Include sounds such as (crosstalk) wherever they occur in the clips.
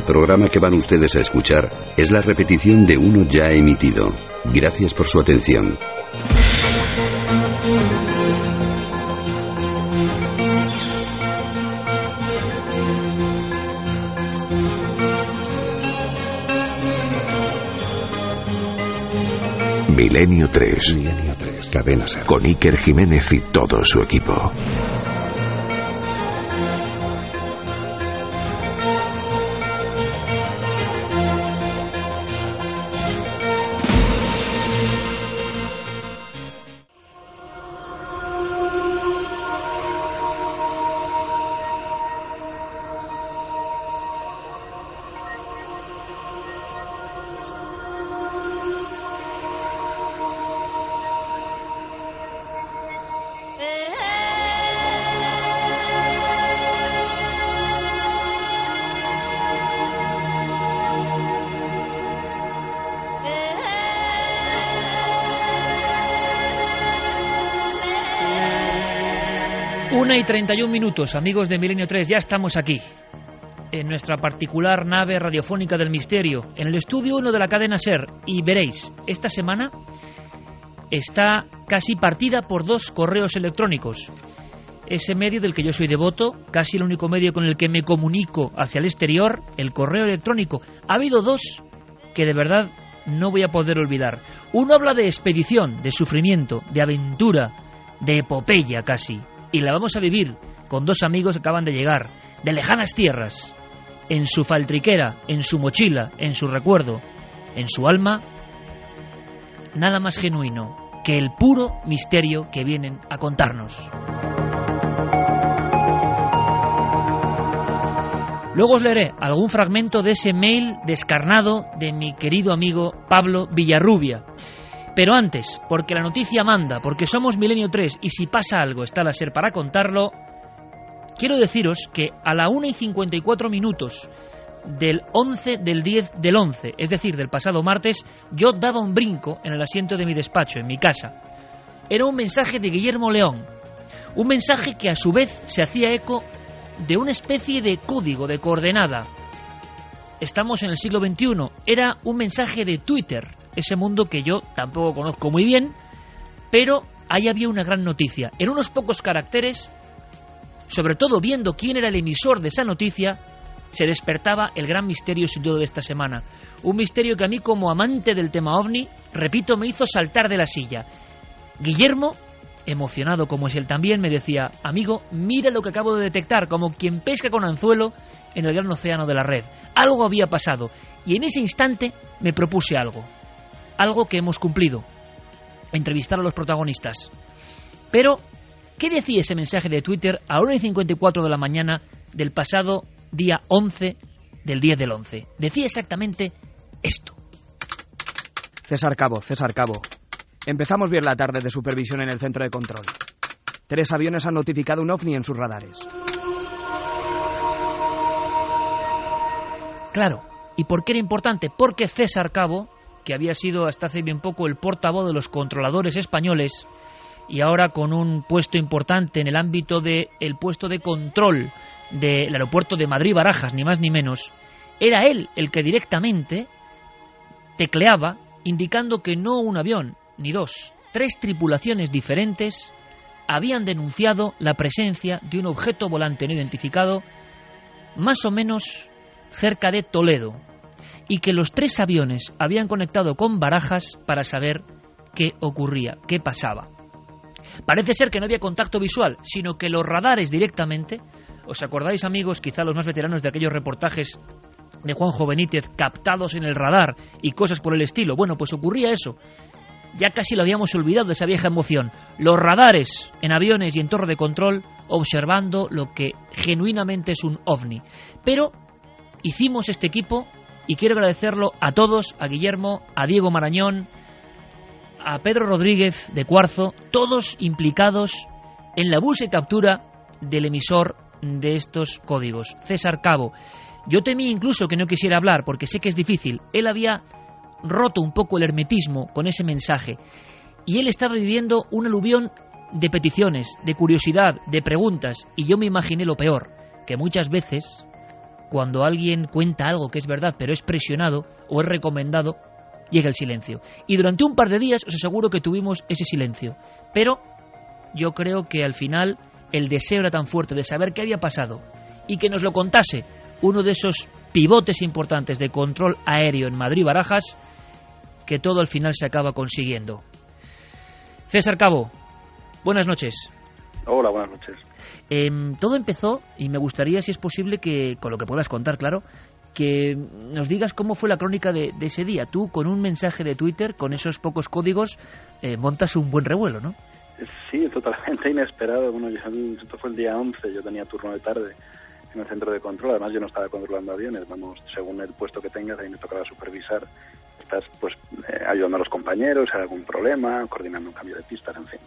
El programa que van ustedes a escuchar es la repetición de uno ya emitido. Gracias por su atención. Milenio 3. Milenio 3. Cadena Ser. Con Iker Jiménez y todo su equipo. Y 31 minutos, amigos de Milenio 3, ya estamos aquí, en nuestra particular nave radiofónica del misterio, en el estudio 1 de la cadena SER, y veréis, esta semana está casi partida por dos correos electrónicos. Ese medio del que yo soy devoto, casi el único medio con el que me comunico hacia el exterior, el correo electrónico. Ha habido dos que de verdad no voy a poder olvidar. Uno habla de expedición, de sufrimiento, de aventura, de epopeya casi y la vamos a vivir con dos amigos que acaban de llegar, de lejanas tierras, en su faltriquera, en su mochila, en su recuerdo, en su alma, nada más genuino que el puro misterio que vienen a contarnos. Luego os leeré algún fragmento de ese mail descarnado de mi querido amigo Pablo Villarrubia. Pero antes, porque la noticia manda, porque somos Milenio 3 y si pasa algo está la SER para contarlo, quiero deciros que a la 1 y 54 minutos del 11 del 10 del 11, es decir, del pasado martes, yo daba un brinco en el asiento de mi despacho, en mi casa. Era un mensaje de Guillermo León, un mensaje que a su vez se hacía eco de una especie de código, de coordenada. Estamos en el siglo XXI. Era un mensaje de Twitter, ese mundo que yo tampoco conozco muy bien, pero ahí había una gran noticia. En unos pocos caracteres, sobre todo viendo quién era el emisor de esa noticia, se despertaba el gran misterio sin duda de esta semana. Un misterio que a mí como amante del tema ovni, repito, me hizo saltar de la silla. Guillermo, emocionado como es él también, me decía, amigo, mira lo que acabo de detectar, como quien pesca con anzuelo en el gran océano de la red. Algo había pasado y en ese instante me propuse algo algo que hemos cumplido, entrevistar a los protagonistas. Pero, ¿qué decía ese mensaje de Twitter a 1 y 54 de la mañana del pasado día 11 del 10 del 11? Decía exactamente esto. César Cabo, César Cabo. Empezamos bien la tarde de supervisión en el centro de control. Tres aviones han notificado un ovni en sus radares. Claro. ¿Y por qué era importante? Porque César Cabo que había sido hasta hace bien poco el portavoz de los controladores españoles y ahora con un puesto importante en el ámbito del el puesto de control del aeropuerto de Madrid Barajas, ni más ni menos, era él el que directamente tecleaba indicando que no un avión, ni dos, tres tripulaciones diferentes habían denunciado la presencia de un objeto volante no identificado más o menos cerca de Toledo, y que los tres aviones habían conectado con Barajas para saber qué ocurría, qué pasaba. Parece ser que no había contacto visual, sino que los radares directamente, ¿os acordáis amigos, quizá los más veteranos de aquellos reportajes de Juanjo Benítez captados en el radar y cosas por el estilo? Bueno, pues ocurría eso. Ya casi lo habíamos olvidado de esa vieja emoción. Los radares en aviones y en torre de control observando lo que genuinamente es un ovni. Pero hicimos este equipo y quiero agradecerlo a todos, a Guillermo, a Diego Marañón, a Pedro Rodríguez de Cuarzo, todos implicados en la búsqueda y captura del emisor de estos códigos, César Cabo. Yo temí incluso que no quisiera hablar porque sé que es difícil. Él había roto un poco el hermetismo con ese mensaje y él estaba viviendo un aluvión de peticiones, de curiosidad, de preguntas y yo me imaginé lo peor, que muchas veces cuando alguien cuenta algo que es verdad, pero es presionado o es recomendado, llega el silencio. Y durante un par de días os aseguro que tuvimos ese silencio. Pero yo creo que al final el deseo era tan fuerte de saber qué había pasado y que nos lo contase uno de esos pivotes importantes de control aéreo en Madrid-Barajas, que todo al final se acaba consiguiendo. César Cabo, buenas noches. Hola, buenas noches. Em, todo empezó, y me gustaría, si es posible, que, con lo que puedas contar, claro, que nos digas cómo fue la crónica de, ese día. Tú, con un mensaje de Twitter, con esos pocos códigos, eh, montas un buen revuelo, ¿no? Sí, totalmente inesperado. Bueno, esto fue el día 11, yo tenía turno de tarde en el centro de control. Además, yo no estaba controlando aviones, vamos, según el puesto que tengas, ahí me tocaba supervisar. Estás, pues, eh, ayudando a los compañeros, si hay algún problema, coordinando un cambio de pistas, en fin.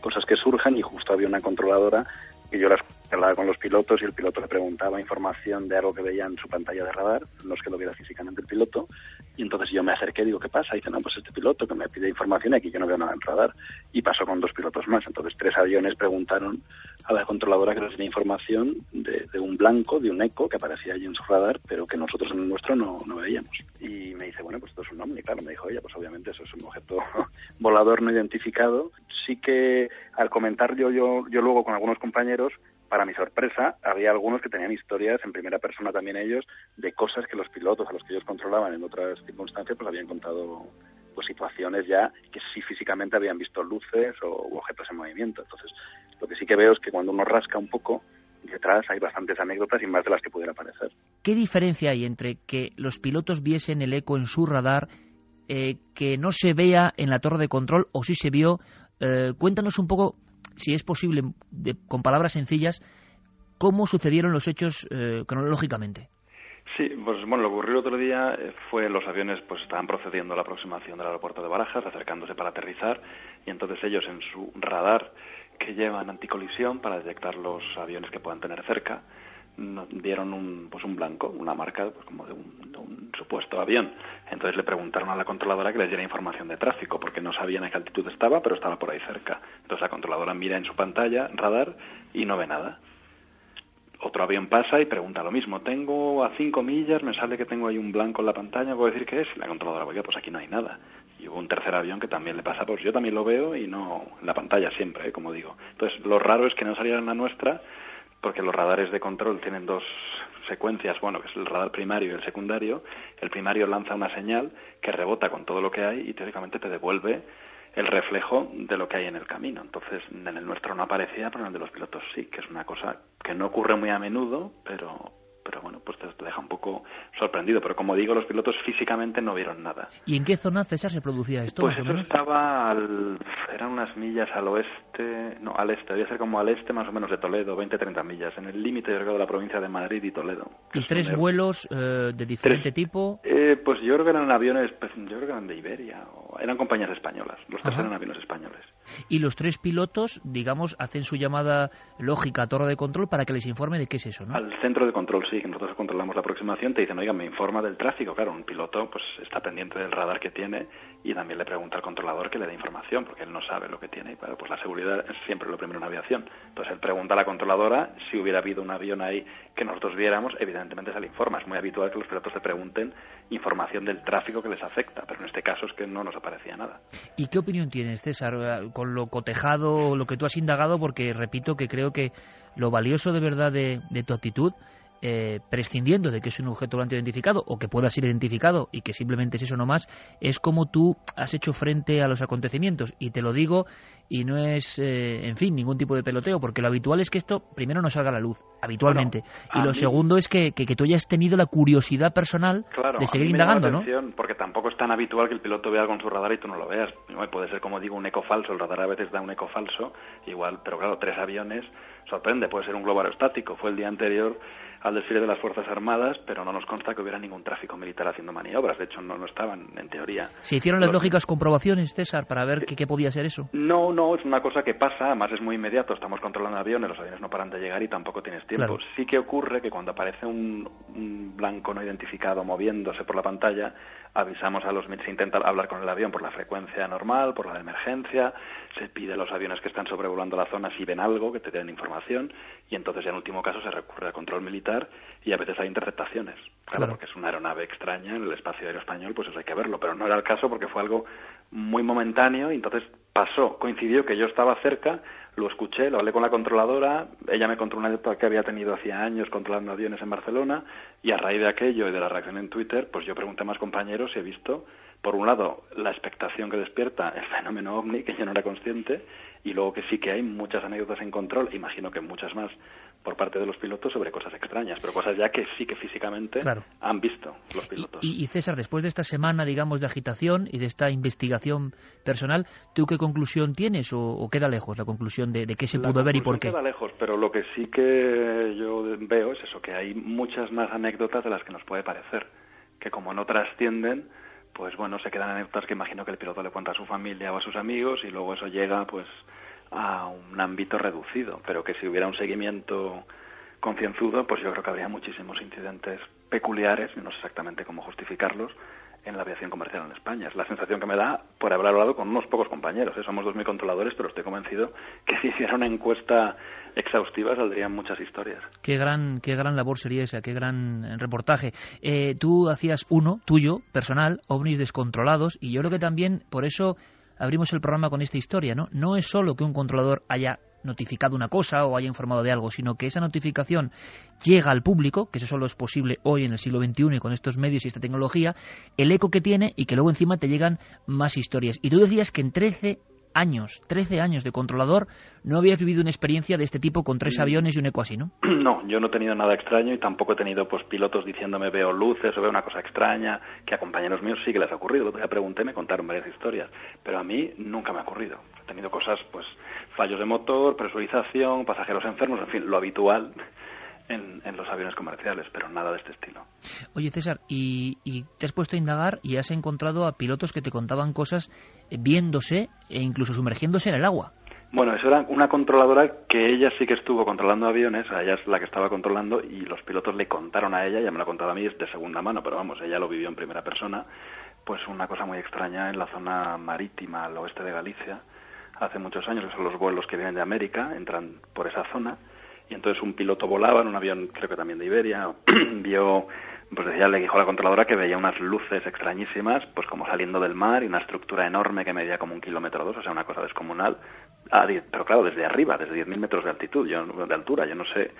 Cosas que surjan y justo había una controladora y yo las hablaba con los pilotos y el piloto le preguntaba información de algo que veía en su pantalla de radar, no es que lo viera físicamente el piloto, y entonces yo me acerqué y digo, ¿qué pasa? Y dice, no, pues este piloto que me pide información y aquí yo no veo nada en radar. Y pasó con dos pilotos más. Entonces tres aviones preguntaron a la controladora que nos tenía información de, un blanco, de un eco que aparecía allí en su radar, pero que nosotros en el nuestro no, no veíamos. Y me dice, bueno, pues esto es un ovni. Claro, me dijo ella, pues obviamente eso es un objeto (laughs) volador no identificado. Sí que al comentar yo, yo, yo luego con algunos compañeros, para mi sorpresa, había algunos que tenían historias en primera persona también ellos de cosas que los pilotos a los que ellos controlaban en otras circunstancias pues habían contado pues situaciones ya que sí físicamente habían visto luces o objetos en movimiento. Entonces, lo que sí que veo es que cuando uno rasca un poco detrás hay bastantes anécdotas y más de las que pudiera parecer. ¿Qué diferencia hay entre que los pilotos viesen el eco en su radar, eh, que no se vea en la torre de control o si se vio? Eh, cuéntanos un poco si es posible, con palabras sencillas, cómo sucedieron los hechos eh, cronológicamente. Sí, pues bueno, lo el otro día eh, fue los aviones pues estaban procediendo a la aproximación del aeropuerto de Barajas, acercándose para aterrizar, y entonces ellos en su radar que llevan anticolisión para detectar los aviones que puedan tener cerca, dieron un, pues un blanco, una marca pues como de un, supuesto avión. Entonces le preguntaron a la controladora que les diera información de tráfico, porque no sabían a qué altitud estaba, pero estaba por ahí cerca. Entonces la controladora mira en su pantalla, radar, y no ve nada. Otro avión pasa y pregunta lo mismo. Tengo a cinco millas, me sale que tengo ahí un blanco en la pantalla, ¿puedo decir qué es? Y la controladora, oye, pues aquí no hay nada. Y hubo un tercer avión que también le pasa, pues yo también lo veo y no en la pantalla siempre, ¿eh? como digo. Entonces lo raro es que no saliera en la nuestra porque los radares de control tienen dos secuencias, bueno, que es el radar primario y el secundario. El primario lanza una señal que rebota con todo lo que hay y teóricamente te devuelve el reflejo de lo que hay en el camino. Entonces, en el nuestro no aparecía, pero en el de los pilotos sí, que es una cosa que no ocurre muy a menudo, pero pero bueno, pues te, deja un poco sorprendido. Pero como digo, los pilotos físicamente no vieron nada. ¿Y en qué zona, César, se producía esto? Pues eso estaba, al, eran unas millas al oeste, no, al este, debía ser como al este más o menos de Toledo, 20-30 millas, en el límite de la provincia de Madrid y Toledo. ¿Y tres vuelos eh, de diferente tipo? Eh, pues yo creo que eran aviones, pues, yo creo que eran de Iberia, o eran compañías españolas, los tres eran aviones españoles. Y los tres pilotos, digamos, hacen su llamada lógica a torre de control para que les informe de qué es eso, ¿no? Al centro de control, sí que nosotros controlamos la aproximación, te dicen, oiga, me informa del tráfico. Claro, un piloto pues está pendiente del radar que tiene y también le pregunta al controlador que le dé información, porque él no sabe lo que tiene. Y pues la seguridad es siempre lo primero en aviación. Entonces él pregunta a la controladora si hubiera habido un avión ahí que nosotros viéramos, evidentemente se le informa. Es muy habitual que los pilotos le pregunten información del tráfico que les afecta, pero en este caso es que no nos aparecía nada. ¿Y qué opinión tienes, César, con lo cotejado, lo que tú has indagado? Porque repito que creo que lo valioso de verdad de tu actitud eh, prescindiendo de que es un objeto volante identificado o que pueda ser identificado y que simplemente es eso no más, es como tú has hecho frente a los acontecimientos. Y te lo digo, y no es, eh, en fin, ningún tipo de peloteo, porque lo habitual es que esto primero no salga a la luz, habitualmente. y lo segundo es que, que, tú hayas tenido la curiosidad personal de seguir indagando, ¿no? Porque tampoco es tan habitual que el piloto vea con su radar y tú no lo veas. Puede ser, como digo, un eco falso, el radar a veces da un eco falso, igual, pero claro, tres aviones sorprende, puede ser un globo aerostático. Fue el día anterior al desfile de las Fuerzas Armadas, pero no nos consta que hubiera ningún tráfico militar haciendo maniobras. De hecho, no, no estaban, en teoría. ¿Se hicieron las lógicas comprobaciones, César, para ver qué, qué, podía ser eso? No, no, es una cosa que pasa, además es muy inmediato. Estamos controlando aviones, los aviones no paran de llegar y tampoco tienes tiempo. Sí que ocurre que cuando aparece un, un blanco no identificado moviéndose por la pantalla, avisamos a los se intenta hablar con el avión por la frecuencia normal, por la de emergencia, se pide a los aviones que están sobrevolando la zona si ven algo, que te den información, y entonces ya en último caso se recurre al control militar y a veces hay interceptaciones. Claro, porque es una aeronave extraña en el espacio aéreo español, pues eso hay que verlo, pero no era el caso porque fue algo muy momentáneo y entonces pasó, coincidió que yo estaba cerca, lo escuché, lo hablé con la controladora, ella me contó una anécdota que había tenido hacía años controlando aviones en Barcelona y a raíz de aquello y de la reacción en Twitter, pues yo pregunté a más compañeros y he visto, por un lado, la expectación que despierta el fenómeno ovni, que yo no era consciente, y luego que sí que hay muchas anécdotas en control, imagino que muchas más por parte de los pilotos sobre cosas extrañas, pero cosas ya que sí que físicamente han visto los pilotos. Y, César, después de esta semana, digamos, de agitación y de esta investigación personal, ¿tú qué conclusión tienes o, queda lejos la conclusión de, qué se pudo ver y por qué? Queda lejos, pero lo que sí que yo veo es eso, que hay muchas más anécdotas de las que nos puede parecer, que como no trascienden, pues bueno, se quedan anécdotas que imagino que el piloto le cuenta a su familia o a sus amigos y luego eso llega pues a un ámbito reducido, pero que si hubiera un seguimiento concienzudo, pues yo creo que habría muchísimos incidentes peculiares, no sé exactamente cómo justificarlos, en la aviación comercial en España. Es la sensación que me da por haber hablado con unos pocos compañeros. ¿eh? Somos dos mil controladores, pero estoy convencido que (laughs) si hiciera una encuesta exhaustiva saldrían muchas historias. Qué gran, qué gran labor sería esa, qué gran reportaje. Eh, tú hacías uno, tuyo, personal, ovnis descontrolados, y yo creo que también por eso abrimos el programa con esta historia, ¿no? No es solo que un controlador haya notificado una cosa o haya informado de algo, sino que esa notificación llega al público, que eso solo es posible hoy en el siglo XXI y con estos medios y esta tecnología, el eco que tiene y que luego encima te llegan más historias. Y tú decías que en 13 años, 13 años de controlador, no habías vivido una experiencia de este tipo con tres mm. aviones y un eco así, ¿no? (clears throat) No, yo no he tenido nada extraño y tampoco he tenido pues pilotos diciéndome veo luces o veo una cosa extraña, que a compañeros míos sí que les ha ocurrido. El otro día pregunté, me contaron varias historias, pero a mí nunca me ha ocurrido. He tenido cosas, pues, fallos de motor, presurización, pasajeros enfermos, en fin, lo habitual en, los aviones comerciales, pero nada de este estilo. Oye, César, y, te has puesto a indagar y has encontrado a pilotos que te contaban cosas viéndose e incluso sumergiéndose en el agua. Bueno, eso era una controladora que ella sí que estuvo controlando aviones, a ella es la que estaba controlando y los pilotos le contaron a ella, ya me lo ha contado a mí, es de segunda mano, pero vamos, ella lo vivió en primera persona, pues una cosa muy extraña en la zona marítima al oeste de Galicia, hace muchos años, que son los vuelos que vienen de América, entran por esa zona, y entonces un piloto volaba en un avión, creo que también de Iberia, (clears throat) vio, pues decía, le dijo a la controladora que veía unas luces extrañísimas, pues como saliendo del mar y una estructura enorme que medía como un kilómetro o dos, o sea, una cosa descomunal, ah, pero claro, desde arriba, desde 10.000 metros de altitud, yo, de altura, yo no sé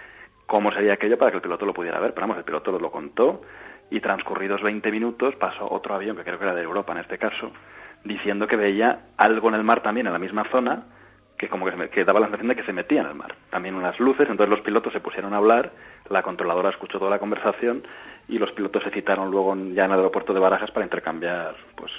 cómo sería aquello para que el piloto lo pudiera ver, pero vamos, el piloto lo contó y transcurridos 20 minutos pasó otro avión, que creo que era de Europa en este caso, diciendo que veía algo en el mar también en la misma zona, que como que, que, daba la sensación de que se metía en el mar. También unas luces, entonces los pilotos se pusieron a hablar, la controladora escuchó toda la conversación y los pilotos se citaron luego ya en el aeropuerto de Barajas para intercambiar pues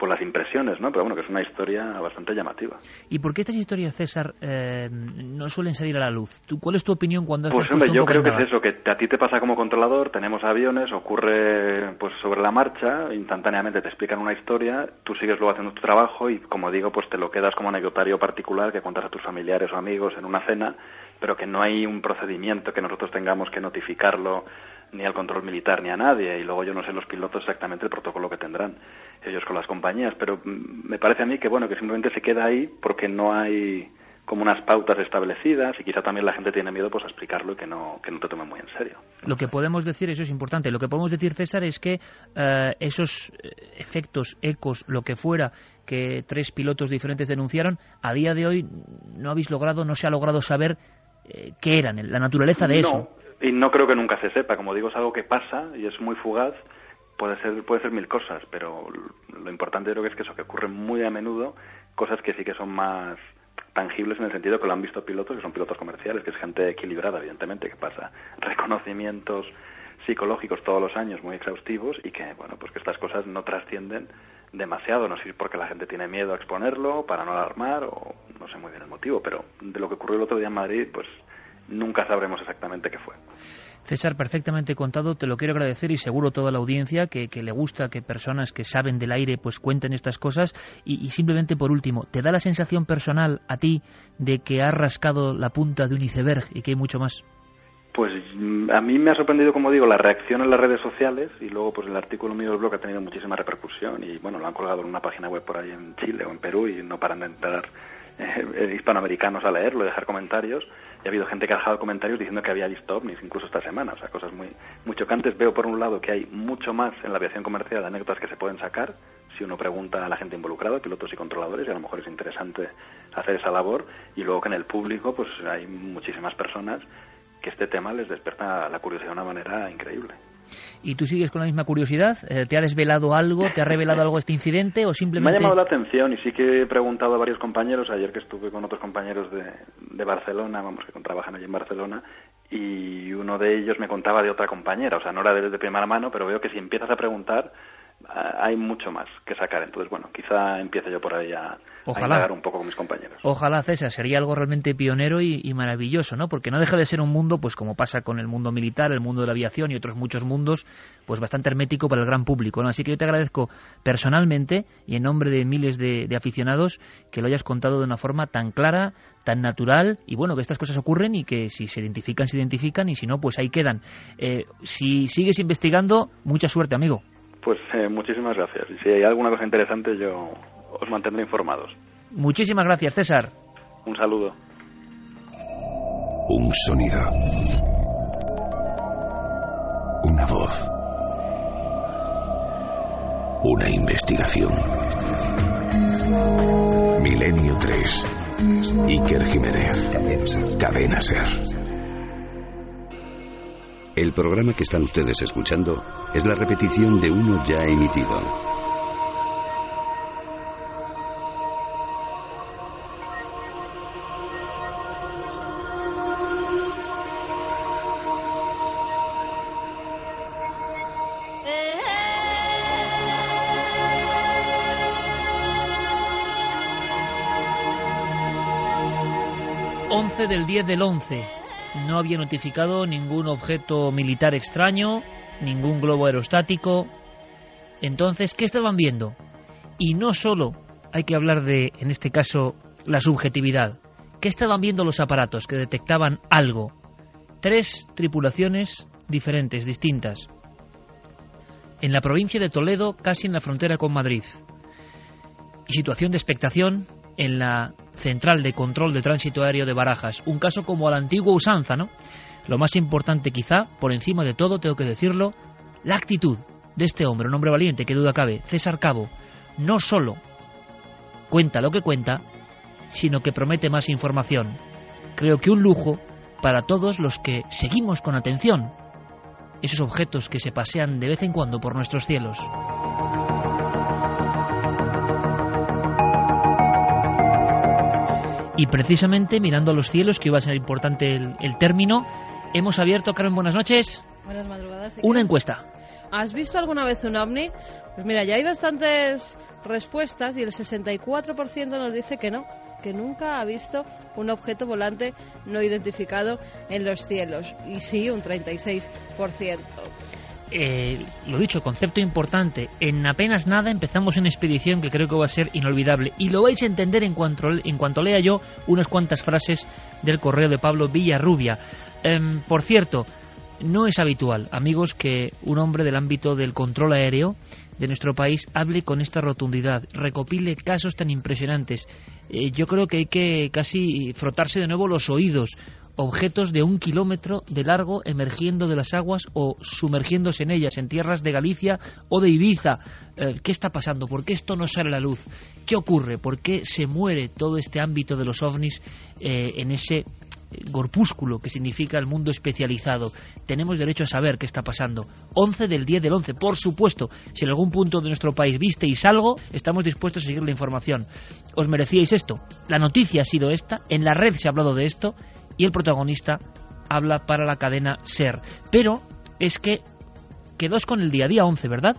por las impresiones, ¿no? Pero bueno, que es una historia bastante llamativa. ¿Y por qué estas historias, César, eh, no suelen salir a la luz? ¿Tú, ¿Cuál es tu opinión cuando Pues hombre, yo creo que es eso, que a ti te pasa como controlador, tenemos aviones, ocurre pues sobre la marcha, instantáneamente te explican una historia, tú sigues luego haciendo tu trabajo y como digo, pues te lo quedas como anecdotario particular que cuentas a tus familiares o amigos en una cena, pero que no hay un procedimiento que nosotros tengamos que notificarlo ni al control militar ni a nadie y luego yo no sé los pilotos exactamente el protocolo que tendrán ellos con las compañías pero mm, me parece a mí que bueno que simplemente se queda ahí porque no hay como unas pautas establecidas y quizá también la gente tiene miedo pues a explicarlo y que no que no te tomen muy en serio. Lo que podemos decir eso es importante lo que podemos decir César es que eh, esos eh, efectos ecos lo que fuera que tres pilotos diferentes denunciaron a día de hoy no habéis logrado no se ha logrado saber eh, qué eran la naturaleza de eso y no creo que nunca se sepa, como digo, es algo que pasa y es muy fugaz, puede ser, puede ser mil cosas, pero lo importante creo que es que eso, que ocurre muy a menudo, cosas que sí que son más tangibles en el sentido que lo han visto pilotos, que son pilotos comerciales, que es gente equilibrada, evidentemente, que pasa reconocimientos psicológicos todos los años muy exhaustivos y que, bueno, pues que estas cosas no trascienden demasiado, no sé si porque la gente tiene miedo a exponerlo, para no alarmar, o no sé muy bien el motivo, pero de lo que ocurrió el otro día en Madrid, pues nunca sabremos exactamente qué fue. César, perfectamente contado, te lo quiero agradecer y seguro toda la audiencia que, le gusta que personas que saben del aire pues cuenten estas cosas y, simplemente por último, ¿te da la sensación personal a ti de que has rascado la punta de un iceberg y que hay mucho más? Pues mm, a mí me ha sorprendido, como digo, la reacción en las redes sociales y luego pues el artículo mío del blog ha tenido muchísima repercusión y bueno, lo han colgado en una página web por ahí en Chile o en Perú y no paran de entrar eh, hispanoamericanos a leerlo, dejar comentarios y ha habido gente que ha dejado comentarios diciendo que había visto ovnis incluso esta semana, o sea, cosas muy, muy chocantes. Veo por un lado que hay mucho más en la aviación comercial de anécdotas que se pueden sacar si uno pregunta a la gente involucrada, pilotos y controladores, y a lo mejor es interesante hacer esa labor, y luego que en el público pues hay muchísimas personas que este tema les despierta la curiosidad de una manera increíble. ¿Y tú sigues con la misma curiosidad? Eh, ¿Te ha desvelado algo? ¿Te ha revelado algo este incidente? ¿O simplemente.? Me ha llamado la atención y sí que he preguntado a varios compañeros, ayer que estuve con otros compañeros de, de Barcelona, vamos, que trabajan allí en Barcelona, y uno de ellos me contaba de otra compañera, o sea, no era de, de primera mano, pero veo que si empiezas a preguntar, hay mucho más que sacar. Entonces, bueno, quizá empiece yo por ahí a, Ojalá. un poco con mis compañeros. Ojalá, César, sería algo realmente pionero y, maravilloso, ¿no? Porque no deja de ser un mundo, pues como pasa con el mundo militar, el mundo de la aviación y otros muchos mundos, pues bastante hermético para el gran público, ¿no? Así que yo te agradezco personalmente y en nombre de miles de, aficionados que lo hayas contado de una forma tan clara, tan natural y bueno, que estas cosas ocurren y que si se identifican, se identifican y si no, pues ahí quedan. Eh, si sigues investigando, mucha suerte, amigo. Pues eh, muchísimas gracias. Y si hay alguna cosa interesante, yo os mantendré informados. Muchísimas gracias, César. Un saludo. Un sonido. Una voz. Una investigación. Milenio 3. Iker Jiménez. Cadena Ser. El programa que están ustedes escuchando es la repetición de uno ya emitido. ...11 del 10 del 11 no había notificado ningún objeto militar extraño, ningún globo aerostático. Entonces, ¿qué estaban viendo? Y no solo hay que hablar de, en este caso, la subjetividad. ¿Qué estaban viendo los aparatos que detectaban algo? Tres tripulaciones diferentes, distintas. En la provincia de Toledo, casi en la frontera con Madrid. Y situación de expectación en la Central de Control de Tránsito Aéreo de Barajas. Un caso como a la antigua usanza, ¿no? Lo más importante quizá, por encima de todo, tengo que decirlo, la actitud de este hombre, un hombre valiente, que duda cabe, César Cabo, no solo cuenta lo que cuenta, sino que promete más información. Creo que un lujo para todos los que seguimos con atención esos objetos que se pasean de vez en cuando por nuestros cielos. Y precisamente mirando a los cielos, que iba a ser importante el, término, hemos abierto, Carmen, buenas noches. Buenas madrugadas. Una encuesta. ¿Has visto alguna vez un ovni? Pues mira, ya hay bastantes respuestas y el 64% nos dice que no, que nunca ha visto un objeto volante no identificado en los cielos. Y sí, un 36%. Eh, lo dicho, concepto importante. En apenas nada empezamos una expedición que creo que va a ser inolvidable. Y lo vais a entender en cuanto, en cuanto lea yo unas cuantas frases del correo de Pablo Villarrubia. Em, por cierto, no es habitual, amigos, que un hombre del ámbito del control aéreo de nuestro país hable con esta rotundidad, recopile casos tan impresionantes. Eh, yo creo que hay que casi frotarse de nuevo los oídos objetos de un kilómetro de largo emergiendo de las aguas o sumergiéndose en ellas, en tierras de Galicia o de Ibiza. Eh, ¿Qué está pasando? ¿Por qué esto no sale a la luz? ¿Qué ocurre? ¿Por qué se muere todo este ámbito de los ovnis eh, en ese corpúsculo que significa el mundo especializado. Tenemos derecho a saber qué está pasando. 11 del 10 del 11, por supuesto. Si en algún punto de nuestro país visteis algo, estamos dispuestos a seguir la información. Os merecíais esto. La noticia ha sido esta, en la red se ha hablado de esto y el protagonista habla para la cadena Ser. Pero es que quedó con el día, día 11, ¿verdad?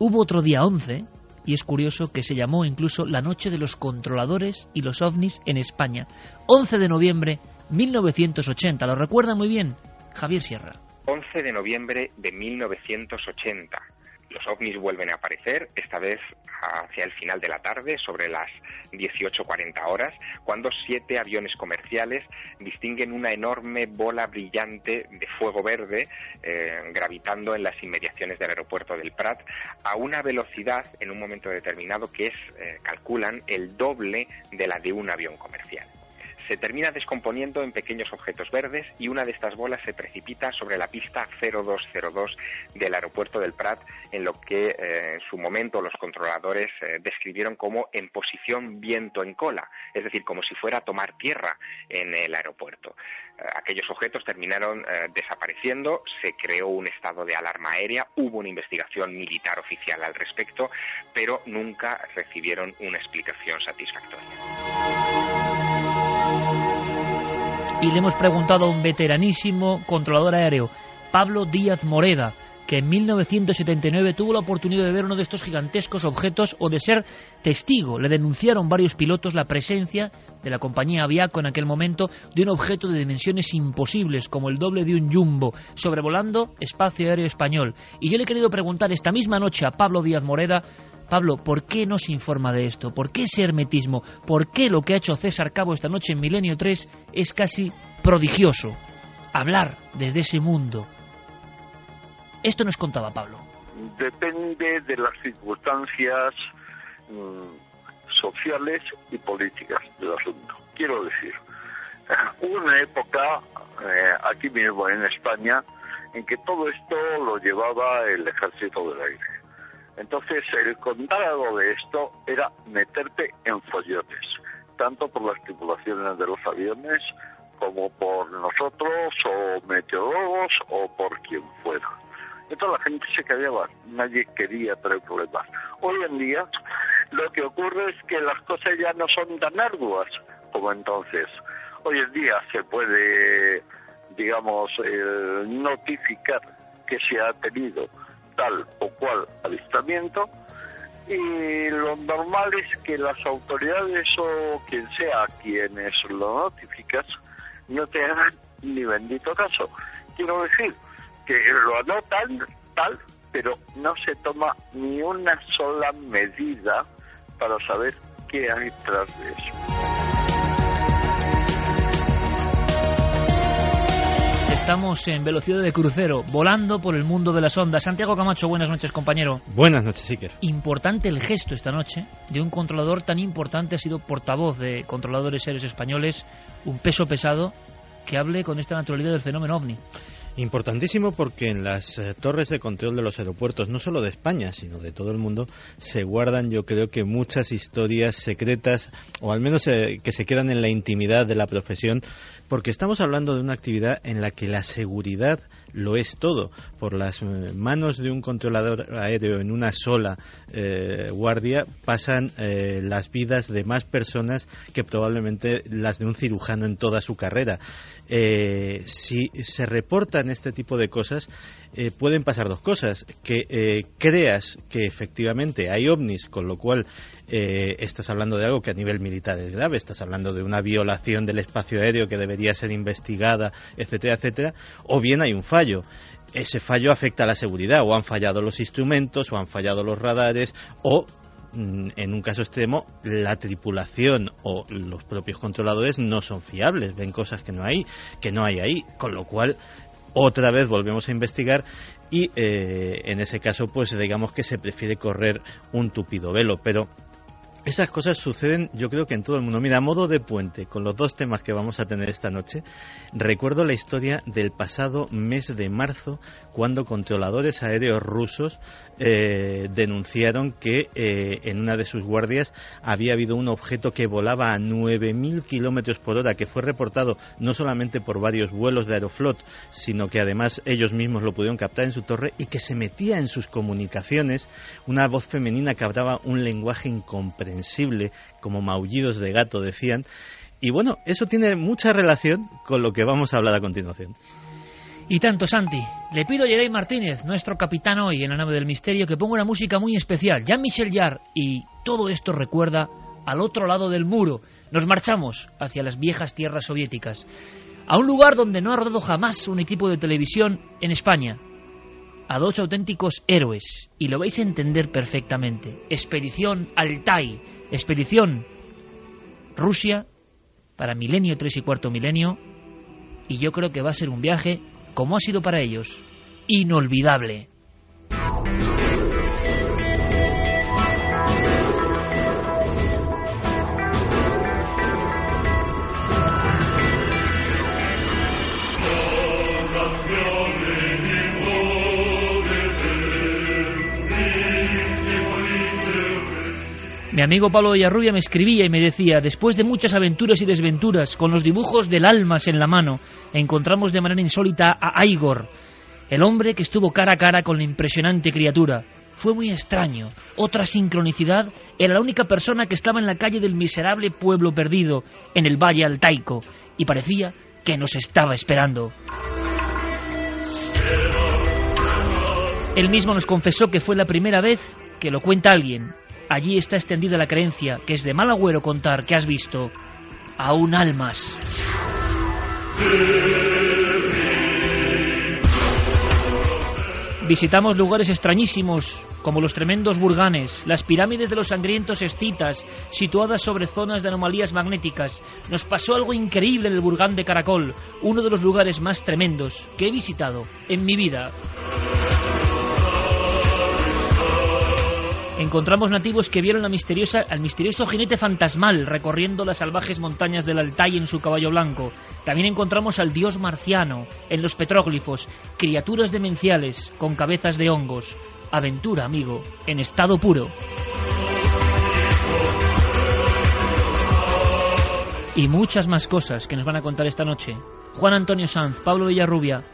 Hubo otro día 11 y es curioso que se llamó incluso la Noche de los Controladores y los OVNIs en España. 11 de noviembre 1980, ¿lo recuerda muy bien? Javier Sierra. 11 de noviembre de 1980 Los ovnis vuelven a aparecer, esta vez hacia el final de la tarde, sobre las 18.40 horas, cuando siete aviones comerciales distinguen una enorme bola brillante de fuego verde eh, gravitando en las inmediaciones del aeropuerto del Prat a una velocidad en un momento determinado que es, eh, calculan, el doble de la de un avión comercial se termina descomponiendo en pequeños objetos verdes y una de estas bolas se precipita sobre la pista 0202 del aeropuerto del Prat, en lo que eh, en su momento los controladores eh, describieron como en posición viento en cola, es decir, como si fuera a tomar tierra en el aeropuerto. Eh, aquellos objetos terminaron desapareciendo, se creó un estado de alarma aérea, hubo una investigación militar oficial al respecto, pero nunca recibieron una explicación satisfactoria y le hemos preguntado a un veteranísimo controlador aéreo, Pablo Díaz Moreda, que en 1979 tuvo la oportunidad de ver uno de estos gigantescos objetos o de ser testigo. Le denunciaron varios pilotos la presencia de la compañía Aviaco en aquel momento de un objeto de dimensiones imposibles, como el doble de un jumbo, sobrevolando espacio aéreo español. Y yo le he querido preguntar esta misma noche a Pablo Díaz Moreda Pablo, ¿por qué no se informa de esto? ¿Por qué ese hermetismo? ¿Por qué lo que ha hecho César Cabo esta noche en Milenio 3 es casi prodigioso? Hablar desde ese mundo. Esto nos contaba Pablo. Depende de las circunstancias mm, sociales y políticas del asunto. Quiero decir, hubo una época eh, aquí mismo en España en que todo esto lo llevaba el ejército del aire entonces, el contar de esto era meterte en follones, tanto por las tripulaciones de los aviones como por nosotros o meteorólogos o por quien fuera. Entonces la gente se callaba, nadie quería traer problemas. Hoy en día lo que ocurre es que las cosas ya no son tan arduas como entonces. Hoy en día se puede, digamos, eh, notificar que se ha tenido tal o cual avistamiento y lo normal es que las autoridades o quien sea quienes lo notificas no te hagan ni bendito caso. Quiero decir que lo anotan tal, pero no se toma ni una sola medida para saber qué hay tras de eso. Estamos en velocidad de crucero, volando por el mundo de las ondas. Santiago Camacho, buenas noches, compañero. Buenas noches, Iker. Importante el gesto esta noche de un controlador tan importante, ha sido portavoz de controladores seres españoles, un peso pesado, que hable con esta naturalidad del fenómeno ovni. Importantísimo porque en las eh, torres de control de los aeropuertos, no solo de España, sino de todo el mundo, se guardan yo creo que muchas historias secretas, o al menos eh, que se quedan en la intimidad de la profesión, porque estamos hablando de una actividad en la que la seguridad lo es todo. Por las eh, manos de un controlador aéreo en una sola guardia pasan las vidas de más personas que probablemente las de un cirujano en toda su carrera. si se reporta este tipo de cosas, eh, pueden pasar dos cosas. Que eh, creas que efectivamente hay ovnis, con lo cual eh, estás hablando de algo que a nivel militar es grave, estás hablando de una violación del espacio aéreo que debería ser investigada, etcétera, etcétera, o bien hay un fallo ese fallo afecta a la seguridad, o han fallado los instrumentos, o han fallado los radares, o mm, en un caso extremo, la tripulación o los propios controladores no son fiables, ven cosas que no hay, que no hay ahí, con lo cual otra vez volvemos a investigar y eh, en ese caso pues digamos que se prefiere correr un tupido velo pero esas cosas suceden, yo creo que en todo el mundo. Mira, a modo de puente, con los dos temas que vamos a tener esta noche, recuerdo la historia del pasado mes de marzo, cuando controladores aéreos rusos eh, denunciaron que eh, en una de sus guardias había habido un objeto que volaba a 9.000 kilómetros por hora, que fue reportado no solamente por varios vuelos de Aeroflot, sino que además ellos mismos lo pudieron captar en su torre y que se metía en sus comunicaciones una voz femenina que hablaba un lenguaje incomprensible sensible, como maullidos de gato decían. Y bueno, eso tiene mucha relación con lo que vamos a hablar a continuación. Y tanto, Santi. Le pido a Jerey Martínez, nuestro capitán hoy en la nave del misterio, que ponga una música muy especial, Jean-Michel Jarre, y todo esto recuerda al otro lado del muro. Nos marchamos hacia las viejas tierras soviéticas, a un lugar donde no ha rodado jamás un equipo de televisión en España. A dos auténticos héroes y lo vais a entender perfectamente. Expedición Altai, expedición Rusia para milenio 3 y cuarto milenio y yo creo que va a ser un viaje como ha sido para ellos, inolvidable. Mi amigo Pablo Villarrubia me escribía y me decía, después de muchas aventuras y desventuras, con los dibujos del almas en la mano, encontramos de manera insólita a Igor, el hombre que estuvo cara a cara con la impresionante criatura. Fue muy extraño. Otra sincronicidad era la única persona que estaba en la calle del miserable pueblo perdido, en el Valle Altaico, y parecía que nos estaba esperando. Él mismo nos confesó que fue la primera vez que lo cuenta alguien, allí está extendida la creencia que es de mal agüero contar que has visto aún almas. Visitamos lugares extrañísimos, como los tremendos burganes, las pirámides de los sangrientos escitas, situadas sobre zonas de anomalías magnéticas. Nos pasó algo increíble en el Burgán de Caracol, uno de los lugares más tremendos que he visitado en mi vida. Encontramos nativos que vieron la misteriosa, al misterioso jinete fantasmal recorriendo las salvajes montañas del Altai en su caballo blanco. También encontramos al dios marciano en los petróglifos, criaturas demenciales con cabezas de hongos. Aventura, amigo, en estado puro. Y muchas más cosas que nos van a contar esta noche. Juan Antonio Sanz, Pablo Villarrubia,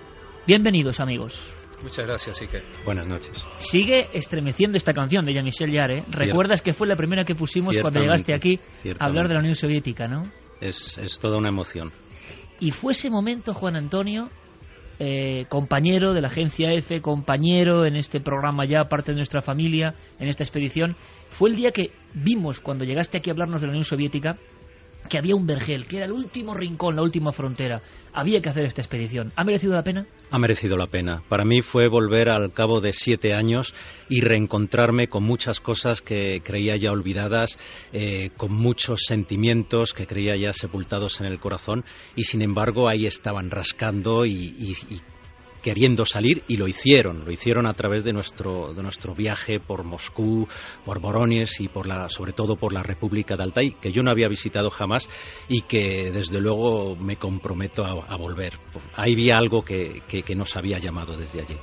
bienvenidos amigos. Muchas gracias, Iker. Buenas noches. Sigue estremeciendo esta canción de Jean-Michel Jarre. Recuerdas que fue la primera que pusimos cuando llegaste aquí a hablar de la Unión Soviética, ¿no? Es, toda una emoción. Y fue ese momento, Juan Antonio, eh, compañero de la agencia EFE, compañero en este programa ya, parte de nuestra familia, en esta expedición, fue el día que vimos cuando llegaste aquí a hablarnos de la Unión Soviética que había un vergel, que era el último rincón, la última frontera. Había que hacer esta expedición. ¿Ha merecido la pena? Ha merecido la pena. Para mí fue volver al cabo de siete años y reencontrarme con muchas cosas que creía ya olvidadas, eh, con muchos sentimientos que creía ya sepultados en el corazón y sin embargo ahí estaban rascando y queriendo salir y lo hicieron, lo hicieron a través de nuestro, de nuestro viaje por Moscú, por Borones y por la, sobre todo por la República de Altai, que yo no había visitado jamás y que desde luego me comprometo a, volver. Ahí vi algo que, que, nos había llamado desde allí.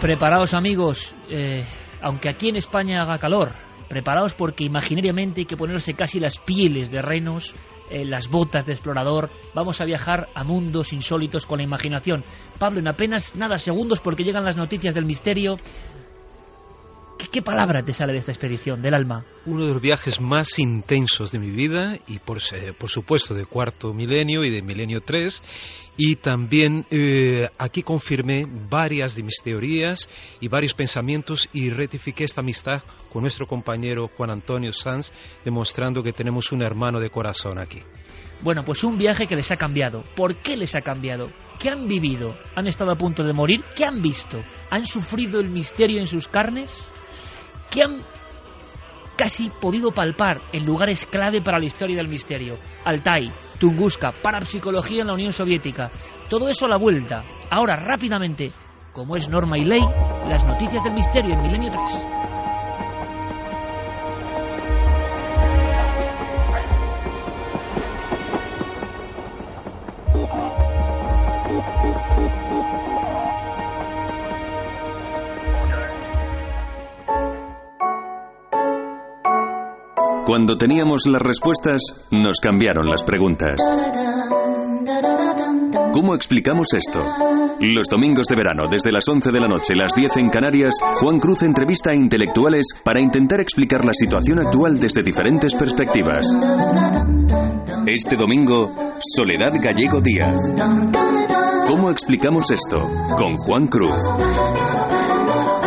Preparaos amigos, eh, aunque aquí en España haga calor, preparaos porque imaginariamente hay que ponerse casi las pieles de renos eh, las botas de explorador, vamos a viajar a mundos insólitos con la imaginación. Pablo, en apenas nada segundos porque llegan las noticias del misterio. ¿Qué, palabra te sale de esta expedición, del alma? Uno de los viajes más intensos de mi vida y por, por supuesto de cuarto milenio y de milenio 3 y también eh, aquí confirmé varias de mis teorías y varios pensamientos y rectifiqué esta amistad con nuestro compañero Juan Antonio Sanz, demostrando que tenemos un hermano de corazón aquí. Bueno, pues un viaje que les ha cambiado. ¿Por qué les ha cambiado? ¿Qué han vivido? ¿Han estado a punto de morir? ¿Qué han visto? ¿Han sufrido el misterio en sus carnes? ¿Qué han casi podido palpar en lugares clave para la historia del misterio. Altai, Tunguska, parapsicología en la Unión Soviética. Todo eso a la vuelta. Ahora, rápidamente, como es norma y ley, las noticias del misterio en Milenio 3. Cuando teníamos las respuestas, nos cambiaron las preguntas. ¿Cómo explicamos esto? Los domingos de verano, desde las 11 de la noche, las 10 en Canarias, Juan Cruz entrevista a intelectuales para intentar explicar la situación actual desde diferentes perspectivas. Este domingo, Soledad Gallego Díaz. ¿Cómo explicamos esto? Con Juan Cruz.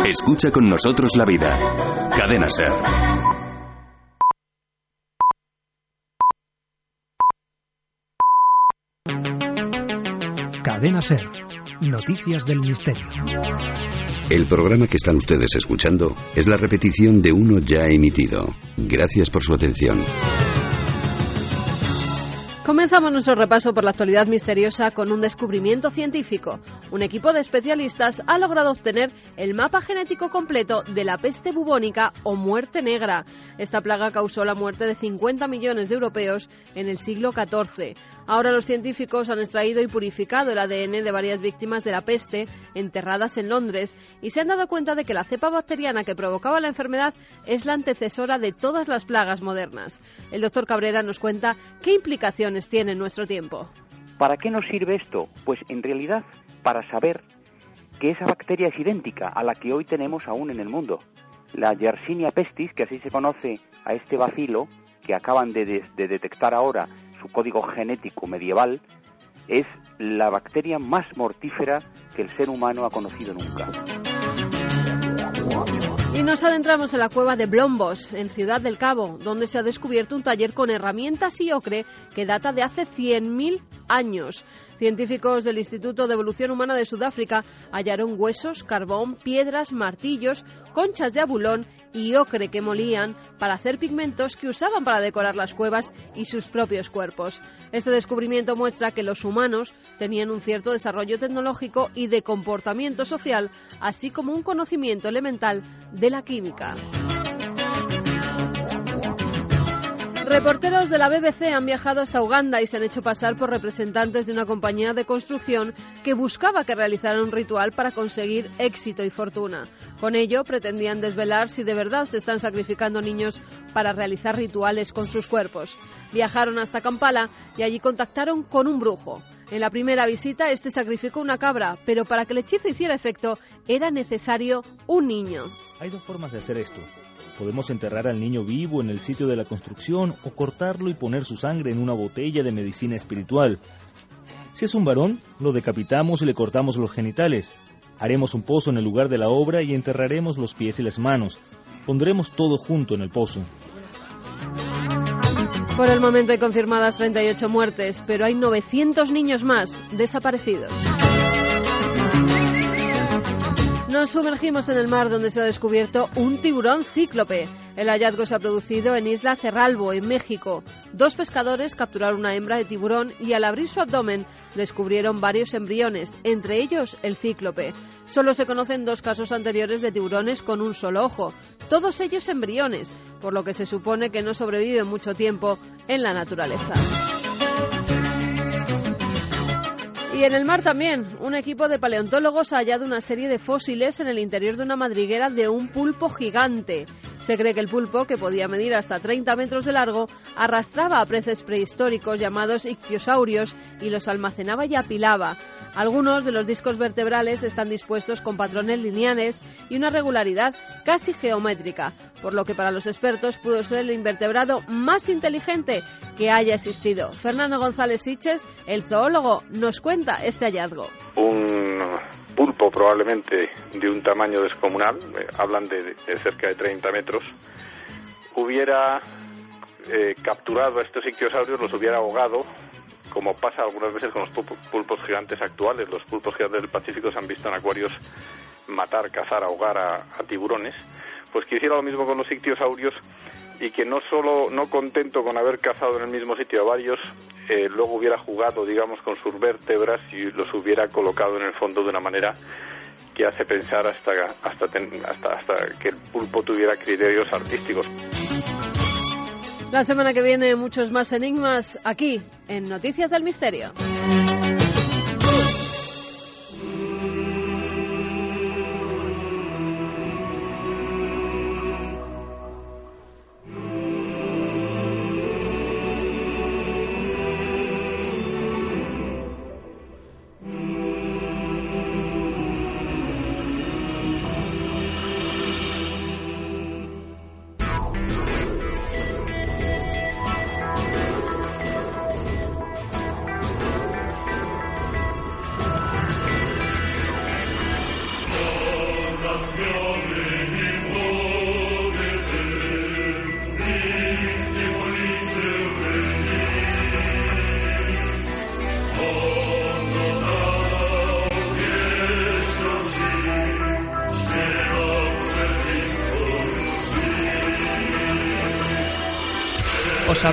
Escucha con nosotros la vida. Cadena Ser. Cadena Ser. Noticias del Misterio. El programa que están ustedes escuchando es la repetición de uno ya emitido. Gracias por su atención. Comenzamos nuestro repaso por la actualidad misteriosa con un descubrimiento científico. Un equipo de especialistas ha logrado obtener el mapa genético completo de la peste bubónica o muerte negra. Esta plaga causó la muerte de 50 millones de europeos en el siglo XIV. Ahora los científicos han extraído y purificado el ADN de varias víctimas de la peste enterradas en Londres y se han dado cuenta de que la cepa bacteriana que provocaba la enfermedad es la antecesora de todas las plagas modernas. El doctor Cabrera nos cuenta qué implicaciones tiene en nuestro tiempo. ¿Para qué nos sirve esto? Pues en realidad para saber que esa bacteria es idéntica a la que hoy tenemos aún en el mundo. La Yersinia pestis, que así se conoce a este bacilo, que acaban de, de detectar ahora su código genético medieval, es la bacteria más mortífera que el ser humano ha conocido nunca. Y nos adentramos en la cueva de Blombos, en Ciudad del Cabo, donde se ha descubierto un taller con herramientas y ocre que data de hace 100.000 años. Científicos del Instituto de Evolución Humana de Sudáfrica hallaron huesos, carbón, piedras, martillos, conchas de abulón y ocre que molían para hacer pigmentos que usaban para decorar las cuevas y sus propios cuerpos. Este descubrimiento muestra que los humanos tenían un cierto desarrollo tecnológico y de comportamiento social, así como un conocimiento elemental de la química. Reporteros de la BBC han viajado hasta Uganda y se han hecho pasar por representantes de una compañía de construcción que buscaba que realizaran un ritual para conseguir éxito y fortuna. Con ello pretendían desvelar si de verdad se están sacrificando niños para realizar rituales con sus cuerpos. Viajaron hasta Kampala y allí contactaron con un brujo. En la primera visita, este sacrificó una cabra, pero para que el hechizo hiciera efecto era necesario un niño. Hay dos formas de hacer esto. Podemos enterrar al niño vivo en el sitio de la construcción o cortarlo y poner su sangre en una botella de medicina espiritual. Si es un varón, lo decapitamos y le cortamos los genitales. Haremos un pozo en el lugar de la obra y enterraremos los pies y las manos. Pondremos todo junto en el pozo. Por el momento hay confirmadas 38 muertes, pero hay 900 niños más desaparecidos. Nos sumergimos en el mar donde se ha descubierto un tiburón cíclope. El hallazgo se ha producido en Isla Cerralbo, en México. Dos pescadores capturaron una hembra de tiburón y al abrir su abdomen descubrieron varios embriones, entre ellos el cíclope. Solo se conocen dos casos anteriores de tiburones con un solo ojo, todos ellos embriones, por lo que se supone que no sobreviven mucho tiempo en la naturaleza. Y en el mar también, un equipo de paleontólogos ha hallado una serie de fósiles en el interior de una madriguera de un pulpo gigante. Se cree que el pulpo, que podía medir hasta 30 metros de largo, arrastraba a peces prehistóricos llamados ictiosaurios y los almacenaba y apilaba. Algunos de los discos vertebrales están dispuestos con patrones lineales y una regularidad casi geométrica, por lo que para los expertos pudo ser el invertebrado más inteligente que haya existido. Fernando González Siches, el zoólogo, nos cuenta este hallazgo. Un pulpo probablemente de un tamaño descomunal, eh, hablan de, de, cerca de 30 metros, hubiera eh, capturado a estos ictiosaurios, los hubiera ahogado como pasa algunas veces con los pulpos gigantes actuales. Los pulpos gigantes del Pacífico se han visto en acuarios matar, cazar, ahogar a, tiburones. Pues que hiciera lo mismo con los ictiosaurios y que no solo, no contento con haber cazado en el mismo sitio a varios, eh, luego hubiera jugado, digamos, con sus vértebras y los hubiera colocado en el fondo de una manera que hace pensar hasta, hasta, hasta, hasta que el pulpo tuviera criterios artísticos. La semana que viene muchos más enigmas aquí en Noticias del Misterio.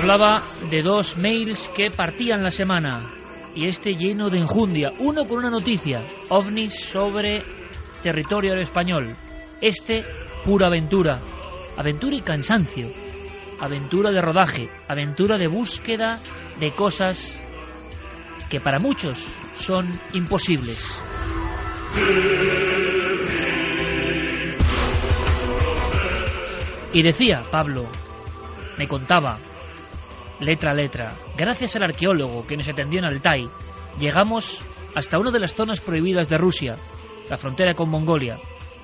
Hablaba de dos mails que partían la semana y este lleno de enjundia. Uno con una noticia, ovnis sobre territorio español. Este, pura aventura. Aventura y cansancio. Aventura de rodaje. Aventura de búsqueda de cosas que para muchos son imposibles. Y decía Pablo, me contaba, letra a letra, gracias al arqueólogo que nos atendió en Altai, llegamos hasta una de las zonas prohibidas de Rusia, la frontera con Mongolia.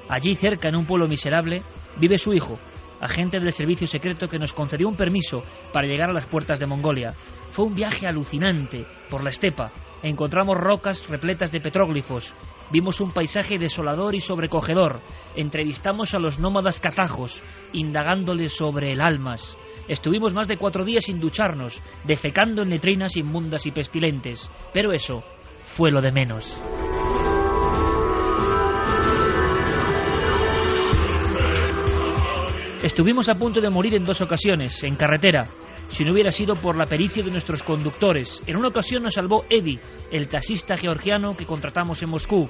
Allí cerca, en un pueblo miserable, vive su hijo, agente del servicio secreto que nos concedió un permiso para llegar a las puertas de Mongolia. Fue un viaje alucinante por la estepa. Encontramos rocas repletas de petróglifos. Vimos un paisaje desolador y sobrecogedor. Entrevistamos a los nómadas kazajos, indagándoles sobre el almas. Estuvimos más de cuatro días sin ducharnos, defecando en letrinas inmundas y pestilentes. Pero eso fue lo de menos. Estuvimos a punto de morir en dos ocasiones, en carretera, si no hubiera sido por la pericia de nuestros conductores. En una ocasión nos salvó Eddie, el taxista georgiano que contratamos en Moscú.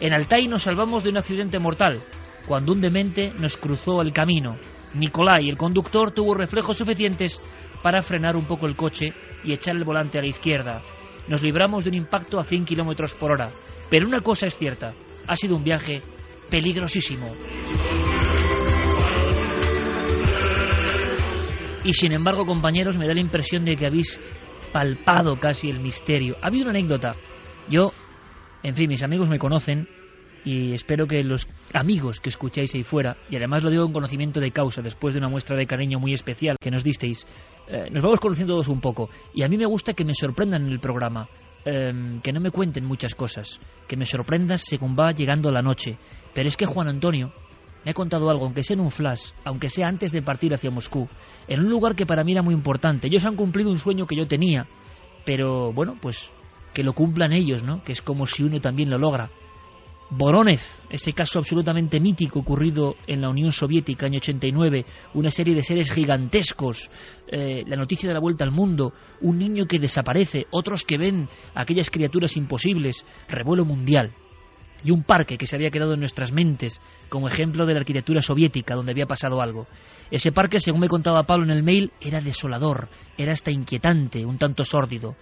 En Altai nos salvamos de un accidente mortal, cuando un demente nos cruzó el camino. Nikolai, el conductor, tuvo reflejos suficientes para frenar un poco el coche y echar el volante a la izquierda. Nos libramos de un impacto a 100 kilómetros por hora. Pero una cosa es cierta: ha sido un viaje peligrosísimo. Y sin embargo, compañeros, me da la impresión de que habéis palpado casi el misterio. Ha habido una anécdota. Yo, en fin, mis amigos me conocen y espero que los amigos que escucháis ahí fuera, y además lo digo en conocimiento de causa, después de una muestra de cariño muy especial que nos disteis, eh, nos vamos conociendo todos un poco. Y a mí me gusta que me sorprendan en el programa, em, que no me cuenten muchas cosas, que me sorprendan según va llegando la noche. Pero es que Juan Antonio me ha contado algo, aunque sea en un flash, aunque sea antes de partir hacia Moscú, en un lugar que para mí era muy importante. Ellos han cumplido un sueño que yo tenía, pero bueno, pues que lo cumplan ellos, ¿no? Que es como si uno también lo logra. Voronezh, ese caso absolutamente mítico ocurrido en la Unión Soviética, año 89, una serie de seres gigantescos, eh, la noticia de la vuelta al mundo, un niño que desaparece, otros que ven aquellas criaturas imposibles, revuelo mundial y un parque que se había quedado en nuestras mentes como ejemplo de la arquitectura soviética donde había pasado algo. Ese parque, según me contaba Pablo en el mail, era desolador, era hasta inquietante, un tanto sórdido.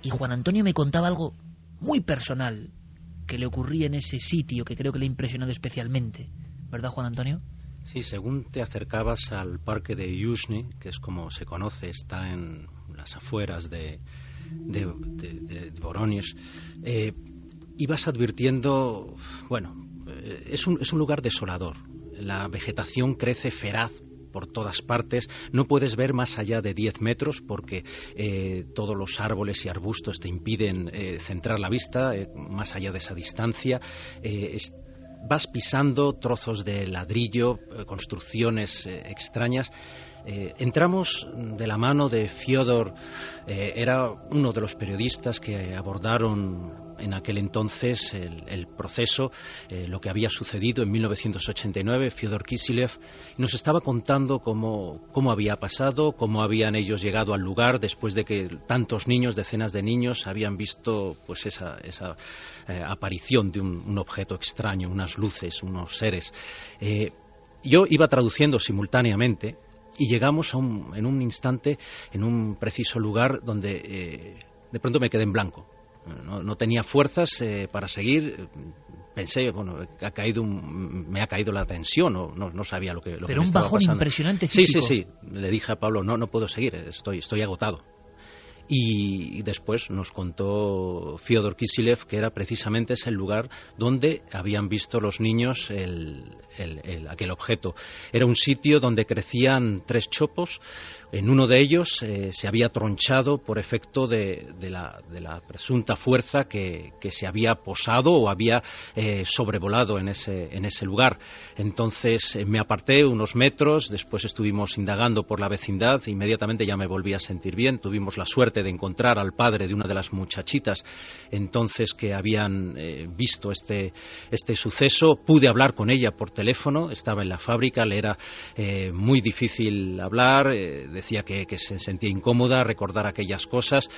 Y Juan Antonio me contaba algo muy personal que le ocurría en ese sitio que creo que le ha impresionado especialmente. ¿Verdad, Juan Antonio? Sí, según te acercabas al parque de Yuzhny, que es como se conoce, está en las afueras de, de, de, eh, ibas advirtiendo, bueno, eh, es un, es un lugar desolador. La vegetación crece feraz por todas partes. No puedes ver más allá de 10 metros porque eh, todos los árboles y arbustos te impiden eh, centrar la vista más allá de esa distancia. vas pisando trozos de ladrillo, construcciones extrañas. entramos de la mano de Fyodor, era uno de los periodistas que abordaron en aquel entonces el, proceso, eh, lo que había sucedido en 1989, Fyodor Kisilev nos estaba contando cómo, había pasado, cómo habían ellos llegado al lugar después de que tantos niños, decenas de niños, habían visto pues esa, esa eh, aparición de un, objeto extraño, unas luces, unos seres. Eh, yo iba traduciendo simultáneamente y llegamos a un, en un instante, en un preciso lugar donde de pronto me quedé en blanco no, tenía fuerzas eh, para seguir. Pensé, bueno, ha caído me ha caído la tensión, no, no, sabía lo que, lo Pero un bajón impresionante físico. Sí, sí, sí. Le dije a Pablo, no, no puedo seguir, estoy, estoy agotado. Y, después nos contó Fyodor Kisilev que era precisamente ese lugar donde habían visto los niños aquel objeto. Era un sitio donde crecían tres chopos en uno de ellos eh, se había tronchado por efecto de, la, presunta fuerza que, se había posado o había eh, sobrevolado en ese, en ese lugar. Entonces eh, me aparté unos metros, después estuvimos indagando por la vecindad, inmediatamente ya me volví a sentir bien. Tuvimos la suerte de encontrar al padre de una de las muchachitas entonces que habían visto este, este suceso. Pude hablar con ella por teléfono, estaba en la fábrica, le era muy difícil hablar decía que, se sentía incómoda recordar aquellas cosas.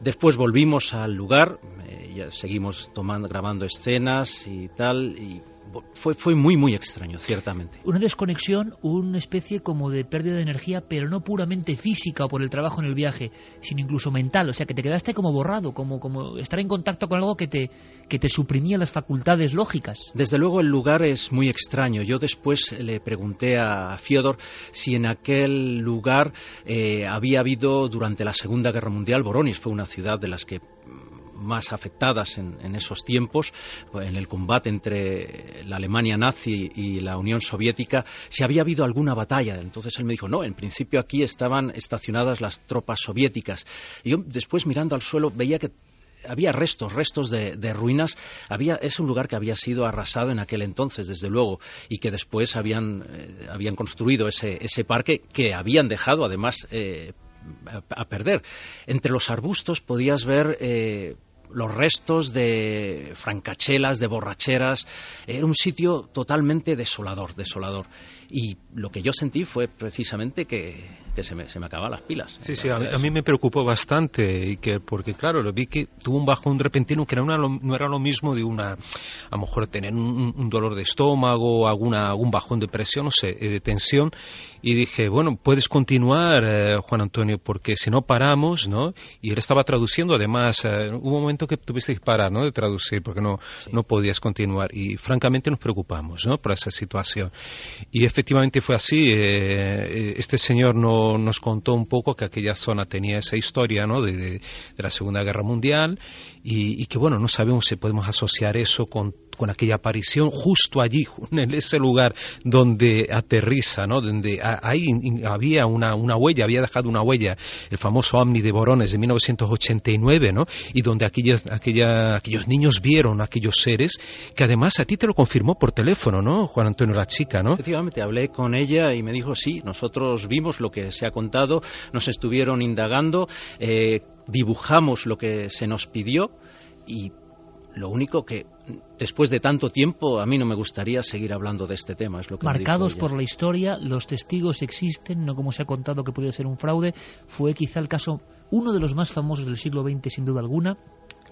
Después volvimos al lugar, eh, seguimos tomando, grabando escenas y tal, y fue, fue muy, muy extraño, ciertamente. Una desconexión, una especie como de pérdida de energía, pero no puramente física o por el trabajo en el viaje, sino incluso mental. O sea, que te quedaste como borrado, como, como estar en contacto con algo que te, que te suprimía las facultades lógicas. Desde luego el lugar es muy extraño. Yo después le pregunté a Fiodor si en aquel lugar eh, había habido durante la Segunda Guerra Mundial, Boronis fue una ciudad de las que más afectadas en, esos tiempos, en el combate entre la Alemania nazi y la Unión Soviética, si había habido alguna batalla. Entonces él me dijo, no, en principio aquí estaban estacionadas las tropas soviéticas. Y yo después mirando al suelo veía que había restos, restos de, ruinas. Había, es un lugar que había sido arrasado en aquel entonces, desde luego, y que después habían, eh, habían construido ese, ese, parque que habían dejado, además, eh, a, perder. Entre los arbustos podías ver eh, los restos de francachelas, de borracheras. Era un sitio totalmente desolador, desolador. Y lo que yo sentí fue precisamente que, se, me, se me acababan las pilas. Sí, sí, a mí, me preocupó bastante, y que, porque claro, lo vi que tuvo un bajón repentino que era no era lo mismo de una, a lo mejor tener un, dolor de estómago, alguna, algún bajón de presión, no sé, eh, de tensión. Y dije, bueno, puedes continuar, eh, Juan Antonio, porque si no paramos, ¿no? Y él estaba traduciendo, además, eh, hubo un momento que tuviste que parar, ¿no? De traducir, porque no, no podías continuar. Y francamente nos preocupamos, ¿no? Por esa situación. Y efectivamente fue así. Eh, este señor no, nos contó un poco que aquella zona tenía esa historia ¿no? de, de, la Segunda Guerra Mundial y, y, que, bueno, no sabemos si podemos asociar eso con con aquella aparición justo allí, (laughs) en ese lugar donde aterriza, ¿no? donde ahí había una, una huella, había dejado una huella, el famoso Omni de Borones de 1989, ¿no? y donde aquellos, aquella, aquellos niños vieron aquellos seres, que además a ti te lo confirmó por teléfono, ¿no, Juan Antonio, la chica, ¿no? Efectivamente, hablé con ella y me dijo, sí, nosotros vimos lo que se ha contado, nos estuvieron indagando, eh, dibujamos lo que se nos pidió y lo único que después de tanto tiempo a mí no me gustaría seguir hablando de este tema. Es lo que Marcados por la historia, los testigos existen, no como se ha contado que podía ser un fraude. Fue quizá el caso, uno de los más famosos del siglo XX sin duda alguna.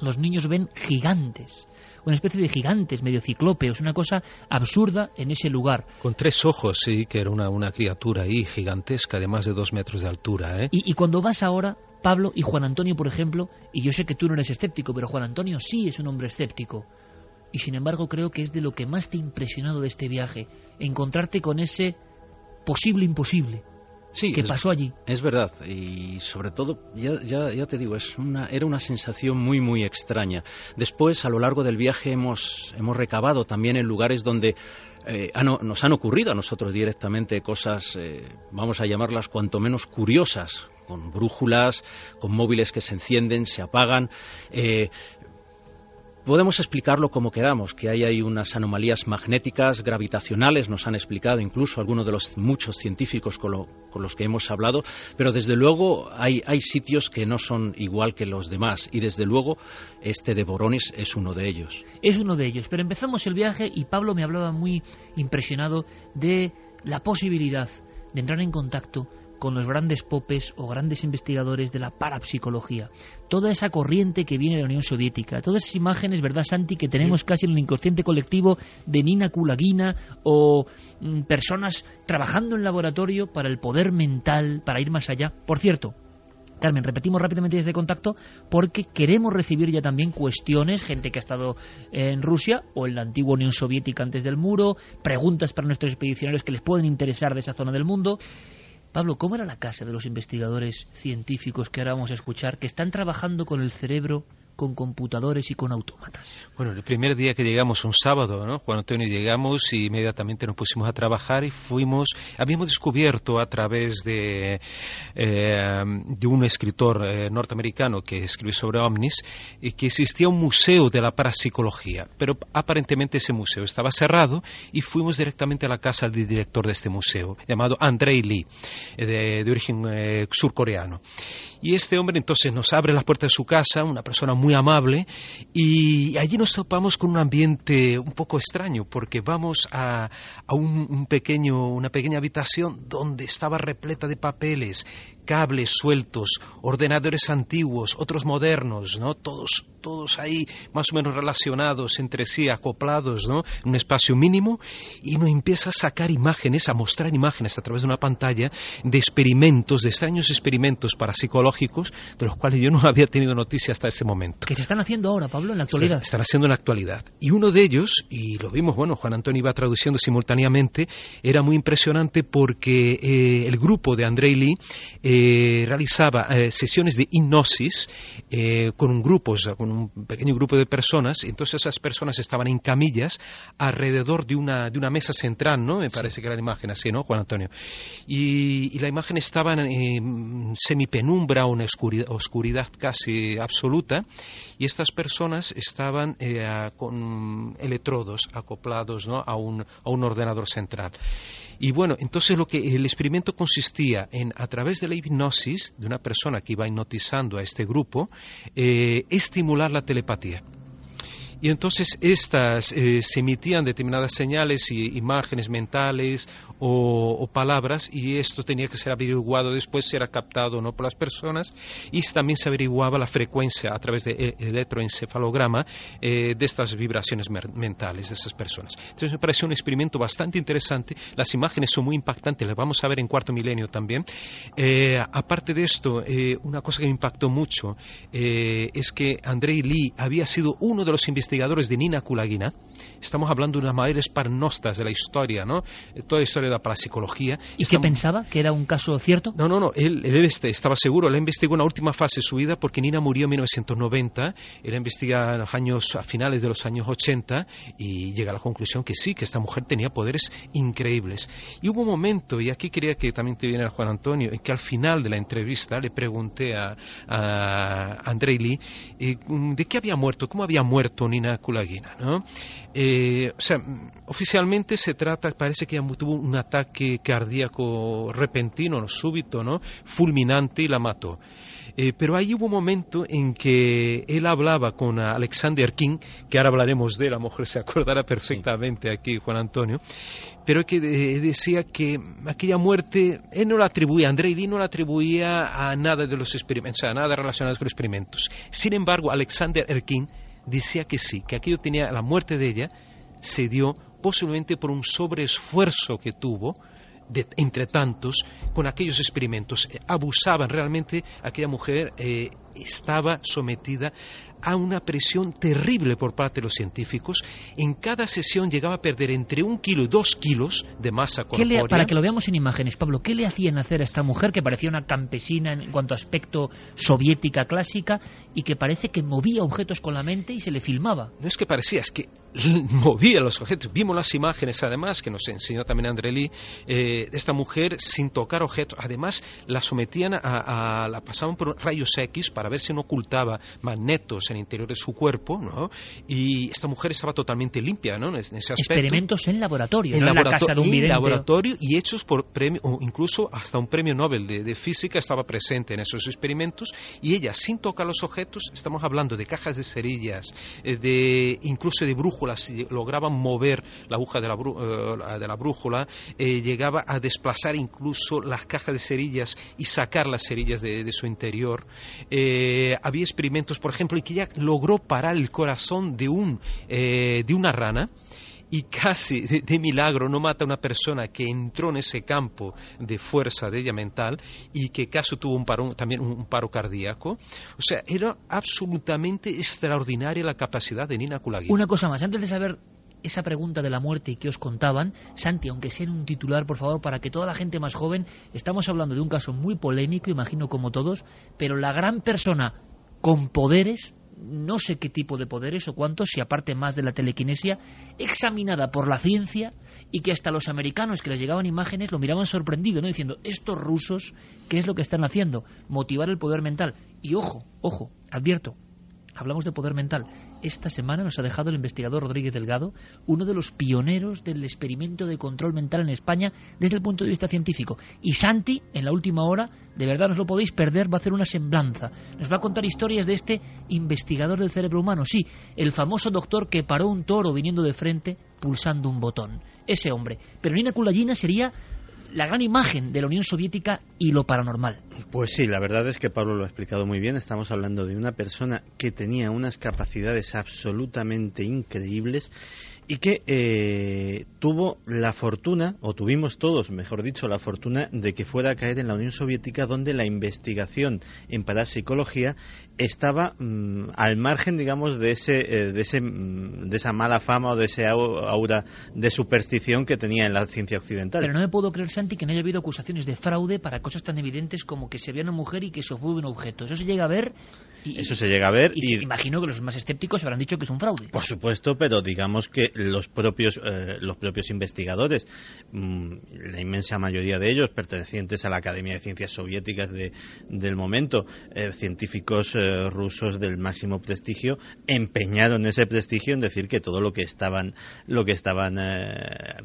Los niños ven gigantes una especie de gigantes, medio ciclópeos, una cosa absurda en ese lugar. Con tres ojos, sí, que era una, una criatura ahí gigantesca de más de dos metros de altura. ¿eh? Y, y cuando vas ahora, Pablo y Juan Antonio, por ejemplo, y yo sé que tú no eres escéptico, pero Juan Antonio sí es un hombre escéptico. Y sin embargo creo que es de lo que más te ha impresionado de este viaje, encontrarte con ese posible imposible. Sí, que pasó allí. Es verdad, y sobre todo, ya, ya, ya te digo, es una, era una sensación muy, muy extraña. Después, a lo largo del viaje, hemos, hemos recabado también en lugares donde eh, nos han ocurrido a nosotros directamente cosas, eh, vamos a llamarlas cuanto menos curiosas, con brújulas, con móviles que se encienden, se apagan. Eh, Podemos explicarlo como queramos, que hay, hay unas anomalías magnéticas, gravitacionales, nos han explicado incluso algunos de los muchos científicos con, los que hemos hablado, pero desde luego hay, hay, sitios que no son igual que los demás y desde luego este de Boronis es uno de ellos. Es uno de ellos, pero empezamos el viaje y Pablo me hablaba muy impresionado de la posibilidad de entrar en contacto con los grandes popes o grandes investigadores de la parapsicología. Toda esa corriente que viene de la Unión Soviética, todas esas imágenes, ¿verdad, Santi?, que tenemos casi en el inconsciente colectivo de Nina Kulagina o mm, personas trabajando en laboratorio para el poder mental, para ir más allá. Por cierto, Carmen, repetimos rápidamente desde contacto porque queremos recibir ya también cuestiones, gente que ha estado en Rusia o en la antigua Unión Soviética antes del muro, preguntas para nuestros expedicionarios que les pueden interesar de esa zona del mundo. Pablo, ¿cómo era la casa de los investigadores científicos que ahora vamos a escuchar, que están trabajando con el cerebro con computadores y con autómatas. Bueno, el primer día que llegamos, un sábado, ¿no? Juan Antonio llegamos y inmediatamente nos pusimos a trabajar y fuimos, habíamos descubierto a través de, eh, de un escritor eh, norteamericano que escribió sobre ovnis y que existía un museo de la parapsicología, pero aparentemente ese museo estaba cerrado y fuimos directamente a la casa del director de este museo, llamado Andrei Lee, eh, de, de origen surcoreano Y este hombre entonces nos abre las puertas de su casa, una persona muy amable, y allí nos topamos con un ambiente un poco extraño, porque vamos a, a un, pequeño, una pequeña habitación donde estaba repleta de papeles, cables sueltos, ordenadores antiguos, otros modernos, ¿no? Todos, todos ahí más o menos relacionados entre sí, acoplados, ¿no? En un espacio mínimo, y nos empieza a sacar imágenes, a mostrar imágenes a través de una pantalla de experimentos, de extraños experimentos parapsicológicos, de los cuales yo no (laughs) había tenido noticia hasta ese momento. Que se están haciendo ahora, Pablo, en la actualidad. Se están haciendo en la actualidad. Y uno de ellos, y lo vimos, bueno, Juan Antonio iba traduciendo simultáneamente, era muy impresionante porque eh, el grupo de Andrei Lee eh, realizaba eh, sesiones de hipnosis con un grupo, con un pequeño grupo de personas, entonces esas personas estaban en camillas alrededor de una, de una mesa central, ¿no? Me parece que era la imagen así, ¿no, Juan Antonio? Y, la imagen estaba en semipenumbra o en oscuridad, oscuridad, casi absoluta, y estas personas estaban con electrodos acoplados ¿no? a, un, a un ordenador central. Y bueno, entonces lo que el experimento consistía en, a través de la hipnosis de una persona que iba hipnotizando a este grupo, eh, estimular la telepatía. Y entonces estas eh, se emitían determinadas señales y imágenes mentales o, palabras y esto tenía que ser averiguado después si era captado o no por las personas y también se averiguaba la frecuencia a través de e, electroencefalograma eh, de estas vibraciones mentales de esas personas. Entonces me pareció un experimento bastante interesante. Las imágenes son muy impactantes, las vamos a ver en cuarto milenio también. Eh, aparte de esto, una cosa que me impactó mucho es que Andrei Lee había sido uno de los investigadores de Nina Kulagina, estamos hablando de las mayores parnostas de la historia, ¿no? Toda la historia de la parapsicología. ¿Y qué pensaba? ¿Que era un caso cierto? No, no, no, él, él este, estaba seguro, él investigó una última fase de su vida porque Nina murió en 1990, él investiga los años, a finales de los años 80 y llega a la conclusión que sí, que esta mujer tenía poderes increíbles. Y hubo un momento, y aquí quería que también te viera Juan Antonio, en que al final de la entrevista le pregunté a, a Andrei Lee eh, de qué había muerto, cómo había muerto Nina ¿no? Eh, o sea, oficialmente se trata, parece que tuvo un ataque cardíaco repentino, súbito, ¿no? Fulminante y la mató. Eh, pero ahí hubo un momento en que él hablaba con Alexander King, que ahora hablaremos de él, a lo mejor se acordará perfectamente aquí Juan Antonio, pero que decía que aquella muerte, él no la atribuía, Andrei Lee no la atribuía a nada de los experimentos, a nada relacionado con los experimentos. Sin embargo, Alexander Erkin decía que sí, que aquello tenía, la muerte de ella se dio posiblemente por un sobreesfuerzo que tuvo de, entre tantos con aquellos experimentos. Abusaban realmente, aquella mujer eh, estaba sometida a una presión terrible por parte de los científicos. En cada sesión llegaba a perder entre un kilo y dos kilos de masa corpórea. para que lo veamos en imágenes, Pablo, ¿qué le hacían hacer a esta mujer que parecía una campesina en cuanto a aspecto soviética clásica y que parece que movía objetos con la mente y se le filmaba? No es que parecía, es que (laughs) movía los objetos. Vimos las imágenes, además, que nos enseñó también André Lee, eh, de esta mujer sin tocar objetos. Además, la sometían a, la pasaban por rayos X para ver si no ocultaba magnetos en el interior de su cuerpo, ¿no? Y esta mujer estaba totalmente limpia, ¿no? En ese aspecto. Experimentos en laboratorio, en, la casa de un en laboratorio y hechos por premio, o incluso hasta un premio Nobel de, física estaba presente en esos experimentos y ella, sin tocar los objetos, estamos hablando de cajas de cerillas, eh, de incluso de brújulas, lograban mover la aguja de la, eh, brújula, eh, llegaba a desplazar incluso las cajas de cerillas y sacar las cerillas de, su interior. había experimentos, por ejemplo, en que ella logró parar el corazón de, un, eh, de una rana y casi de, milagro no mata a una persona que entró en ese campo de fuerza de ella mental y que casi tuvo un también un, paro cardíaco. O sea, era absolutamente extraordinaria la capacidad de Nina Kulagin. Una cosa más, antes de saber esa pregunta de la muerte que os contaban, Santi, aunque sea en un titular, por favor, para que toda la gente más joven, estamos hablando de un caso muy polémico, imagino como todos, pero la gran persona con poderes no sé qué tipo de poderes o cuántos, si aparte más de la telequinesia, examinada por la ciencia y que hasta los americanos que les llegaban imágenes lo miraban sorprendido, ¿no? diciendo, estos rusos, ¿qué es lo que están haciendo? Motivar el poder mental. Y ojo, ojo, advierto, Hablamos de poder mental. Esta semana nos ha dejado el investigador Rodríguez Delgado, uno de los pioneros del experimento de control mental en España desde el punto de vista científico. Y Santi, en la última hora, de verdad no lo podéis perder, va a hacer una semblanza. Nos va a contar historias de este investigador del cerebro humano. Sí, el famoso doctor que paró un toro viniendo de frente pulsando un botón. Ese hombre. Pero Nina Kulayina sería la gran imagen de la Unión Soviética y lo paranormal. Pues sí, la verdad es que Pablo lo ha explicado muy bien. Estamos hablando de una persona que tenía unas capacidades absolutamente increíbles y que eh, tuvo la fortuna, o tuvimos todos, mejor dicho, la fortuna de que fuera a caer en la Unión Soviética, donde la investigación en parapsicología estaba mm, al margen, digamos, de ese, eh, de ese, mm, de esa mala fama o de ese aura de superstición que tenía en la ciencia occidental. Pero no me puedo creer, Santi, que no haya habido acusaciones de fraude para cosas tan evidentes como que se vea una mujer y que se fue un objeto. Eso se llega a ver. Y, Eso se llega a ver. Y, imagino que los más escépticos habrán dicho que es un fraude. Por supuesto, pero digamos que los propios, eh, los propios investigadores, mm, la inmensa mayoría de ellos pertenecientes a la Academia de Ciencias Soviéticas de, del momento, eh, científicos eh, rusos del máximo prestigio, empeñaron ese prestigio en decir que todo lo que estaban, lo que estaban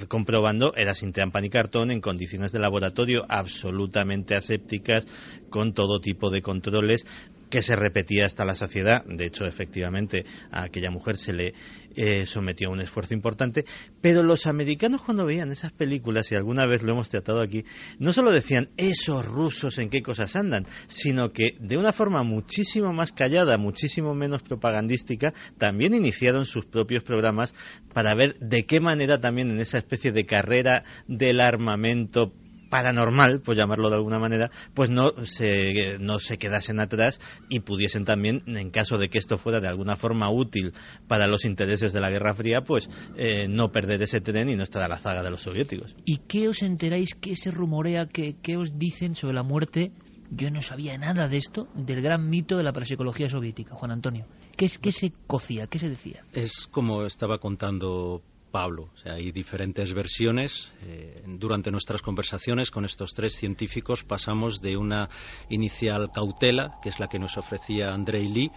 comprobando era sin trampa ni cartón, en condiciones de laboratorio absolutamente asépticas, con todo tipo de controles que se repetía hasta la saciedad. De hecho, efectivamente, a aquella mujer se le eh, sometió a un esfuerzo importante. Pero los americanos cuando veían esas películas, y alguna vez lo hemos tratado aquí, no solo decían esos rusos en qué cosas andan, sino que de una forma muchísimo más callada, muchísimo menos propagandística, también iniciaron sus propios programas para ver de qué manera también en esa especie de carrera del armamento paranormal, por llamarlo de alguna manera, pues no se, no se quedasen atrás y pudiesen también, en caso de que esto fuera de alguna forma útil para los intereses de la Guerra Fría, pues eh, no perder ese tren y no estar a la zaga de los soviéticos. ¿Y qué os enteráis, qué se rumorea, qué, qué os dicen sobre la muerte? Yo no sabía nada de esto, del gran mito de la parapsicología soviética, Juan Antonio. ¿Qué, qué se cocía? ¿Qué se decía? Es como estaba contando Pablo. Hay diferentes versiones. Eh, durante nuestras conversaciones con estos tres científicos pasamos de una inicial cautela, que es la que nos ofrecía Andrei Lee,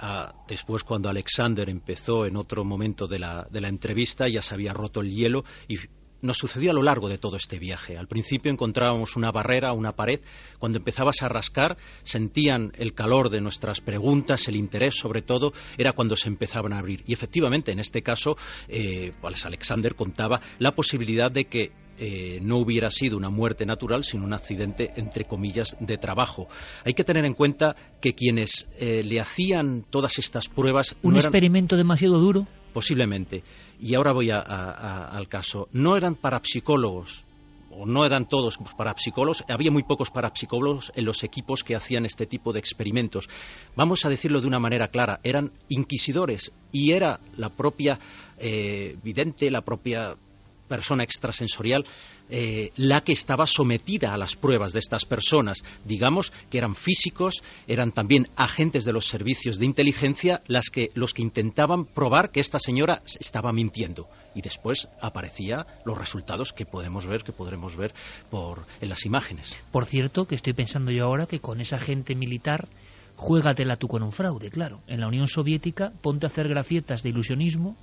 a después cuando Alexander empezó en otro momento de la, de la entrevista ya se había roto el hielo y nos sucedió a lo largo de todo este viaje. Al principio encontrábamos una barrera, una pared. Cuando empezabas a rascar, sentían el calor de nuestras preguntas, el interés, sobre todo, era cuando se empezaban a abrir. Y efectivamente, en este caso, eh, Alexander contaba la posibilidad de que eh, no hubiera sido una muerte natural, sino un accidente, entre comillas, de trabajo. Hay que tener en cuenta que quienes eh, le hacían todas estas pruebas. ¿Un experimento demasiado duro? Posiblemente. Y ahora voy al caso. No eran parapsicólogos, o no eran todos parapsicólogos, había muy pocos parapsicólogos en los equipos que hacían este tipo de experimentos. Vamos a decirlo de una manera clara, eran inquisidores y era la propia eh, vidente, la propia persona extrasensorial eh, la que estaba sometida a las pruebas de estas personas. Digamos que eran físicos, eran también agentes de los servicios de inteligencia las que, los que intentaban probar que esta señora estaba mintiendo. Y después aparecían los resultados que podemos ver, que podremos ver por, en las imágenes. Por cierto, que estoy pensando yo ahora que con esa gente militar juégatela tú con un fraude, claro. En la Unión Soviética ponte a hacer gracietas de ilusionismo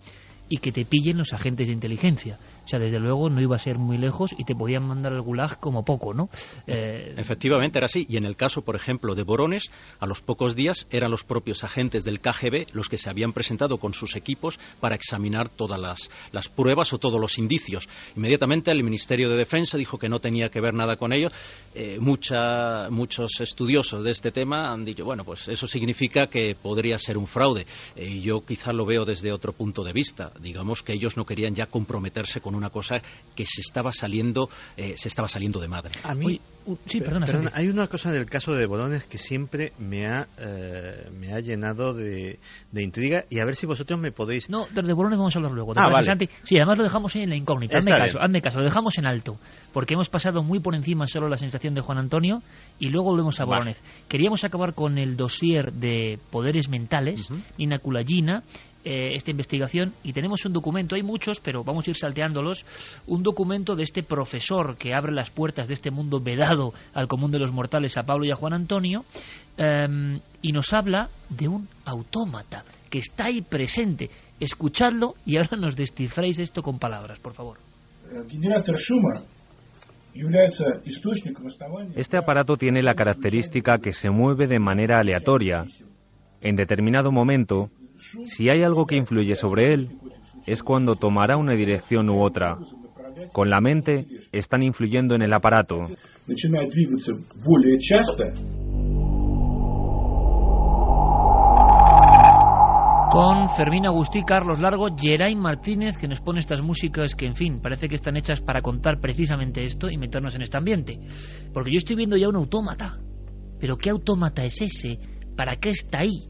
y que te pillen los agentes de inteligencia. O sea, desde luego no iba a ser muy lejos y te podían mandar al gulag como poco, ¿no? Eh, Efectivamente, era así. Y en el caso, por ejemplo, de Borones, a los pocos días eran los propios agentes del KGB los que se habían presentado con sus equipos para examinar todas las, las pruebas o todos los indicios. Inmediatamente el Ministerio de Defensa dijo que no tenía que ver nada con ello. Eh, muchos estudiosos de este tema han dicho, bueno, pues eso significa que podría ser un fraude. Eh, yo quizá lo veo desde otro punto de vista digamos que ellos no querían ya comprometerse con una cosa que se estaba saliendo, eh, se estaba saliendo de madre. A mí, sí, perdona, hay una cosa del caso de Bolones que siempre me ha, eh, me ha llenado de, intriga y a ver si vosotros me podéis... No, de Bolones vamos a hablar luego. Ah, vale. Sí, además lo dejamos en la incógnita. Hazme caso, hazme caso, lo dejamos en alto, porque hemos pasado muy por encima solo la sensación de Juan Antonio y luego volvemos a Bolones. Queríamos acabar con el dossier de poderes mentales, uh eh, esta investigación y tenemos un documento, hay muchos, pero vamos a ir salteándolos, un documento de este profesor que abre las puertas de este mundo vedado al común de los mortales a Pablo y a Juan Antonio em, y nos habla de un autómata que está ahí presente. Escuchadlo y ahora nos descifréis esto con palabras, por favor. Este aparato tiene la característica que se mueve de manera aleatoria. En determinado momento, si hay algo que influye sobre él, es cuando tomará una dirección u otra. Con la mente, están influyendo en el aparato. Con Fermín Agustí, Carlos Largo, Geray Martínez, que nos pone estas músicas que, en fin, parece que están hechas para contar precisamente esto y meternos en este ambiente. Porque yo estoy viendo ya un autómata. Pero ¿qué autómata es ese? ¿Para qué está ahí?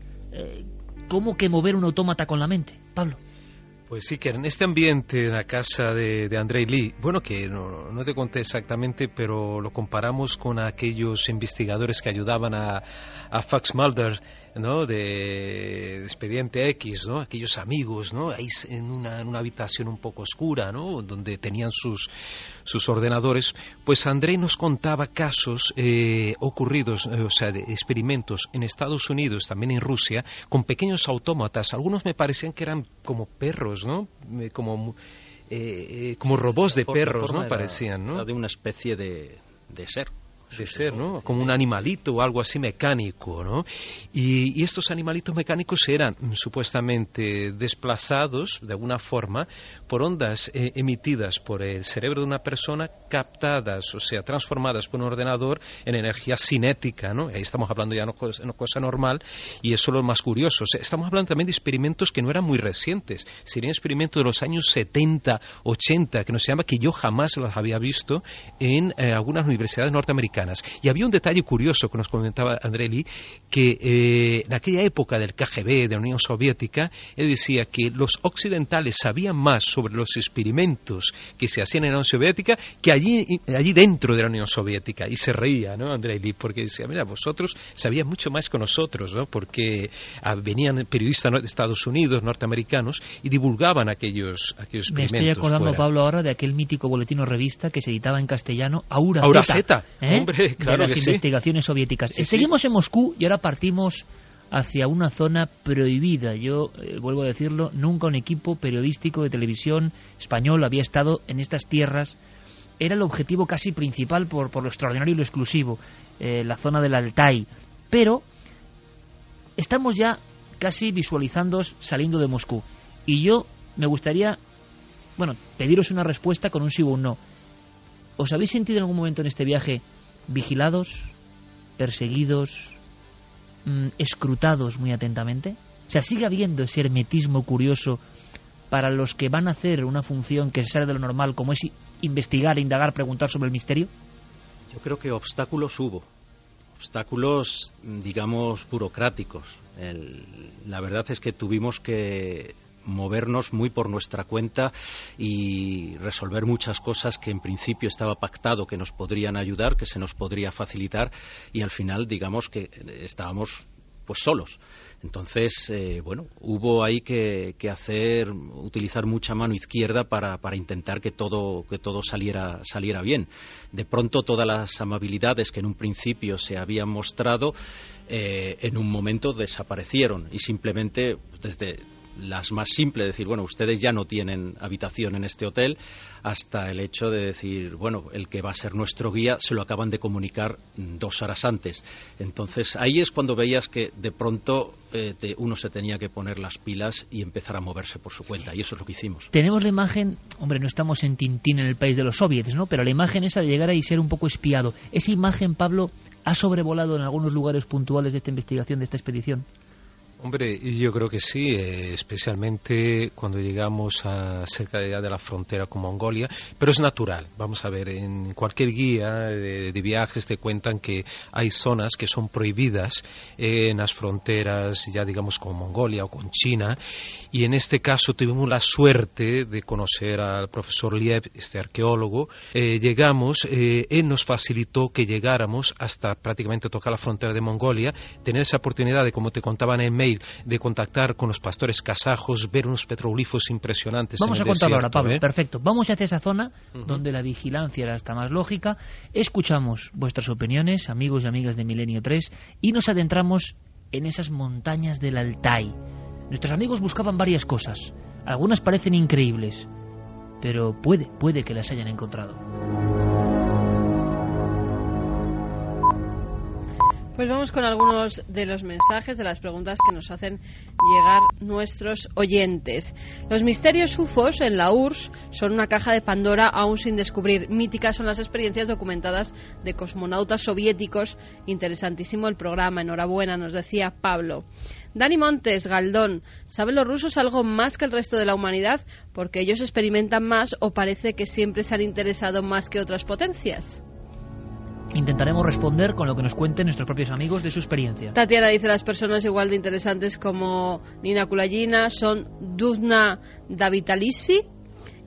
¿Cómo que mover un autómata con la mente? Pablo. Pues sí, que en este ambiente, en la casa de, de Andrei Lee, bueno, que no, no, te conté exactamente, pero lo comparamos con aquellos investigadores que ayudaban a, a Fox Mulder ¿no? de, Expediente X, ¿no? aquellos amigos, ¿no? ahí en una, en una habitación un poco oscura, ¿no? donde tenían sus, sus ordenadores, pues Andrei nos contaba casos eh, ocurridos, eh, o sea, de experimentos en Estados Unidos, también en Rusia, con pequeños autómatas. Algunos me parecían que eran como perros, ¿no? Eh, como, como robots de perros, ¿no? Parecían, ¿no? de una especie de, de ser de ser, ¿no? Como un animalito o algo así mecánico, ¿no? Y, estos animalitos mecánicos eran mm, supuestamente desplazados de alguna forma por ondas eh, emitidas por el cerebro de una persona, captadas, o sea, transformadas por un ordenador en energía cinética, ¿no? Ahí estamos hablando ya de una cosa normal y eso es lo más curioso. estamos hablando también de experimentos que no eran muy recientes, serían experimentos de los años 70, 80, que nos llama que yo jamás los había visto en eh, algunas universidades norteamericanas y había un detalle curioso que nos comentaba Andreli, que eh, en aquella época del KGB, de la Unión Soviética, él decía que los occidentales sabían más sobre los experimentos que se hacían en la Unión Soviética que allí, allí dentro de la Unión Soviética. Y se reía, ¿no, Andreli? Porque decía, mira, vosotros sabían mucho más que nosotros, ¿no? Porque ah, venían periodistas de Estados Unidos, norteamericanos, y divulgaban aquellos, aquellos experimentos. Me estoy acordando, Pablo, ahora de aquel mítico boletín o revista que se editaba en castellano, Aura, Aura Zeta. ¿eh? De las investigaciones soviéticas. Seguimos en Moscú y ahora partimos hacia una zona prohibida. Yo eh, vuelvo a decirlo, nunca un equipo periodístico de televisión español había estado en estas tierras. Era el objetivo casi principal por, por lo extraordinario y lo exclusivo, eh, la zona del Altai. Pero estamos ya casi visualizando saliendo de Moscú. Y yo me gustaría, bueno, pediros una respuesta con un sí o un no. ¿Os habéis sentido en algún momento en este viaje vigilados, perseguidos, mm, escrutados muy atentamente? O sigue habiendo ese hermetismo curioso para los que van a hacer una función que se sale de lo normal, como es investigar, indagar, preguntar sobre el misterio? Yo creo que obstáculos hubo. Obstáculos, digamos, burocráticos. la verdad es que tuvimos que movernos muy por nuestra cuenta y resolver muchas cosas que en principio estaba pactado que nos podrían ayudar, que se nos podría facilitar y al final digamos que estábamos pues solos. Entonces, eh, bueno, hubo ahí que, hacer, utilizar mucha mano izquierda para, para, intentar que todo, que todo saliera, saliera bien. De pronto, todas las amabilidades que en un principio se habían mostrado, eh, en un momento desaparecieron y simplemente desde las más simples, decir, bueno, ustedes ya no tienen habitación en este hotel, hasta el hecho de decir, bueno, el que va a ser nuestro guía se lo acaban de comunicar dos horas antes. Entonces ahí es cuando veías que de pronto eh, uno se tenía que poner las pilas y empezar a moverse por su cuenta, y eso es lo que hicimos. Tenemos la imagen, hombre, no estamos en Tintín en el país de los soviets, ¿no? Pero la imagen esa de llegar ahí y ser un poco espiado, esa imagen, Pablo, ha sobrevolado en algunos lugares puntuales de esta investigación, de esta expedición. Hombre, yo creo que sí, eh, especialmente cuando llegamos a cerca de, de, la frontera con Mongolia, pero es natural. Vamos a ver, en cualquier guía de, viajes te cuentan que hay zonas que son prohibidas en las fronteras, ya digamos con Mongolia o con China, y en este caso tuvimos la suerte de conocer al profesor Liev, este arqueólogo. Eh, llegamos, eh, él nos facilitó que llegáramos hasta prácticamente tocar la frontera de Mongolia, tener esa oportunidad de, como te contaban en mail, de contactar con los pastores kazajos, ver unos petroglifos impresionantes. Vamos en a contarlo ahora, Pablo. ¿eh? Perfecto. Vamos hacia esa zona donde la vigilancia era hasta más lógica. Escuchamos vuestras opiniones, amigos y amigas de Milenio 3, y nos adentramos en esas montañas del Altai. Nuestros amigos buscaban varias cosas. Algunas parecen increíbles, pero puede, puede que las hayan encontrado. Pues vamos con algunos de los mensajes, de las preguntas que nos hacen llegar nuestros oyentes. Los misterios UFOs en la URSS son una caja de Pandora aún sin descubrir. Míticas son las experiencias documentadas de cosmonautas soviéticos. Interesantísimo el programa. Enhorabuena, nos decía Pablo. Dani Montes, Galdón, ¿saben los rusos algo más que el resto de la humanidad? Porque ellos experimentan más o parece que siempre se han interesado más que otras potencias. Intentaremos responder con lo que nos cuenten nuestros propios amigos de su experiencia. Tatiana dice las personas igual de interesantes como Nina Kulayina son Dudna Davitalisvi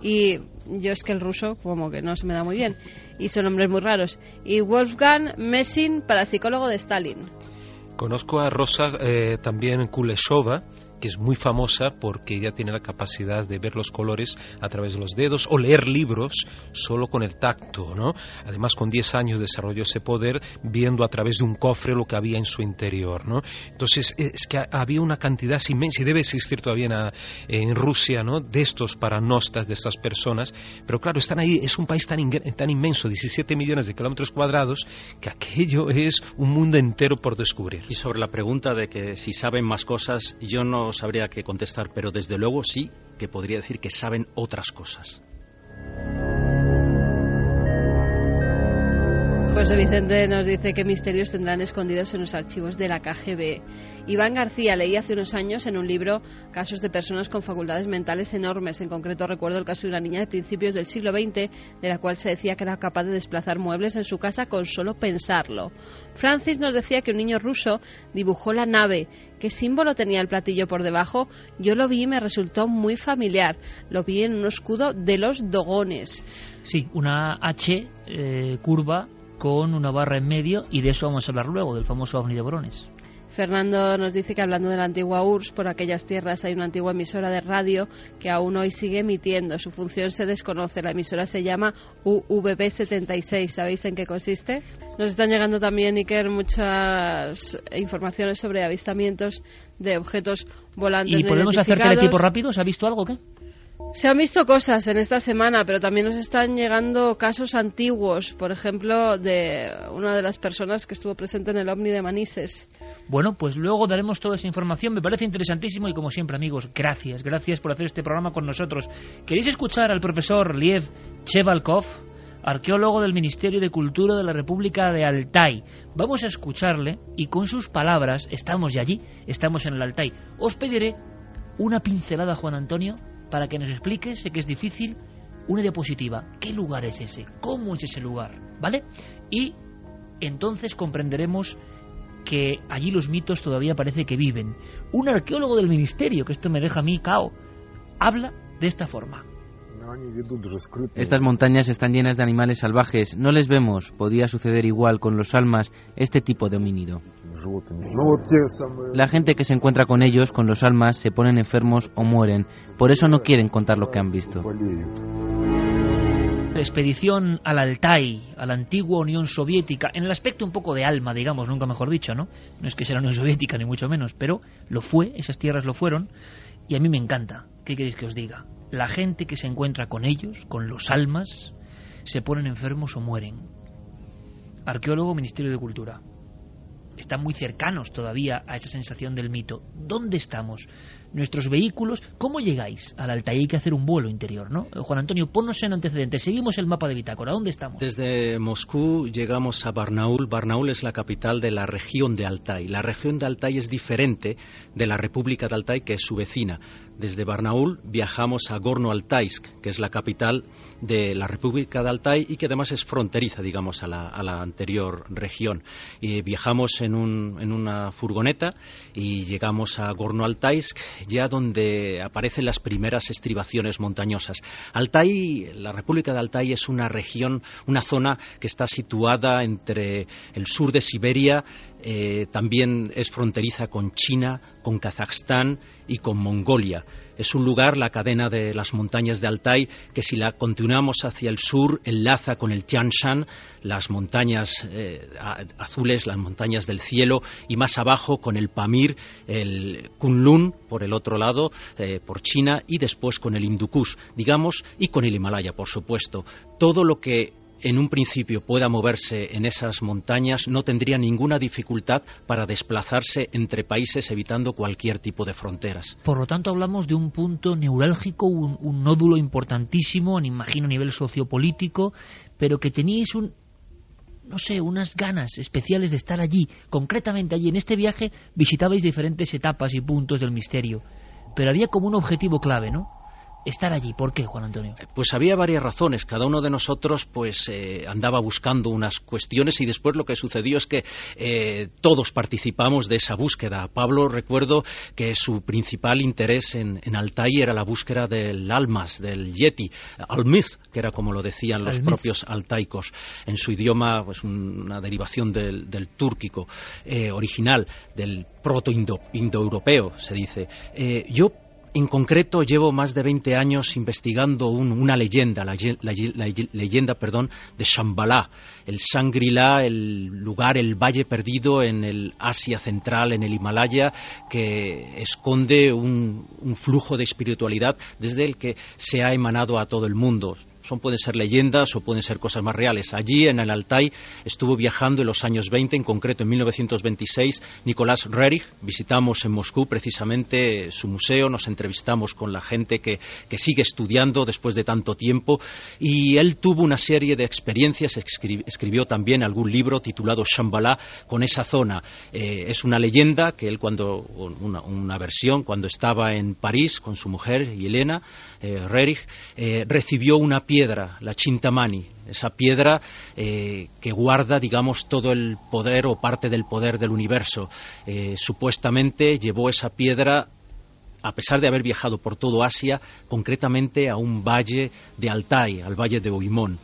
y yo es que el ruso como que no se me da muy bien y son nombres muy raros y Wolfgang Messing parapsicólogo de Stalin. Conozco a Rosa eh, también Kuleshova, que es muy famosa porque ella tiene la capacidad de ver los colores a través de los dedos o leer libros solo con el tacto, ¿no? Además, con 10 años desarrolló ese poder viendo a través de un cofre lo que había en su interior, ¿no? Entonces, es que había una cantidad inmensa y debe existir todavía en, en Rusia, ¿no? De estos paranostas, de estas personas, pero claro, están ahí, es un país tan, tan inmenso, 17 millones de kilómetros cuadrados, que aquello es un mundo entero por descubrir. Y sobre la pregunta de que si saben más cosas, yo no sabría qué contestar, pero desde luego sí que podría decir que saben otras cosas. José Vicente nos dice qué misterios tendrán escondidos en los archivos de la KGB. Iván García leí hace unos años en un libro casos de personas con facultades mentales enormes. En concreto recuerdo el caso de una niña de principios del siglo XX de la cual se decía que era capaz de desplazar muebles en su casa con solo pensarlo. Francis nos decía que un niño ruso dibujó la nave. ¿Qué símbolo tenía el platillo por debajo? Yo lo vi y me resultó muy familiar. Lo vi en un escudo de los dogones. Sí, una H eh, curva con una barra en medio y de eso vamos a hablar luego, del famoso ovni de Borones. Fernando nos dice que hablando de la antigua URSS, por aquellas tierras hay una antigua emisora de radio que aún hoy sigue emitiendo. Su función se desconoce. La emisora se llama UVB76. ¿Sabéis en qué consiste? Nos están llegando también, Iker, muchas informaciones sobre avistamientos de objetos volantes. ¿Y podemos hacer teletipo rápido? ¿Se ha visto algo o qué? Se han visto cosas en esta semana, pero también nos están llegando casos antiguos. Por ejemplo, de una de las personas que estuvo presente en el OVNI de Manises. Bueno, pues luego daremos toda esa información. Me parece interesantísimo y como siempre, amigos, gracias, gracias por hacer este programa con nosotros. ¿Queréis escuchar al profesor Liev Chevalkov, arqueólogo del Ministerio de Cultura de la República de Altai? Vamos a escucharle y con sus palabras, estamos ya allí, estamos en el Altai. Os pediré una pincelada, Juan Antonio, para que nos explique, sé que es difícil, una diapositiva. ¿Qué lugar es ese? ¿Cómo es ese lugar? ¿Vale? Y entonces comprenderemos que allí los mitos todavía parece que viven. Un arqueólogo del ministerio, que esto me deja a mí cao, habla de esta forma. Estas montañas están llenas de animales salvajes. No les vemos. Podía suceder igual con los almas, este tipo de homínido. La gente que se encuentra con ellos, con los almas, se ponen enfermos o mueren. Por eso no quieren contar lo que han visto. La expedición al Altai, a la antigua Unión Soviética, en el aspecto un poco de alma, digamos, nunca mejor dicho, ¿no? No es que sea la Unión Soviética, ni mucho menos, pero lo fue, esas tierras lo fueron, y a mí me encanta. ¿Qué queréis que os diga? La gente que se encuentra con ellos, con los almas, se ponen enfermos o mueren. Arqueólogo, Ministerio de Cultura. Están muy cercanos todavía a esa sensación del mito. ¿Dónde estamos? Nuestros vehículos, ¿cómo llegáis al Altai? Hay que hacer un vuelo interior, ¿no? Eh, Juan Antonio, ponnos en antecedentes. Seguimos el mapa de bitácora. ¿Dónde estamos? Desde Moscú llegamos a Barnaul. Barnaul es la capital de la región de Altai. La región de Altai es diferente de la República de Altai, que es su vecina. Desde Barnaul viajamos a Gorno-Altaisk, que es la capital de la República de Altai y que además es fronteriza, digamos, a la, a la anterior región. Y viajamos en, un, en una furgoneta y llegamos a Gorno-Altaisk ya donde aparecen las primeras estribaciones montañosas. Altai, la República de Altai es una región, una zona que está situada entre el sur de Siberia, eh, también es fronteriza con China, con Kazajstán y con Mongolia. Es un lugar, la cadena de las montañas de Altai, que si la continuamos hacia el sur enlaza con el Tian Shan, las montañas eh, azules, las montañas del cielo, y más abajo con el Pamir, el Kunlun por el otro lado, eh, por China, y después con el Hindu digamos, y con el Himalaya, por supuesto. Todo lo que en un principio pueda moverse en esas montañas no tendría ninguna dificultad para desplazarse entre países evitando cualquier tipo de fronteras. Por lo tanto, hablamos de un punto neurálgico, un, nódulo importantísimo, imagino a nivel sociopolítico, pero que teníais un, no sé, unas ganas especiales de estar allí, concretamente allí. En este viaje visitabais diferentes etapas y puntos del misterio, pero había como un objetivo clave, ¿no? Estar allí. ¿Por qué, Juan Antonio? Pues había varias razones. Cada uno de nosotros pues eh, andaba buscando unas cuestiones y después lo que sucedió es que eh, todos participamos de esa búsqueda. Pablo recuerdo que su principal interés en, en Altai era la búsqueda del almas, del yeti, almiz, que era como lo decían los propios altaicos en su idioma, pues una derivación del, del túrquico eh, original, del proto-indoeuropeo, se dice. yo en concreto, llevo más de 20 años investigando una leyenda, la, leyenda perdón, de Shambhala, el Shangri-La, el lugar, el valle perdido en el Asia Central, en el Himalaya, que esconde un flujo de espiritualidad desde el que se ha emanado a todo el mundo son, pueden ser leyendas o pueden ser cosas más reales. Allí, en el Altai, estuvo viajando en los años 20, en concreto en 1926, Nicolás Rerich. Visitamos en Moscú precisamente su museo, nos entrevistamos con la gente que, sigue estudiando después de tanto tiempo y él tuvo una serie de experiencias, escribió también algún libro titulado Shambhala con esa zona. Eh, es una leyenda que él cuando, una, versión, cuando estaba en París con su mujer, Elena eh, Rerich, eh, recibió una pieza la Chintamani, esa piedra eh, que guarda, digamos, todo el poder o parte del poder del universo. Eh, supuestamente llevó esa piedra a pesar de haber viajado por todo Asia, concretamente a un valle de Altai, al valle de Oimón.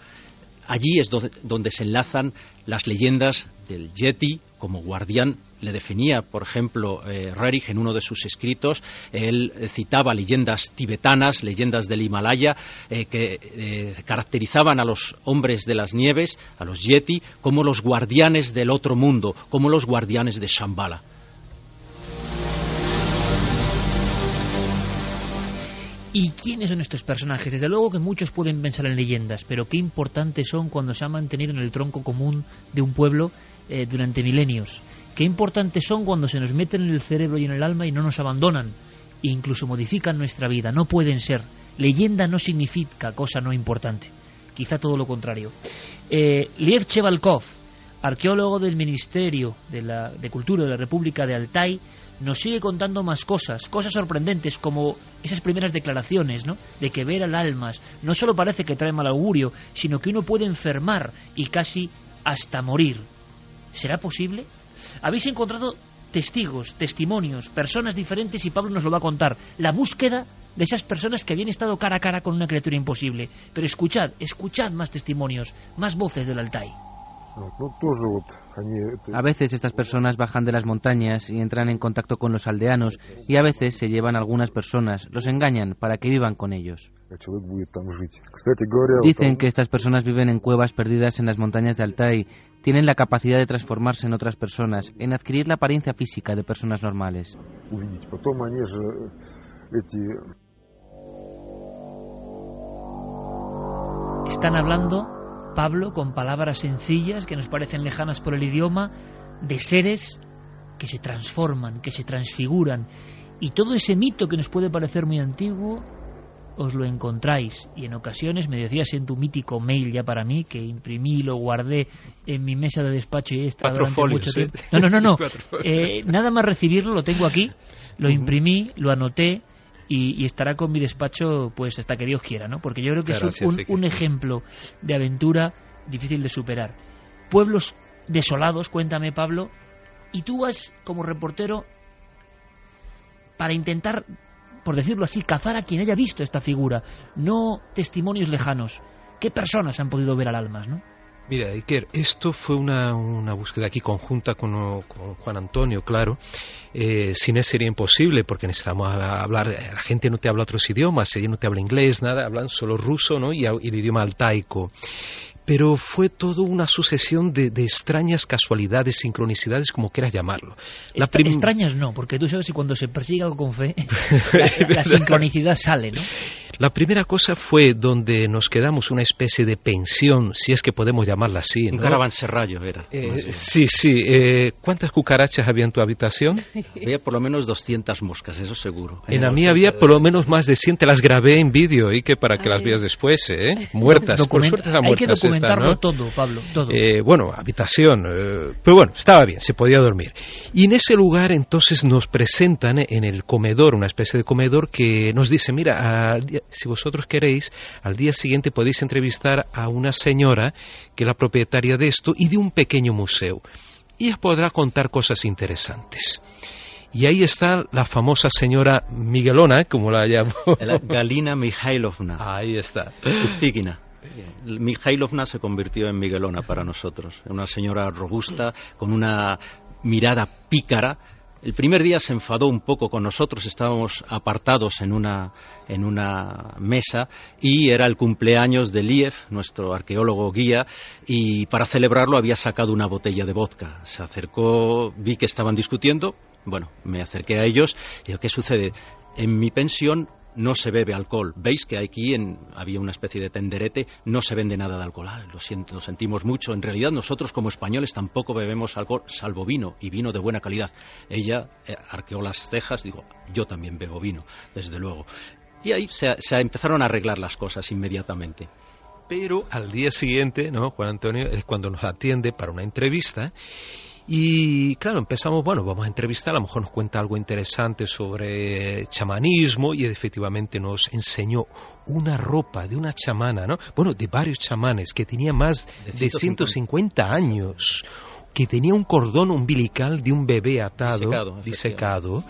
Allí es donde se enlazan las leyendas del Yeti como guardián le definía, por ejemplo, eh, Rerich en uno de sus escritos, él citaba leyendas tibetanas, leyendas del Himalaya, eh, que eh, caracterizaban a los hombres de las nieves, a los yeti, como los guardianes del otro mundo, como los guardianes de Shambhala. ¿Y quiénes son estos personajes? Desde luego que muchos pueden pensar en leyendas, pero qué importantes son cuando se han mantenido en el tronco común de un pueblo durante milenios qué importantes son cuando se nos meten en el cerebro y en el alma y no nos abandonan e incluso modifican nuestra vida. No pueden ser. Leyenda no significa cosa no importante. Quizá todo lo contrario. Eh, Liev Chevalkov, arqueólogo del Ministerio de, la, de Cultura de la República de Altai, nos sigue contando más cosas, cosas sorprendentes como esas primeras declaraciones, ¿no? De que ver al almas no solo parece que trae mal augurio, sino que uno puede enfermar y casi hasta morir. ¿Será posible? Habéis encontrado testigos, testimonios, personas diferentes y Pablo nos lo va a contar. La búsqueda de esas personas que habían estado cara a cara con una criatura imposible. Pero escuchad, escuchad más testimonios, más voces del Altai. A veces estas personas bajan de las montañas y entran en contacto con los aldeanos y a veces se llevan algunas personas, los engañan para que vivan con ellos. Dicen que estas personas viven en cuevas perdidas en las montañas de Altai, tienen la capacidad de transformarse en otras personas, en adquirir la apariencia física de personas normales. Están hablando Pablo con palabras sencillas que nos parecen lejanas por el idioma, de seres que se transforman, que se transfiguran. Y todo ese mito que nos puede parecer muy antiguo, os lo encontráis. Y en ocasiones me decías en tu mítico mail ya para mí, que imprimí y lo guardé en mi mesa de despacho y está durante mucho tiempo. No, no, no, no. (laughs) Eh, nada más recibirlo, lo tengo aquí, lo imprimí, lo anoté y, estará con mi despacho pues hasta que Dios quiera, ¿no? Porque yo creo que es un, ejemplo de aventura difícil de superar. Pueblos desolados, cuéntame Pablo, y tú vas como reportero para intentar por decirlo así, cazar a quien haya visto esta figura, no testimonios lejanos. ¿Qué personas han podido ver al almas, no? Mira, Iker, esto fue una, una búsqueda aquí conjunta con, con Juan Antonio, claro. Eh, sin él sería imposible porque necesitamos hablar, la gente no te habla otros idiomas, ella no te habla inglés, nada, hablan solo ruso ¿no? y, y el idioma altaico pero fue todo una sucesión de, extrañas casualidades, sincronicidades, como quieras llamarlo. Extrañas no, porque tú sabes que cuando se persigue algo con fe, (laughs) la, la sincronicidad sale, ¿no? La primera cosa fue donde nos quedamos una especie de pensión, si es que podemos llamarla así. Un caravanserrallo era. Eh, sí, sí. Eh, ¿Cuántas cucarachas había en tu habitación? (laughs) Había por lo menos 200 moscas, eso seguro. En la mía había por lo menos más de 100, te las grabé en vídeo y que para que las veas después, ¿eh? Muertas, por suerte muertas. Hay que documentarlo todo, Pablo, todo. Eh, bueno, habitación, pero bueno, estaba bien, se podía dormir. Y en ese lugar entonces nos presentan en el comedor, una especie de comedor que nos dice, mira, si vosotros queréis, al día siguiente podéis entrevistar a una señora que es la propietaria de esto y de un pequeño museo. Y ella podrá contar cosas interesantes. Y ahí está la famosa señora Miguelona, como la llamo. Galina Mikhailovna. Ahí está. Uftigina. Mikhailovna se convirtió en Miguelona para nosotros. Una señora robusta, con una mirada pícara, el primer día se enfadó un poco con nosotros, estábamos apartados en una, en una mesa y era el cumpleaños de Liev, nuestro arqueólogo guía, y para celebrarlo había sacado una botella de vodka. Se acercó, vi que estaban discutiendo, bueno, me acerqué a ellos y digo, ¿qué sucede? En mi pensión no se bebe alcohol. Veis que aquí en, había una especie de tenderete, no se vende nada de alcohol. Ah, lo, lo sentimos mucho. En realidad nosotros como españoles tampoco bebemos alcohol, salvo vino, y vino de buena calidad. Ella eh, arqueó las cejas, digo, yo también bebo vino, desde luego. Y ahí se, se empezaron a arreglar las cosas inmediatamente. Pero al día siguiente, ¿no? Juan Antonio es cuando nos atiende para una entrevista y claro, empezamos, bueno, vamos a entrevistar, a lo mejor nos cuenta algo interesante sobre chamanismo y efectivamente nos enseñó una ropa de una chamana, ¿no? Bueno, de varios chamanes que tenía más de 150 años que tenía un cordón umbilical de un bebé atado, disecado,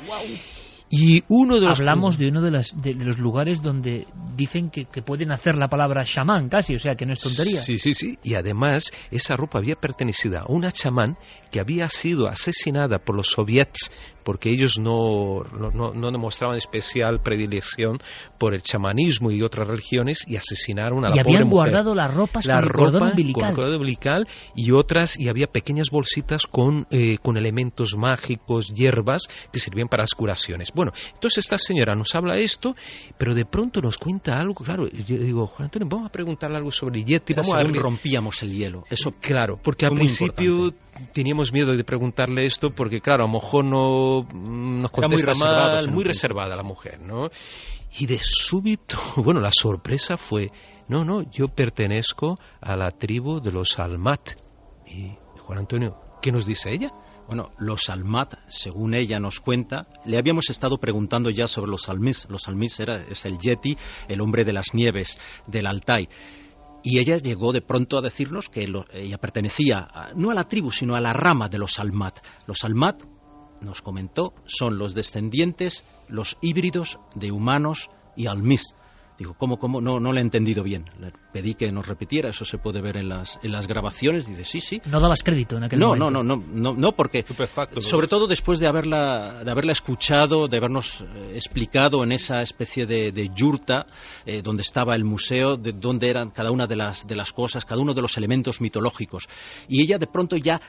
y uno de los hablamos de uno de, los lugares donde dicen que, pueden hacer la palabra chamán casi, o sea que no es tontería. Sí, sí, sí. Y además esa ropa había pertenecido a una chamán que había sido asesinada por los soviets porque ellos no, no, no, demostraban especial predilección por el chamanismo y otras religiones y asesinaron a la y pobre habían guardado las ropas la con el cordón umbilical. Con el umbilical y otras, y había pequeñas bolsitas con, eh, con elementos mágicos, hierbas que servían para las curaciones. Bueno, entonces esta señora nos habla esto, pero de pronto nos cuenta algo, claro, yo digo, Juan Antonio, vamos a preguntarle algo sobre Yeti, vamos a ver... rompíamos el hielo, eso Claro, porque al principio teníamos miedo de preguntarle esto porque, claro, a lo mejor no nos contesta muy mal, muy reservada la mujer, ¿no? Y de súbito, (laughs) bueno, la sorpresa fue, no, no, yo pertenezco a la tribu de los Almat. Y Juan Antonio, ¿qué nos dice ella? Bueno, los Almat, según ella nos cuenta, le habíamos estado preguntando ya sobre los Almis. Los Almis era, es el Yeti, el hombre de las nieves del Altai. Y ella llegó de pronto a decirnos que ella pertenecía no a la tribu, sino a la rama de los Almat. Los Almat, nos comentó, son los descendientes, los híbridos de humanos y Almis. Digo, ¿cómo, cómo? No, no le he entendido bien. Le pedí que nos repitiera, eso se puede ver en las, en las grabaciones. Dice, sí, sí. No dabas crédito en aquel no, momento. No, no, no, no, porque, sobre todo después de haberla, de haberla escuchado, de habernos eh, explicado en esa especie de, de yurta eh, donde estaba el museo, de dónde eran cada una de las, de las cosas, cada uno de los elementos mitológicos. Y ella de pronto ya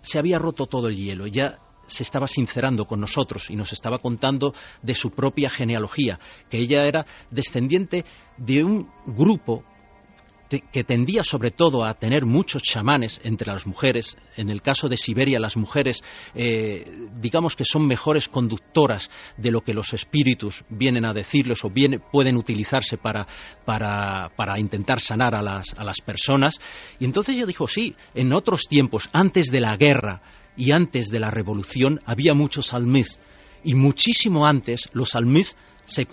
se había roto todo el hielo, ya se estaba sincerando con nosotros y nos estaba contando de su propia genealogía, que ella era descendiente de un grupo que tendía sobre todo a tener muchos chamanes entre las mujeres. En el caso de Siberia, las mujeres, eh, digamos que son mejores conductoras de lo que los espíritus vienen a decirles o pueden utilizarse para, para, intentar sanar a las, a las personas. Y entonces ella dijo, sí, en otros tiempos, antes de la guerra, y antes de la revolución había muchos almís y muchísimo antes los almís se,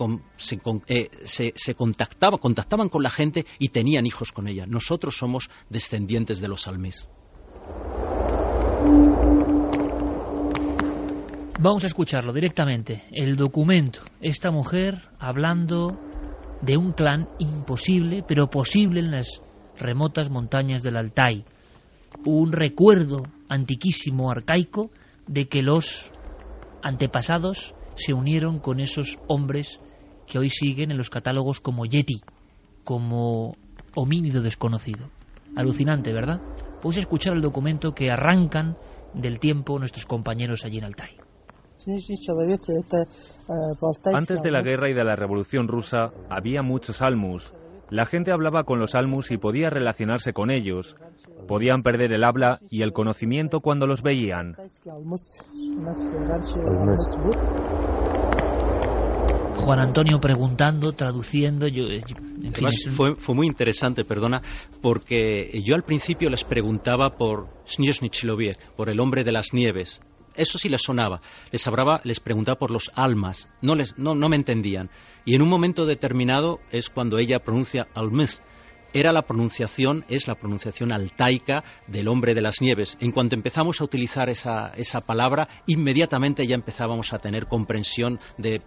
eh, se, se, contactaba, contactaban con la gente y tenían hijos con ella. Nosotros somos descendientes de los almís. Vamos a escucharlo directamente. El documento. Esta mujer hablando de un clan imposible, pero posible en las remotas montañas del Altai. Un recuerdo antiquísimo, arcaico, de que los antepasados se unieron con esos hombres que hoy siguen en los catálogos como Yeti, como homínido desconocido. Alucinante, ¿verdad? Puedes escuchar el documento que arrancan del tiempo nuestros compañeros allí en Altai. Antes de la guerra y de la revolución rusa había muchos almus. La gente hablaba con los almus y podía relacionarse con ellos. Podían perder el habla y el conocimiento cuando los veían. Juan Antonio preguntando, traduciendo. Yo, en fin, Además, es un- fue, fue muy interesante, perdona, porque yo al principio les preguntaba por Snezhnichiloviek, por el hombre de las nieves. Eso sí les sonaba. Les hablaba, les preguntaba por los almas. No, les, no, no me entendían. Y en un momento determinado es cuando ella pronuncia almas. Era la pronunciación, es la pronunciación altaica del hombre de las nieves. En cuanto empezamos a utilizar esa, esa palabra, inmediatamente ya empezábamos a tener comprensión de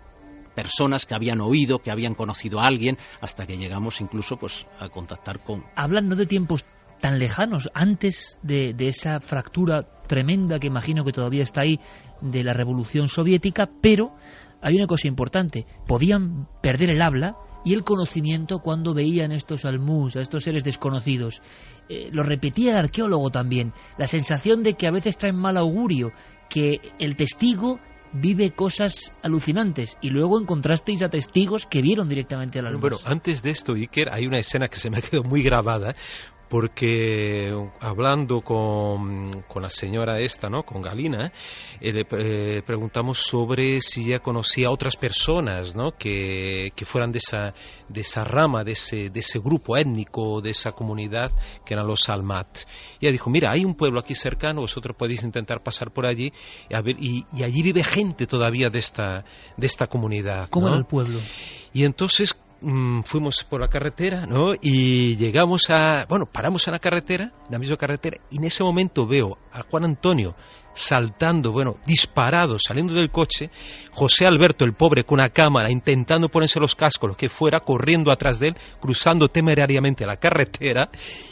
personas que habían oído, que habían conocido a alguien, hasta que llegamos incluso pues a contactar con hablan no de tiempos tan lejanos, antes de, de esa fractura tremenda que imagino que todavía está ahí de la revolución soviética, pero hay una cosa importante, podían perder el habla y el conocimiento cuando veían estos almus, a estos seres desconocidos. Eh, lo repetía el arqueólogo también, la sensación de que a veces traen mal augurio, que el testigo vive cosas alucinantes y luego encontrasteis a testigos que vieron directamente al almus. Bueno, antes de esto, Iker, hay una escena que se me ha quedado muy grabada, porque hablando con, con la señora esta, ¿no? Con Galina, eh, le eh, preguntamos sobre si ella conocía a otras personas, ¿no? Que, que fueran de esa, de esa rama, de ese, de ese grupo étnico, de esa comunidad, que eran los Almat. Y ella dijo, mira, hay un pueblo aquí cercano, vosotros podéis intentar pasar por allí, y, a ver, y, y allí vive gente todavía de esta, de esta comunidad. ¿Cómo ¿no? era el pueblo? Y entonces mm, fuimos por la carretera, ¿no? Y llegamos a, bueno, paramos en la carretera, en la misma carretera, y en ese momento veo a Juan Antonio saltando, bueno, disparado, saliendo del coche, José Alberto, el pobre, con una cámara, intentando ponerse los cascos, lo que fuera, corriendo atrás de él, cruzando temerariamente la carretera,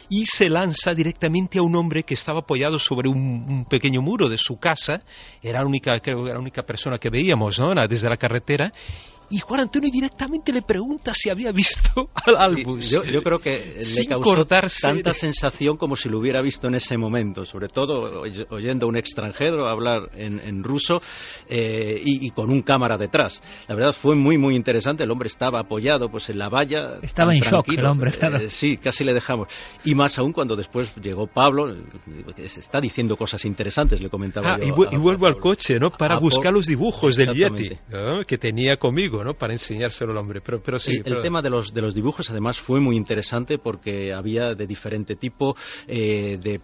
y se lanza directamente a un hombre que estaba apoyado sobre un, un pequeño muro de su casa, era la única, creo que era la única persona que veíamos, ¿no? Desde la carretera, y Juan Antonio directamente le pregunta si había visto (laughs) al Albus. Yo, yo creo que le Sin causó cortarse tanta de- sensación como si lo hubiera visto en ese momento, sobre todo oy- oyendo a un extranjero hablar en, en ruso eh, y, y con un cámara detrás. La verdad fue muy muy interesante. El hombre estaba apoyado pues en la valla. Estaba en shock el hombre, Eh, claro. sí, casi le dejamos. Y más aún cuando después llegó Pablo, eh, se está diciendo cosas interesantes, le comentaba Ah, yo y, vu- a- y vuelvo al coche, ¿no? Para a- buscar los dibujos del Yeti. ¿no? que tenía conmigo, ¿no? Para enseñárselo al hombre. Pero, pero sí. el, tema de los, de los dibujos además fue muy interesante porque había de diferente tipo, eh, de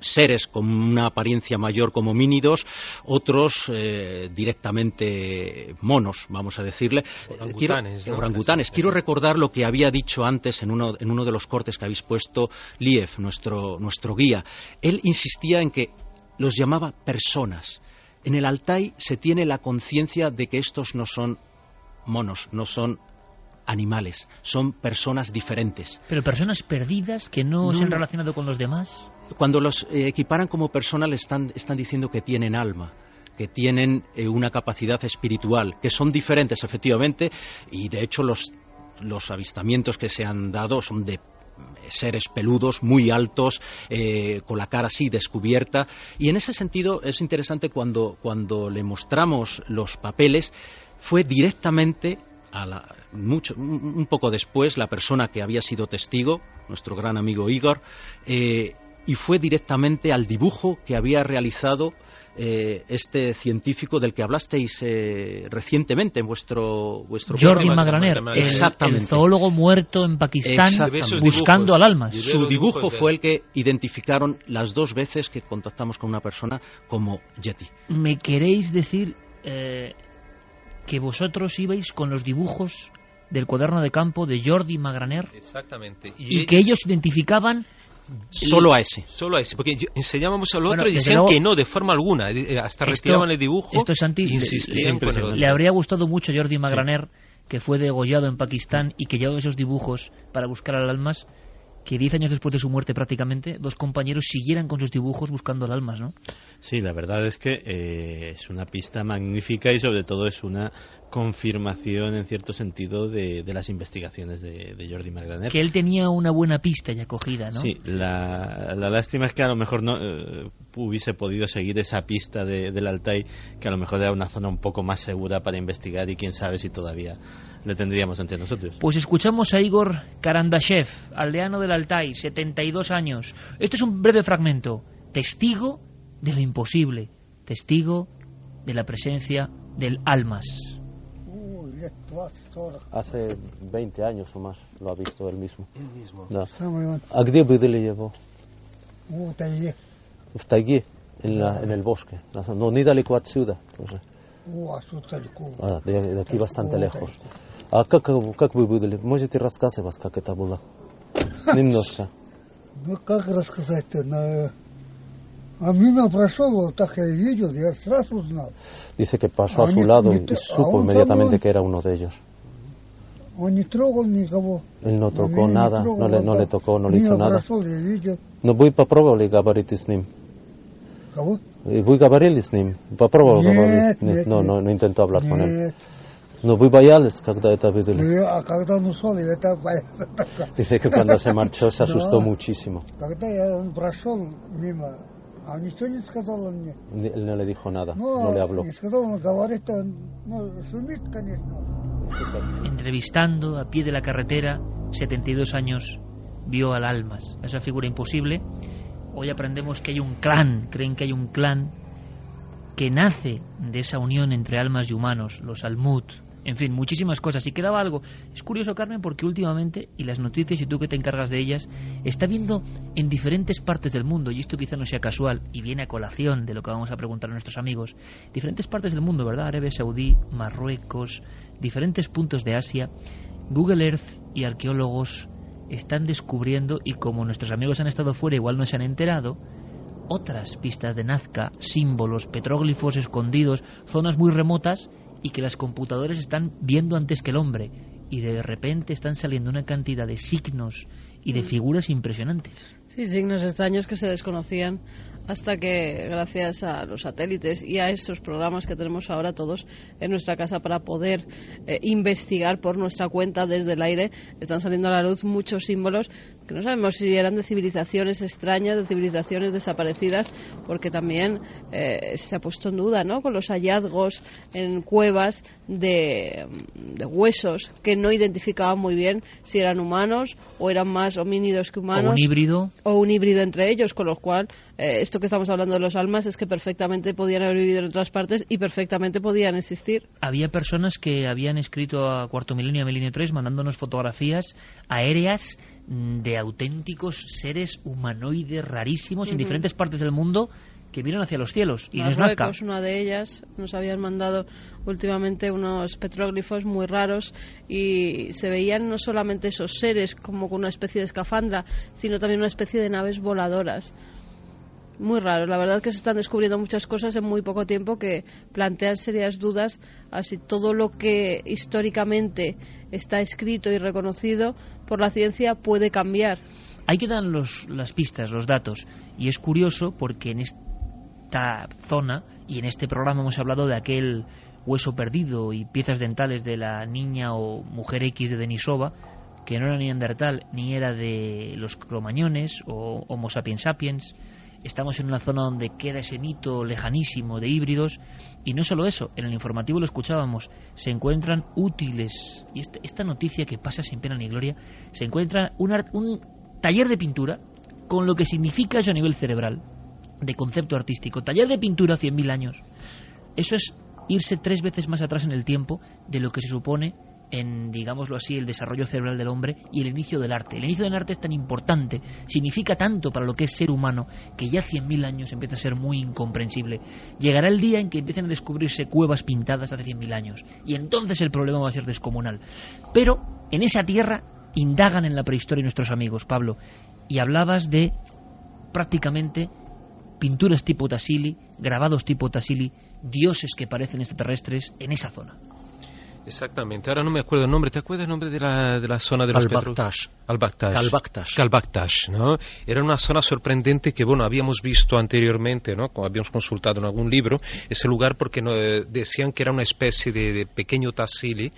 seres con una apariencia mayor como homínidos, otros eh, directamente monos, vamos a decirle. Orangutanes, Quiero, ¿no? orangutanes. Quiero recordar lo que había dicho antes en uno, en uno de los cortes que habéis puesto Liev, nuestro, nuestro guía. Él insistía en que los llamaba personas. En el Altai se tiene la conciencia de que estos no son monos, no son animales, son personas diferentes. Pero personas perdidas que no, No, se han relacionado con los demás. Cuando los eh, equiparan como personas, le están, están diciendo que tienen alma, que tienen eh, una capacidad espiritual, que son diferentes, efectivamente, y de hecho los, los avistamientos que se han dado son de seres peludos, muy altos, eh, con la cara así descubierta. Y en ese sentido es interesante cuando, cuando le mostramos los papeles, fue directamente a la- mucho, un un poco después la persona que había sido testigo, nuestro gran amigo Igor, eh, y fue directamente al dibujo que había realizado eh, este científico del que hablasteis eh, recientemente en vuestro, vuestro Jordi programa. Magraner, el, el Exactamente. zoólogo muerto en Pakistán Exactamente. buscando al alma. Su dibujo fue el que identificaron las dos veces que contactamos con una persona como Yeti. ¿Me queréis decir eh, que vosotros ibais con los dibujos del cuaderno de campo de Jordi Magraner Exactamente. y que ellos identificaban Solo a ese. Solo a ese, porque enseñábamos al otro y decían que no, de forma alguna. Eh, hasta retiraban el dibujo. Esto es Santi, le, habría gustado mucho a Jordi Magraner, que fue degollado en Pakistán y que llevó esos dibujos para buscar al almas que diez años después de su muerte prácticamente, dos compañeros siguieran con sus dibujos buscando al almas, ¿no? Sí, la verdad es que eh, es una pista magnífica y sobre todo es una confirmación en cierto sentido de, las investigaciones de, Jordi Magdaner. Que él tenía una buena pista ya cogida, ¿no? Sí, la, lástima es que a lo mejor no eh, hubiese podido seguir esa pista del Altai, que a lo mejor era una zona un poco más segura para investigar y quién sabe si todavía le tendríamos ante nosotros. Pues escuchamos a Igor Karandashev, aldeano del Altai, 72 años. Esto es un breve fragmento, testigo de lo imposible, testigo de la presencia del almas. Hace 20 años o más lo ha visto él mismo. Él mismo. Да. ¿A qué le llevó? В тайге, en, la, en el bosque. No, ni далеко отсюда. Тоже. De aquí bastante lejos. А как, как вы выдали? Можете рассказывать, как это было? (laughs) Немножко. Ну, как рассказать-то? На... А мимо прошел, так я видел, я сразу узнал. Dice que pasó a su lado y supo inmediatamente que era uno de ellos. Он не трогал никого. Él no tocó nada, no le, no le tocó, no le hizo nada. Но вы попробовали говорить с ним? Кого? Вы говорили с ним? Попробовал нет, говорить? Нет, no, нет. no, no intentó hablar нет. con él. ¿No вы боялись, когда это видели? А когда он ушел, я это боялся. Dice que cuando se marchó se (laughs) asustó muchísimo. Когда я прошел мимо, а ничего не сказал он мне. Él no le dijo nada, no, no le habló. Не сказал, он говорит, ну, шумит, конечно. Entrevistando a pie de la carretera, 72 años, vio al Almas, esa figura imposible. Hoy aprendemos que hay un clan, creen que hay un clan que nace de esa unión entre almas y humanos, los Almut, en fin, muchísimas cosas. Y quedaba algo. Es curioso, Carmen, porque últimamente, y las noticias, y tú que te encargas de ellas, está viendo en diferentes partes del mundo, y esto quizá no sea casual, y viene a colación de lo que vamos a preguntar a nuestros amigos, diferentes partes del mundo, ¿verdad? Arabia Saudí, Marruecos, diferentes puntos de Asia, Google Earth y arqueólogos están descubriendo, y como nuestros amigos han estado fuera, igual no se han enterado, otras pistas de Nazca, símbolos, petróglifos escondidos, zonas muy remotas y que las computadoras están viendo antes que el hombre y de repente están saliendo una cantidad de signos y de mm. figuras impresionantes. Sí, signos extraños que se desconocían hasta que gracias a los satélites y a estos programas que tenemos ahora todos en nuestra casa para poder eh, investigar por nuestra cuenta desde el aire, están saliendo a la luz muchos símbolos que no sabemos si eran de civilizaciones extrañas, de civilizaciones desaparecidas, porque también eh, se ha puesto en duda, ¿no? Con los hallazgos en cuevas de, de, huesos que no identificaban muy bien si eran humanos o eran más homínidos que humanos. O un híbrido. O un híbrido entre ellos, con lo cual eh, esto que estamos hablando de los almas es que perfectamente podían haber vivido en otras partes y perfectamente podían existir. Había personas que habían escrito a cuarto milenio, a milenio 3, mandándonos fotografías aéreas de auténticos seres humanoides rarísimos en diferentes partes del mundo que miran hacia los cielos. Y Marruecos, una de ellas, nos habían mandado últimamente unos petróglifos muy raros y se veían no solamente esos seres como con una especie de escafandra, sino también una especie de naves voladoras muy raro. La verdad que se están descubriendo muchas cosas en muy poco tiempo que plantean serias dudas a si todo lo que históricamente está escrito y reconocido por la ciencia puede cambiar. Hay que dar los, las pistas, los datos. Y es curioso porque en esta zona y en este programa hemos hablado de aquel hueso perdido y piezas dentales de la niña o mujer X de Denisova, que no era neandertal ni era de los cromañones o Homo sapiens sapiens estamos en una zona donde queda ese mito lejanísimo de híbridos y no solo eso, en el informativo lo escuchábamos, se encuentran útiles, y esta, esta noticia que pasa sin pena ni gloria, se encuentra un, un taller de pintura con lo que significa eso a nivel cerebral, de concepto artístico, taller de pintura 100.000 años. Eso es irse tres veces más atrás en el tiempo de lo que se supone en, digámoslo así, el desarrollo cerebral del hombre y el inicio del arte. El inicio del arte es tan importante, significa tanto para lo que es ser humano, que ya 100.000 años empieza a ser muy incomprensible. Llegará el día en que empiecen a descubrirse cuevas pintadas hace 100.000 años, y entonces el problema va a ser descomunal. Pero en esa tierra indagan en la prehistoria nuestros amigos, Pablo, y hablabas de prácticamente pinturas tipo Tassili, grabados tipo Tassili, dioses que parecen extraterrestres en esa zona. Exactamente, ahora no me acuerdo el nombre, ¿te acuerdas el nombre de la, de la zona de los Al-Baktash. Al-Baktash. Kalbaktash, ¿no? Era una zona sorprendente que, bueno, habíamos visto anteriormente, ¿no? Como habíamos consultado en algún libro, ese lugar porque no, decían que era una especie de, de pequeño Tassili,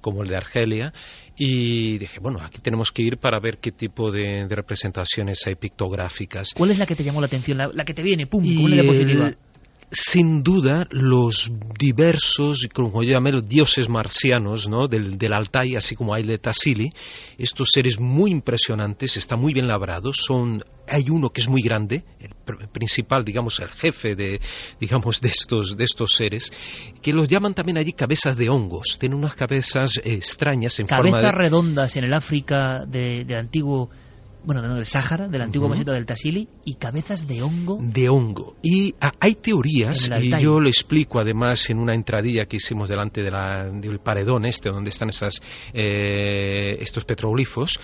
como el de Argelia, y dije, bueno, aquí tenemos que ir para ver qué tipo de, de representaciones hay pictográficas. ¿Cuál es la que te llamó la atención, la, la que te viene, pum, Y con una el- sin duda, los diversos, como yo llamé, los dioses marcianos ¿no? del, del Altai, así como hay de Tassili, estos seres muy impresionantes, están muy bien labrados, son, hay uno que es muy grande, el pr- principal, digamos, el jefe de, digamos, de estos, de estos seres, que los llaman también allí cabezas de hongos, tienen unas cabezas eh, extrañas en forma Cabezas de... redondas en el África de- antiguo, bueno, no, del Sáhara, del antiguo Ujú. meseta del Tassili, y cabezas de hongo. de hongo. Y ah, hay teorías, y yo lo explico además en una entradilla que hicimos delante de la- del paredón este, donde están esas, eh, estos petroglifos,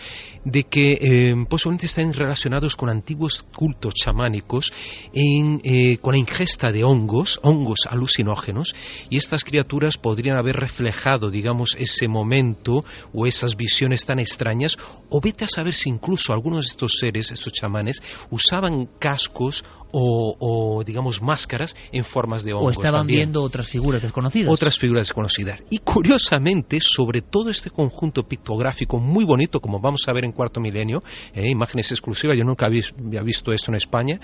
de que eh, posiblemente están relacionados con antiguos cultos chamánicos en, eh, con la ingesta de hongos, hongos alucinógenos, y estas criaturas podrían haber reflejado, digamos, ese momento o esas visiones tan extrañas, o vete a saber si incluso algunos de estos seres, estos chamanes, usaban cascos o, o, digamos, máscaras en formas de hongos. O estaban también. viendo otras figuras desconocidas. Otras figuras desconocidas. Y curiosamente, sobre todo este conjunto pictográfico muy bonito, como vamos a ver en Cuarto Milenio, eh, imágenes exclusivas, yo nunca había, había visto esto en España,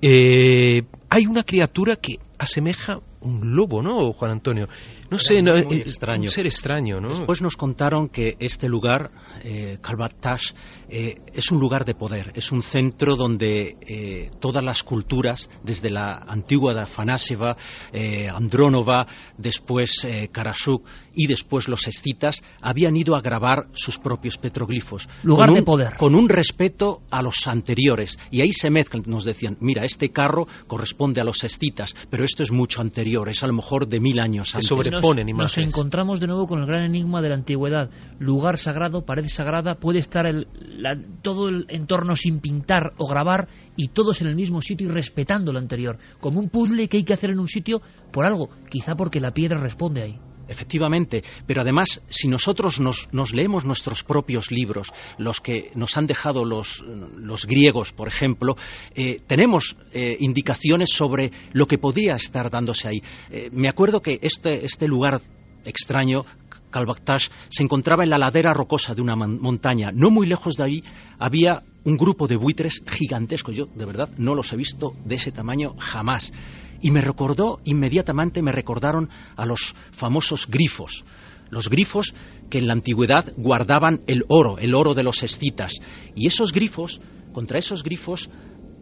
eh, hay una criatura que asemeja un lobo, ¿no, Juan Antonio? No sé, no, muy eh, extraño. un ser extraño, ¿no? Después nos contaron que este lugar, eh, Kalbatash, eh, es un lugar de poder, es un centro donde eh, todas las culturas, desde la antigua de Afanasieva, eh, Andrónova, después Karasuk y después los escitas, habían ido a grabar sus propios petroglifos. Lugar con de poder. Con un respeto a los anteriores. Y ahí se mezclan, nos decían, mira, este carro corresponde a los escitas, pero esto es mucho anterior, es a lo mejor de mil años antes. nos, nos encontramos de nuevo con el gran enigma de la antigüedad. Lugar sagrado, pared sagrada, puede estar el- la- todo el entorno sin pintar o grabar y todos en el mismo sitio y respetando lo anterior. Como un puzzle que hay que hacer en un sitio por algo, quizá porque la piedra responde ahí. Efectivamente, pero además, si nosotros nos, nos leemos nuestros propios libros, los que nos han dejado los, los griegos, por ejemplo, eh, tenemos eh, indicaciones sobre lo que podía estar dándose ahí. Eh, me acuerdo que este, este lugar extraño, Kalbaktash, se encontraba en la ladera rocosa de una mon- montaña. No muy lejos de ahí había un grupo de buitres gigantescos. Yo, de verdad, no los he visto de ese tamaño jamás. Y me recordó, inmediatamente me recordaron a los famosos grifos. Los grifos que en la antigüedad guardaban el oro, el oro de los escitas. Y esos grifos, contra esos grifos,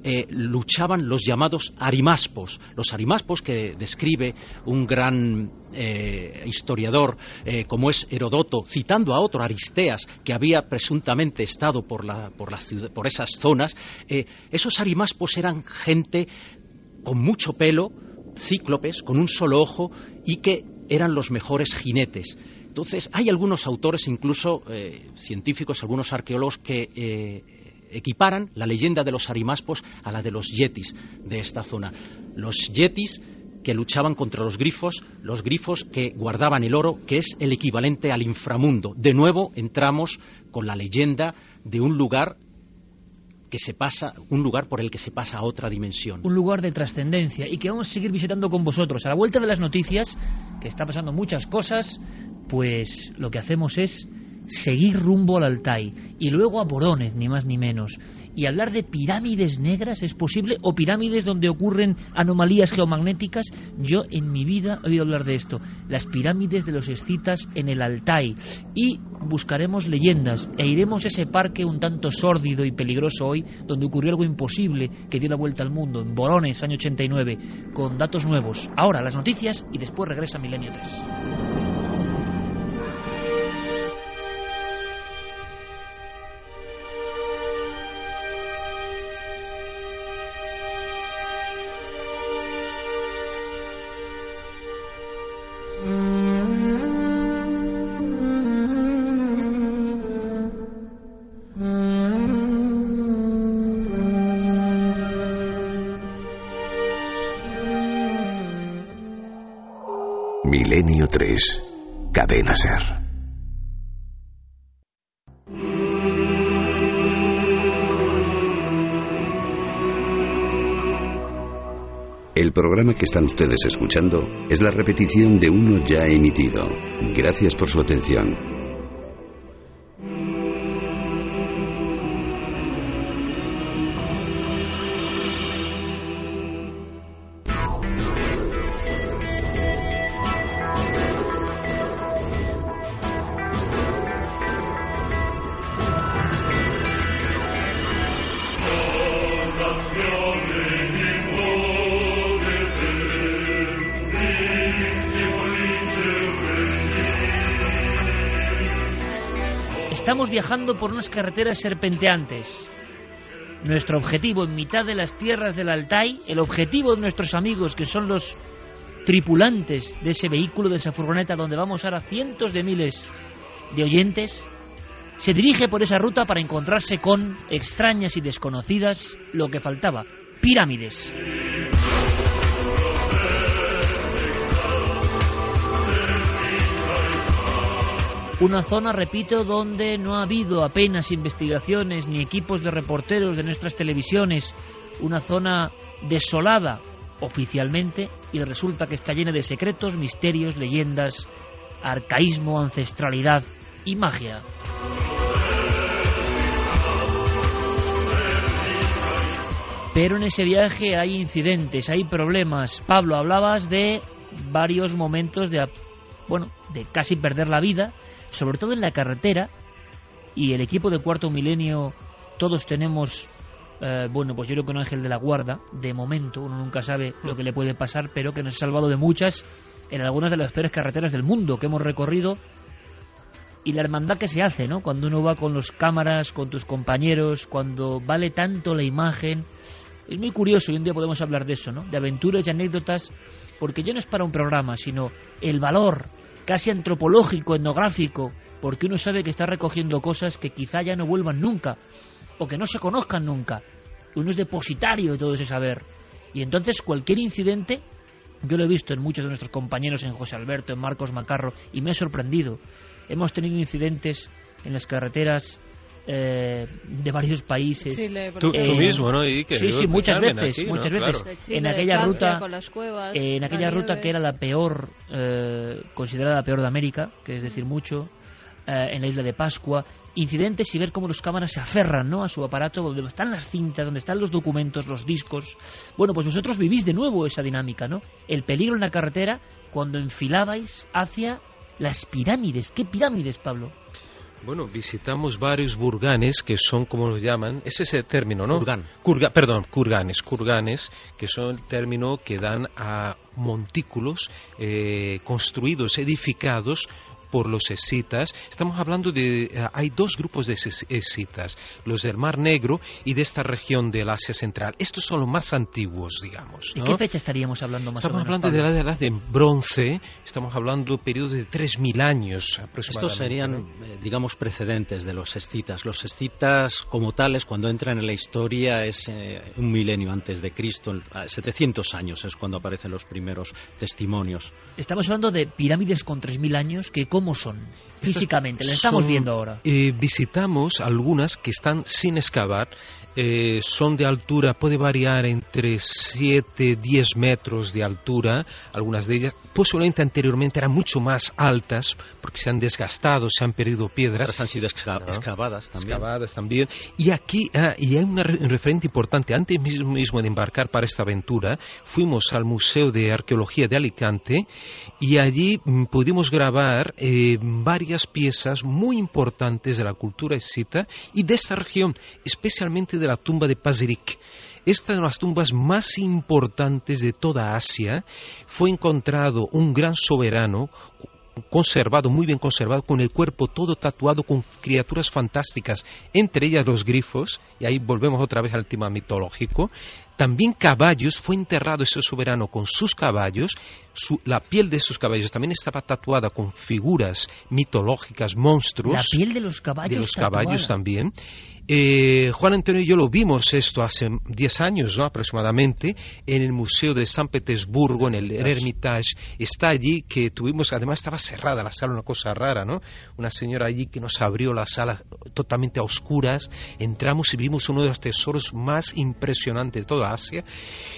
eh, luchaban los llamados arimaspos. Los arimaspos que describe un gran eh, historiador eh, como es Herodoto, citando a otro Aristeas que había presuntamente estado por, la- por, las por esas zonas, esos arimaspos eran gente con mucho pelo, cíclopes, con un solo ojo y que eran los mejores jinetes. Entonces, hay algunos autores, incluso eh, científicos, algunos arqueólogos, que eh, equiparan la leyenda de los arimaspos a la de los yetis de esta zona. Los yetis que luchaban contra los grifos, los grifos que guardaban el oro, que es el equivalente al inframundo. De nuevo entramos con la leyenda de un lugar que se pasa, un lugar por el que se pasa a otra dimensión. un lugar de trascendencia y que vamos a seguir visitando con vosotros. A la vuelta de las noticias, que está pasando muchas cosas, pues lo que hacemos es seguir rumbo al Altai y luego a Boronez, ni más ni menos. Y hablar de pirámides negras es posible o pirámides donde ocurren anomalías geomagnéticas. Yo en mi vida he oído hablar de esto, las pirámides de los escitas en el Altai. Y buscaremos leyendas e iremos a ese parque un tanto sórdido y peligroso hoy, donde ocurrió algo imposible que dio la vuelta al mundo, en Borones, año 89, con datos nuevos. Ahora las noticias y después regresa Milenio 3. Milenio 3. Cadena Ser. El programa que están ustedes escuchando es la repetición de uno ya emitido. Gracias por su atención. Por unas carreteras serpenteantes. Nuestro objetivo en mitad de las tierras del Altai, el objetivo de nuestros amigos que son los tripulantes de ese vehículo, de esa furgoneta donde vamos ahora cientos de miles de oyentes, se dirige por esa ruta para encontrarse con extrañas y desconocidas lo que faltaba, pirámides. Una zona, repito, donde no ha habido apenas investigaciones ni equipos de reporteros de nuestras televisiones. Una zona desolada oficialmente y resulta que está llena de secretos, misterios, leyendas, arcaísmo, ancestralidad y magia. Pero en ese viaje hay incidentes, hay problemas. Pablo, hablabas de varios momentos de, bueno, de casi perder la vida sobre todo en la carretera, y el equipo de cuarto milenio, todos tenemos, eh, bueno, pues yo creo que un ángel de la guarda, de momento, uno nunca sabe lo que le puede pasar, pero que nos ha salvado de muchas en algunas de las peores carreteras del mundo que hemos recorrido y la hermandad que se hace, ¿no? Cuando uno va con los cámaras, con tus compañeros, cuando vale tanto la imagen. Es muy curioso y un día podemos hablar de eso, ¿no? De aventuras y anécdotas, porque yo no es para un programa, sino el valor casi antropológico, etnográfico, porque uno sabe que está recogiendo cosas que quizá ya no vuelvan nunca, o que no se conozcan nunca. Uno es depositario de todo ese saber. Y entonces cualquier incidente, yo lo he visto en muchos de nuestros compañeros, en José Alberto, en Marcos Macarro, y me ha sorprendido. Hemos tenido incidentes en las carreteras eh, de varios países. tú, mismo, ¿no? Y sí, sí, muchas veces, muchas veces. En aquella ruta, en aquella ruta que era la peor, eh, considerada la peor de América, que es decir mucho, eh, en la isla de Pascua, incidentes y ver cómo los cámaras se aferran ¿no? a su aparato, donde están las cintas, donde están los documentos, los discos. Bueno, pues vosotros vivís de nuevo esa dinámica, ¿no? El peligro en la carretera cuando enfilabais hacia las pirámides. ¿Qué pirámides, Pablo? Bueno, visitamos varios burganes que son, como lo llaman, es ese término, ¿no? Kurgan. perdón, kurganes, kurganes, que son el término que dan a montículos eh, construidos, edificados por los escitas. Estamos hablando de... Eh, hay dos grupos de escitas, los del Mar Negro y de esta región del Asia Central. Estos son los más antiguos, digamos. ¿De qué fecha estaríamos hablando más estamos o menos? hablando de la edad de bronce, estamos hablando de periodos de 3.000 años aproximadamente. Estos serían, eh, digamos, precedentes de los escitas. Los escitas, como tales, cuando entran en la historia, es eh, un milenio antes de Cristo, 700 años es cuando aparecen los primeros testimonios. Estamos hablando de pirámides con 3.000 años que ¿Cómo son físicamente? Las estamos viendo ahora. Eh, visitamos algunas que están sin excavar eh, son de altura, puede variar entre 7, 10 metros de altura, algunas de ellas posiblemente anteriormente eran mucho más altas porque se han desgastado, se han perdido piedras. han sido excavadas también. Excavadas también. Y aquí ah, y hay un referente importante. Antes mismo de embarcar para esta aventura, fuimos al Museo de Arqueología de Alicante y allí mm, pudimos grabar eh, varias piezas muy importantes de la cultura escita y de esta región, especialmente de la tumba de Pazirik. Esta de las tumbas más importantes de toda Asia. Fue encontrado un gran soberano conservado, muy bien conservado, con el cuerpo todo tatuado con criaturas fantásticas, entre ellas los grifos, y ahí volvemos otra vez al tema mitológico. También caballos, fue enterrado ese soberano con sus caballos, la piel de sus caballos también estaba tatuada con figuras mitológicas, monstruos. La piel de los caballos. De los caballos también Eh, Juan Antonio y yo lo vimos esto hace 10 años ¿no? aproximadamente en el Museo de San Petersburgo, en el Hermitage. Está allí que tuvimos, además estaba cerrada la sala, una cosa rara, ¿no? Una señora allí que nos abrió la sala totalmente a oscuras. Entramos y vimos uno de los tesoros más impresionantes de toda Asia.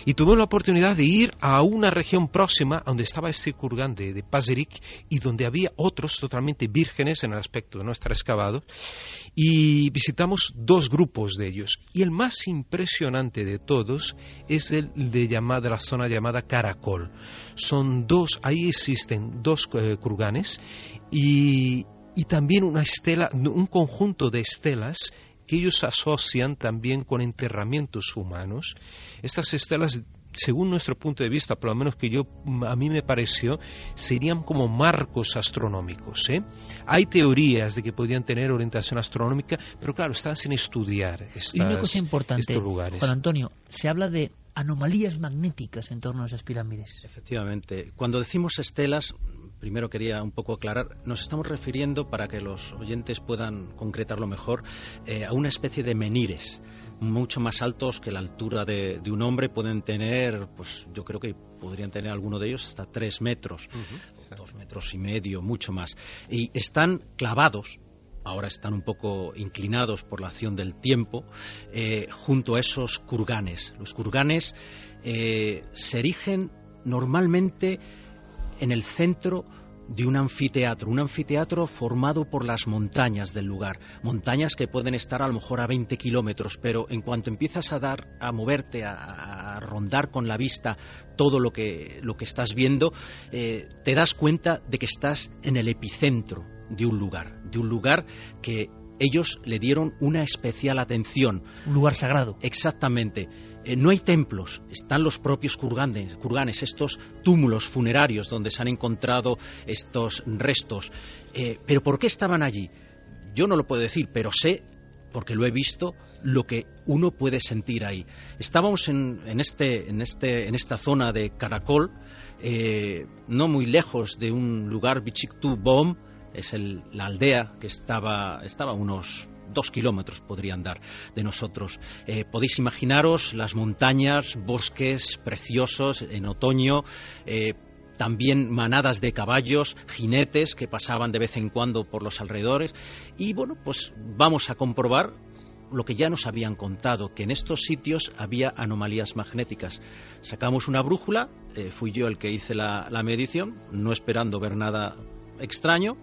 Y tuvimos la oportunidad de ir a una región próxima donde estaba este kurgan de, de Pazerik y donde había otros totalmente vírgenes en el aspecto de no estar excavados. Y visitamos dos grupos de ellos. Y el más impresionante de todos es el de, llamada, la zona llamada Caracol. Son dos, ahí existen dos eh, kurganes y, y también una estela, un conjunto de estelas que ellos asocian también con enterramientos humanos. Estas estelas según nuestro punto de vista, por lo menos que yo a mí me pareció, serían como marcos astronómicos. ¿eh? Hay teorías de que podrían tener orientación astronómica, pero claro, están sin estudiar estas, y una cosa importante, estos lugares. Juan Antonio, se habla de anomalías magnéticas en torno a esas pirámides. Efectivamente. Cuando decimos estelas, primero quería un poco aclarar, nos estamos refiriendo, para que los oyentes puedan concretarlo mejor, eh, a una especie de menires mucho más altos que la altura de, un hombre, pueden tener, pues yo creo que podrían tener alguno de ellos hasta tres metros, dos metros y medio, mucho más. Y están clavados ahora están un poco inclinados por la acción del tiempo, eh, junto a esos kurganes. Los kurganes eh, se erigen normalmente en el centro de un anfiteatro, un anfiteatro formado por las montañas del lugar, montañas que pueden estar a lo mejor a 20 kilómetros, pero en cuanto empiezas a dar, a moverte, a, rondar con la vista todo lo que, lo que estás viendo, eh, te das cuenta de que estás en el epicentro de un lugar, de un lugar que ellos le dieron una especial atención. Un lugar sagrado. Exactamente. Eh, no hay templos, están los propios kurganes, estos túmulos funerarios donde se han encontrado estos restos. Eh, pero ¿por qué estaban allí? Yo no lo puedo decir, pero sé, porque lo he visto, lo que uno puede sentir ahí. Estábamos en, este, en, este, en esta zona de Caracol, eh, no muy lejos de un lugar, Bichiktu Bom, es la aldea que estaba, estaba unos dos kilómetros podrían dar de nosotros. Eh, podéis imaginaros las montañas, bosques preciosos en otoño. Eh, también manadas de caballos, jinetes que pasaban de vez en cuando por los alrededores. Y bueno, pues vamos a comprobar lo que ya nos habían contado, que en estos sitios había anomalías magnéticas. Sacamos una brújula, eh, fui yo el que hice la medición, no esperando ver nada extraño,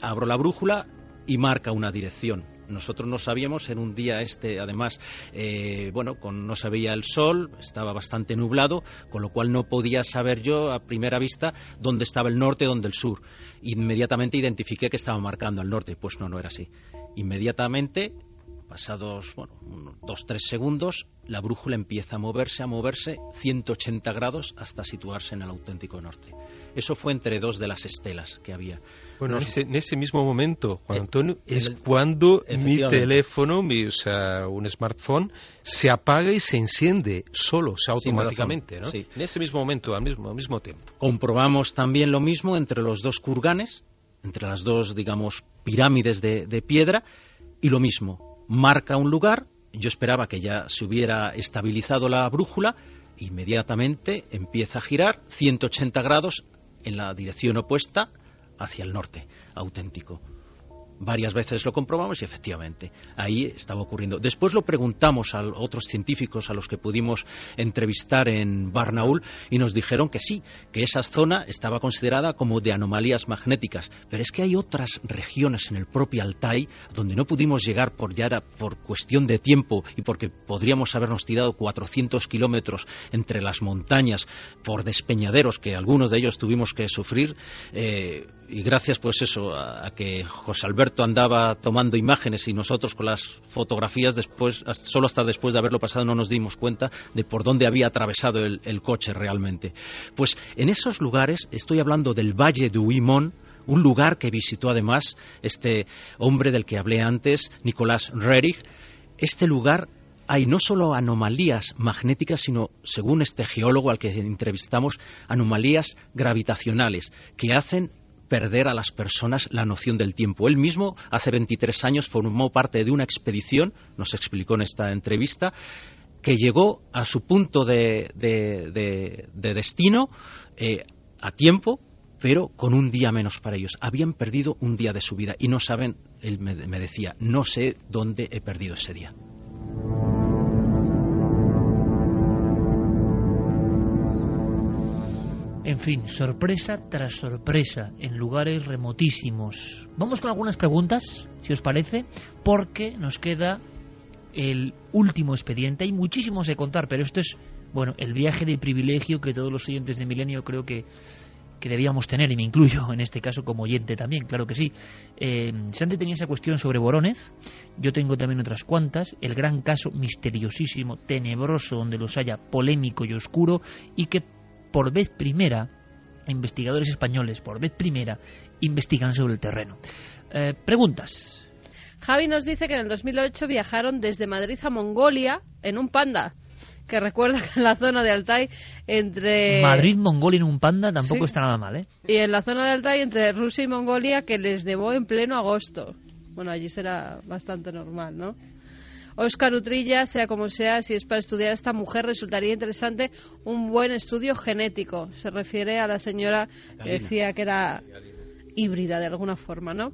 abro la brújula y marca una dirección. Nosotros no sabíamos, en un día este, además, eh, bueno, con, no se veía el sol, estaba bastante nublado, con lo cual no podía saber yo a primera vista dónde estaba el norte, dónde el sur. Inmediatamente identifiqué que estaba marcando al norte, pues no, no era así. Inmediatamente pasados dos tres segundos, la brújula empieza a moverse, a moverse 180 grados hasta situarse en el auténtico norte. Eso fue entre dos de las estelas que había. Bueno, en, ese, mismo momento, Juan eh, Antonio, es cuando mi teléfono, mi, o sea, un smartphone, se apaga y se enciende solo, o sea, automáticamente, ¿no? En ese mismo momento, al mismo, al mismo tiempo. Comprobamos también lo mismo entre los dos kurganes, entre las dos, digamos, pirámides de, de piedra, y lo mismo, marca un lugar, yo esperaba que ya se hubiera estabilizado la brújula, inmediatamente empieza a girar 180 grados en la dirección opuesta hacia el norte, auténtico. Varias veces lo comprobamos y efectivamente ahí estaba ocurriendo. Después lo preguntamos a otros científicos a los que pudimos entrevistar en Barnaul y nos dijeron que sí, que esa zona estaba considerada como de anomalías magnéticas. Pero es que hay otras regiones en el propio Altai donde no pudimos llegar por ya por cuestión de tiempo y porque podríamos habernos tirado 400 kilómetros entre las montañas por despeñaderos que algunos de ellos tuvimos que sufrir. Eh, y gracias pues eso a, que José Alberto andaba tomando imágenes y nosotros con las fotografías después solo hasta después de haberlo pasado no nos dimos cuenta de por dónde había atravesado el, coche realmente. Pues en esos lugares estoy hablando del Valle de Huimón un lugar que visitó además este hombre del que hablé antes Nicolás Rerich. Este lugar hay no solo anomalías magnéticas, sino, según este geólogo al que entrevistamos, anomalías gravitacionales que hacen perder a las personas la noción del tiempo. Él mismo, hace 23 años, formó parte de una expedición, nos explicó en esta entrevista, que llegó a su punto de, destino eh, a tiempo, pero con un día menos para ellos. Habían perdido un día de su vida y no saben, él me decía, no sé dónde he perdido ese día. En fin, sorpresa tras sorpresa en lugares remotísimos. Vamos con algunas preguntas, si os parece, porque nos queda el último expediente. Hay muchísimos de contar, pero esto es, bueno, el viaje de privilegio que todos los oyentes de Milenio creo que, que debíamos tener, y me incluyo en este caso como oyente también, claro que sí. Eh, Santi tenía esa cuestión sobre Borónez, yo tengo también otras cuantas, el gran caso misteriosísimo, tenebroso, donde los haya, polémico y oscuro, y que por vez primera, investigadores españoles, por vez primera, investigan sobre el terreno. Eh, preguntas. Javi nos dice que en el 2008 viajaron desde Madrid a Mongolia en un panda que recuerda que en la zona de Altai entre Madrid, Mongolia en un panda tampoco está nada mal, ¿eh? Y en la zona de Altai entre Rusia y Mongolia que les nevó en pleno agosto. Bueno, allí será bastante normal, ¿no? Oscar Utrilla, sea como sea, si es para estudiar a esta mujer, resultaría interesante un buen estudio genético. Se refiere a la señora que decía que era híbrida de alguna forma, ¿no?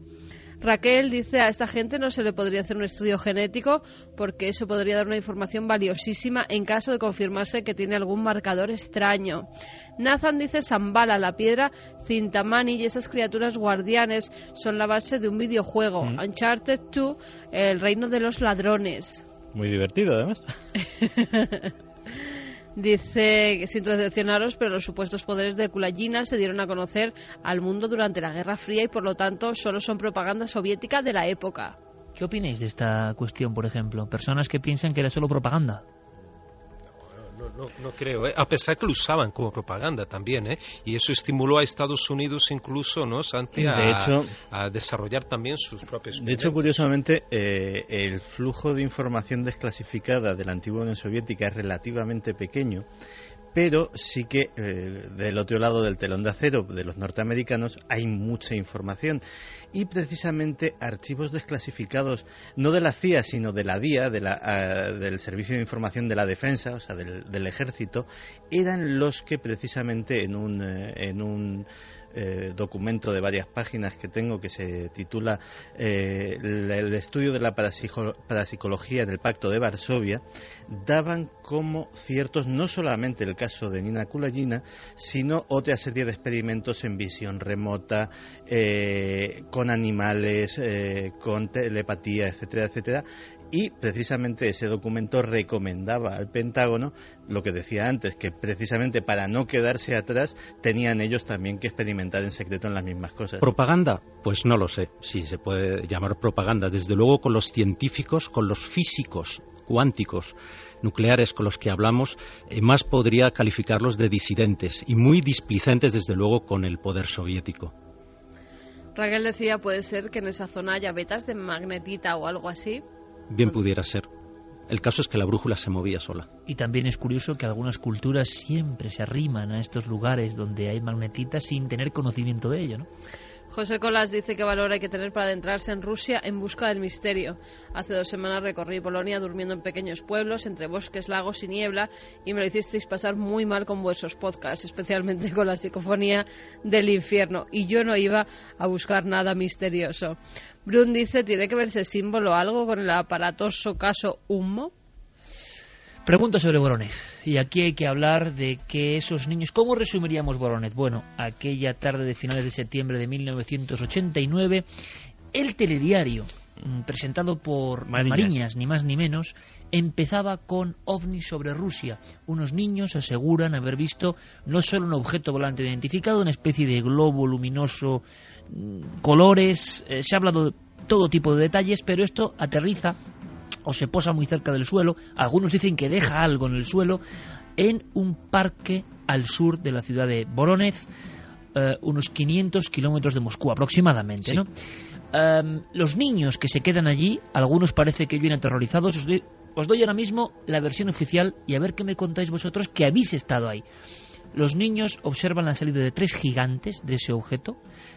Raquel dice a esta gente no se le podría hacer un estudio genético porque eso podría dar una información valiosísima en caso de confirmarse que tiene algún marcador extraño. Nathan dice Zambala, la piedra Cintamani y esas criaturas guardianes son la base de un videojuego, mm. Uncharted 2, el reino de los ladrones. Muy divertido además. (laughs) Dice, siento decepcionaros, pero los supuestos poderes de Kulagina se dieron a conocer al mundo durante la Guerra Fría y por lo tanto solo son propaganda soviética de la época. ¿Qué opináis de esta cuestión, por ejemplo? Personas que piensan que era solo propaganda no, creo, ¿eh? a pesar que lo usaban como propaganda también, ¿eh? y eso estimuló a Estados Unidos incluso, ¿no, Santi, a, desarrollar también sus propios. De hecho, curiosamente, eh, el flujo de información desclasificada de la antigua Unión Soviética es relativamente pequeño pero sí que del otro lado del telón de acero de los norteamericanos hay mucha información y precisamente archivos desclasificados, no de la CIA, sino de la DIA, de la, ah, del Servicio de Información de la Defensa, o sea, del, del Ejército, eran los que precisamente en un, eh, en un eh, documento de varias páginas que tengo que se titula eh, El estudio de la parapsicología en el Pacto de Varsovia, daban como ciertos no solamente el caso de Nina Kulagina, sino otra serie de experimentos en visión remota, eh, con animales, con telepatía, etcétera, etcétera, y precisamente ese documento recomendaba al Pentágono lo que decía antes, que precisamente para no quedarse atrás tenían ellos también que experimentar en secreto en las mismas cosas. ¿Propaganda? Pues no lo sé si se puede llamar propaganda. Desde luego con los científicos, con los físicos cuánticos nucleares con los que hablamos, eh, más podría calificarlos de disidentes y muy displicentes desde luego con el poder soviético. Raquel decía, puede ser que en esa zona haya vetas de magnetita o algo así. Bien pudiera ser. El caso es que la brújula se movía sola. Y también es curioso que algunas culturas siempre se arriman a estos lugares donde hay magnetitas sin tener conocimiento de ello, ¿no? José Colas dice que valor hay que tener para adentrarse en Rusia en busca del misterio. Hace dos semanas recorrí Polonia durmiendo en pequeños pueblos, entre bosques, lagos y niebla, y me lo hicisteis pasar muy mal con vuestros podcasts, especialmente con la psicofonía del infierno. Y yo no iba a buscar nada misterioso. Brun dice, ¿tiene que verse símbolo algo con el aparatoso caso Humo? Pregunta sobre Voronez. Y aquí hay que hablar de que esos niños. ¿Cómo resumiríamos Voronez? Bueno, aquella tarde de finales de septiembre de 1989, el telediario, mm, presentado por Mariñas. ni más ni menos, empezaba con ovnis sobre Rusia. Unos niños aseguran haber visto no solo un objeto volante identificado, una especie de globo luminoso, mm, colores. Eh, se ha hablado de todo tipo de detalles, pero esto aterriza o se posa muy cerca del suelo, algunos dicen que deja algo en el suelo, en un parque al sur de la ciudad de Voronezh, eh, unos 500 kilómetros de Moscú aproximadamente. ¿no? Em, los niños que se quedan allí, algunos parece que vienen aterrorizados. Os doy, ahora mismo la versión oficial y a ver qué me contáis vosotros que habéis estado ahí. Los niños observan la salida de tres gigantes de ese objeto,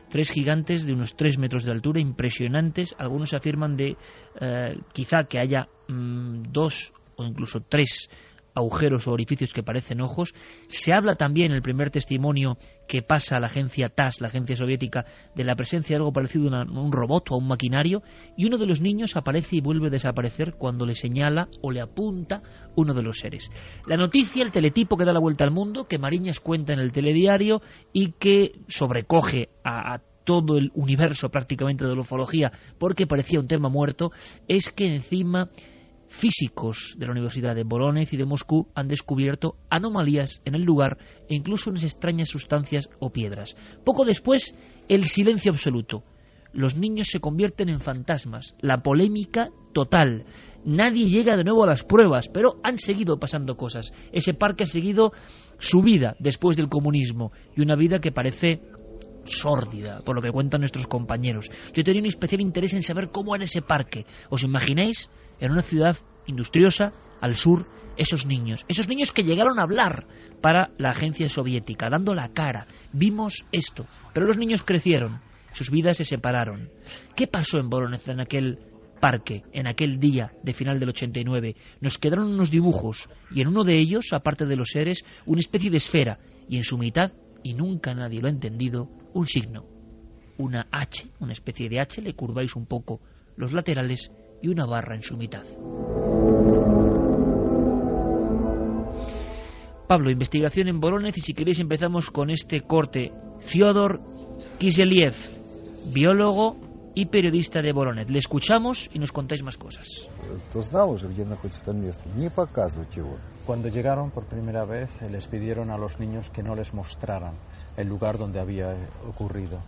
tres gigantes de unos tres metros de altura, impresionantes. Algunos afirman de eh, quizá que haya mm, dos o incluso tres agujeros o orificios que parecen ojos. Se habla también en el primer testimonio que pasa a la agencia TAS, la agencia soviética, de la presencia de algo parecido a un robot o a un maquinario, y uno de los niños aparece y vuelve a desaparecer cuando le señala o le apunta uno de los seres. La noticia, el teletipo que da la vuelta al mundo, que Mariñas cuenta en el telediario y que sobrecoge a, a todo el universo prácticamente de la ufología porque parecía un tema muerto, es que encima físicos de la Universidad de Voronezh y de Moscú han descubierto anomalías en el lugar e incluso unas extrañas sustancias o piedras. Poco después, el silencio absoluto. Los niños se convierten en fantasmas. La polémica total. Nadie llega de nuevo a las pruebas, pero han seguido pasando cosas. Ese parque ha seguido su vida después del comunismo y una vida que parece sórdida, por lo que cuentan nuestros compañeros. Yo tenía un especial interés en saber cómo en ese parque. ¿Os imagináis? En una ciudad industriosa, al sur, esos niños. Esos niños que llegaron a hablar para la agencia soviética, dando la cara. Vimos esto. Pero los niños crecieron. Sus vidas se separaron. ¿Qué pasó en Voronezh en aquel parque, en aquel día de final del 89? Nos quedaron unos dibujos y en uno de ellos, aparte de los seres, una especie de esfera y en su mitad, y nunca nadie lo ha entendido, un signo. Una H, una especie de H, le curváis un poco los laterales y una barra en su mitad. Pablo, investigación en Voronezh y si queréis empezamos con este corte. Fyodor Kiseliev, biólogo y periodista de Voronezh. Le escuchamos y nos contáis más cosas. Cuando llegaron por primera vez les pidieron a los niños que no les mostraran el lugar donde había ocurrido.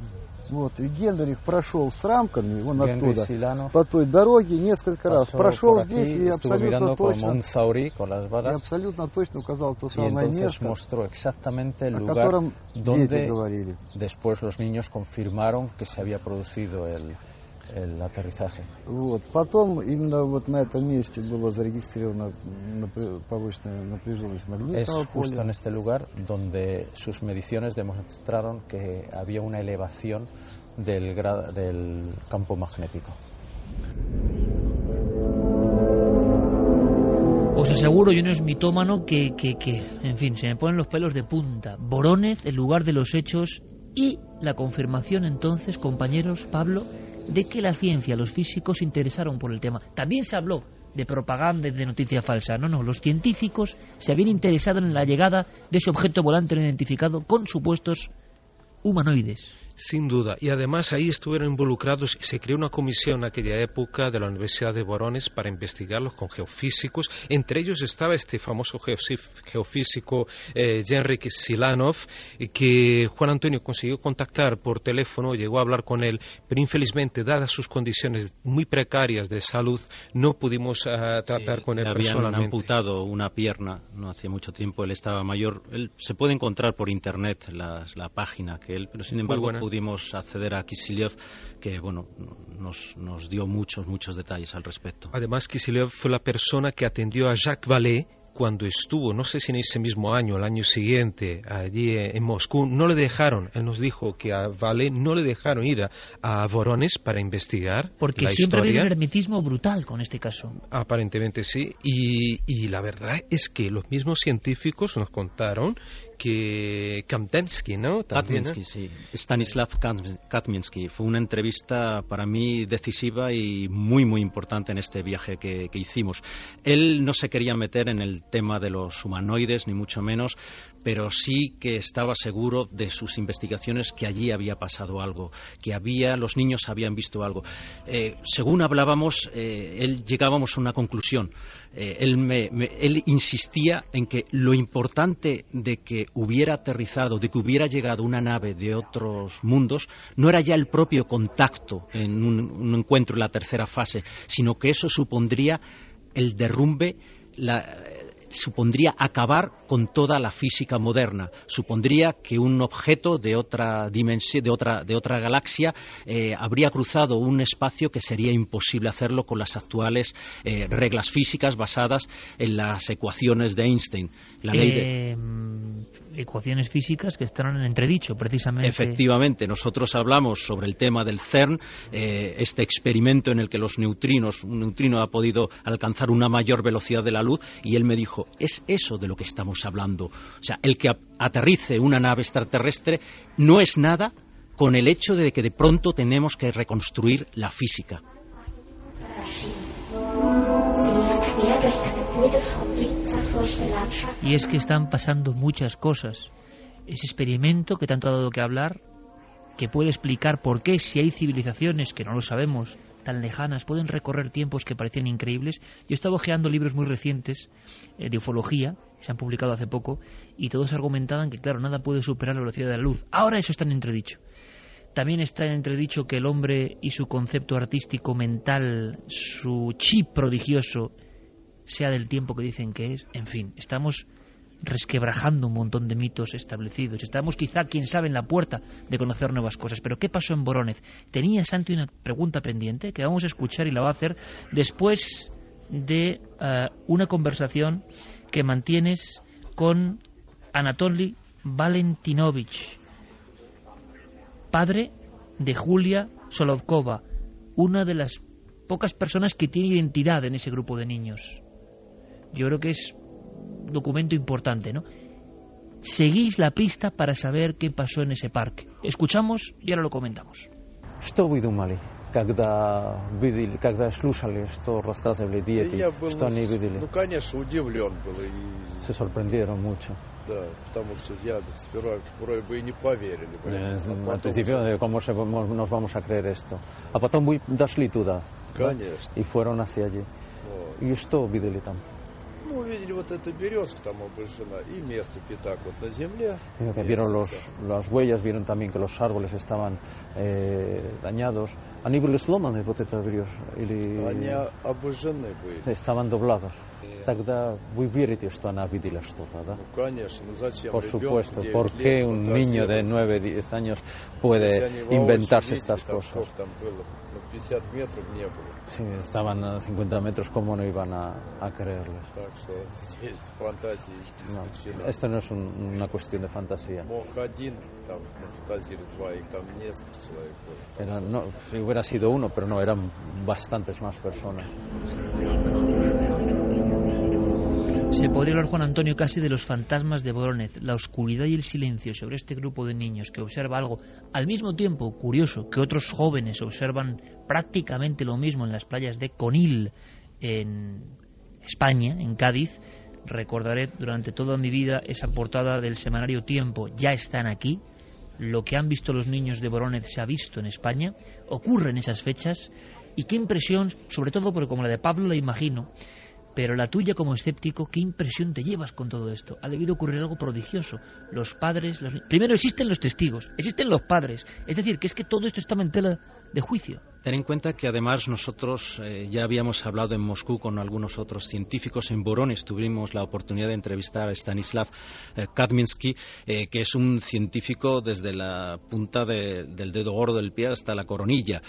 Вот, и Генрих прошел с рамками, он оттуда, Силанов по той дороге несколько раз. Прошел здесь и абсолютно точно, y абсолютно точно указал то самое место, mostró exactamente el lugar donde después los niños confirmaron que se había producido el, el aterrizaje. Вот. Потом именно вот на этом месте было зарегистрировано повышенная напряженность магнитного Es justo en este lugar donde sus mediciones demostraron que había una elevación del, del campo magnético. Os aseguro, yo no es mitómano, que, que, que, en fin, se me ponen los pelos de punta. Borónez, el lugar de los hechos, y la confirmación entonces, compañeros, Pablo, de que la ciencia, los físicos se interesaron por el tema. También se habló de propaganda y de noticia falsa. No, no, los científicos se habían interesado en la llegada de ese objeto volante no identificado con supuestos humanoides. Sin duda. Y además ahí estuvieron involucrados, se creó una comisión en aquella época de la Universidad de Borones para investigarlos con geofísicos. Entre ellos estaba este famoso geofísico eh, Henrik Silanov, que Juan Antonio consiguió contactar por teléfono, llegó a hablar con él, pero infelizmente, dadas sus condiciones muy precarias de salud, no pudimos uh, tratar con él le personalmente. Habían amputado una pierna no hacía mucho tiempo, él estaba mayor. Él, se puede encontrar por internet la página que él, pero sin embargo pudimos acceder a Kisiliev, que bueno, nos, nos dio muchos, muchos detalles al respecto. Además, Kisiliev fue la persona que atendió a Jacques Vallée cuando estuvo, no sé si en ese mismo año, el año siguiente, allí en Moscú, no le dejaron, él nos dijo que a Vale no le dejaron ir a, a Vorones para investigar. Porque la siempre historia. había un hermetismo brutal con este caso. Aparentemente sí, y, y la verdad es que los mismos científicos nos contaron que Kamtensky, ¿no? También, sí. Stanislav Katminsky. Fue una entrevista para mí decisiva y muy, muy importante en este viaje que, que, hicimos. Él no se quería meter en el tema de los humanoides, ni mucho menos, pero sí que estaba seguro de sus investigaciones que allí había pasado algo, que había, los niños habían visto algo. Eh, según hablábamos, eh, él llegábamos a una conclusión. Eh, él, me, me, él insistía en que lo importante de que hubiera aterrizado, de que hubiera llegado una nave de otros mundos, no era ya el propio contacto en un, un encuentro en la tercera fase, sino que eso supondría el derrumbe, la, supondría acabar con toda la física moderna. Supondría que un objeto de otra dimensión, de otra, de otra galaxia, eh, habría cruzado un espacio que sería imposible hacerlo con las actuales eh, reglas físicas basadas en las ecuaciones de Einstein. La ley de... Eh, ecuaciones físicas que están en entredicho, precisamente. Efectivamente, nosotros hablamos sobre el tema del CERN, eh, este experimento en el que los neutrinos, un neutrino ha podido alcanzar una mayor velocidad de la luz, y él me dijo, es eso de lo que estamos hablando. O sea, el que aterrice una nave extraterrestre no es nada con el hecho de que de pronto tenemos que reconstruir la física. Y es que están pasando muchas cosas. Ese experimento que tanto ha dado que hablar, que puede explicar por qué si hay civilizaciones que no lo sabemos, tan lejanas, pueden recorrer tiempos que parecían increíbles. Yo he estado ojeando libros muy recientes eh, de ufología, se han publicado hace poco, y todos argumentaban que, claro, nada puede superar la velocidad de la luz. Ahora eso está en entredicho. También está en entredicho que el hombre y su concepto artístico mental, su chip prodigioso, sea del tiempo que dicen que es. En fin, estamos resquebrajando un montón de mitos establecidos. Estamos quizá, quién sabe, en la puerta de conocer nuevas cosas. Pero ¿qué pasó en Borónez? Tenía Santi una pregunta pendiente que vamos a escuchar y la va a hacer después de eh, una conversación que mantienes con Anatoly Valentinovich, padre de Julia Solovkova, una de las pocas personas que tiene identidad en ese grupo de niños. Yo creo que es documento importante, ¿no? Seguís la pista para saber qué pasó en ese parque. Escuchamos y ahora lo comentamos. Что вы думали, когда видели, когда слушали, что рассказывали дети, Я был, что они видели? ну, конечно, удивлен был. И, Se sorprendieron mucho. да, потому что я сперва вроде бы и не поверили. бы. Eh, А al потом principio, уже- de ¿cómo se- cómo nos vamos a creer esto? A потом мы дошли туда. да, Конечно. Y fueron hacia allí. Вот. ¿Y что видели там? Ну, увидели вот эта березка там обращена и место пятак вот на земле. Digo que vieron los, las huellas, vieron también que los árboles estaban eh, dañados. Они были сломаны, вот это берез, или Они обожжены были. estaban doblados. Тогда вы верите, что она видела что-то, да? Ну, конечно, ну зачем Por ребенку supuesto, 9 ¿por qué лет un niño de фантазировать? 9-10 años Если puede они воочию inventarse видели, estas там cosas? сколько там было? Ну, 50 метров не было. Sí, estaban a 50 metros, ¿cómo no iban a, a creerles? Так (laughs) что здесь фантазии No, исключена. esto no es un- una cuestión de fantasía. Мог один там нафантазировать два, их там несколько человек было. Era- no, si hubiera sido uno, pero no, eran bastantes más personas. Se podría hablar, Juan Antonio, casi de los fantasmas de Borónez, la oscuridad y el silencio sobre este grupo de niños que observa algo al mismo tiempo curioso que otros jóvenes observan prácticamente lo mismo en las playas de Conil, en España, en Cádiz. Recordaré durante toda mi vida esa portada del semanario Tiempo, ya están aquí. lo que han visto los niños de Borónez se ha visto en España, ocurre en esas fechas, y qué impresión, sobre todo porque como la de Pablo la imagino, pero la tuya como escéptico, ¿qué impresión te llevas con todo esto? Ha debido ocurrir algo prodigioso. Los padres... Los... Primero existen los testigos, existen los padres. Es decir, que es que todo esto está en tela de juicio. Ten en cuenta que además nosotros eh, ya habíamos hablado en Moscú con algunos otros científicos. En Borones tuvimos la oportunidad de entrevistar a Stanislav eh, Kadminsky, eh, que es un científico desde la punta de- del dedo gordo del pie hasta la coronilla,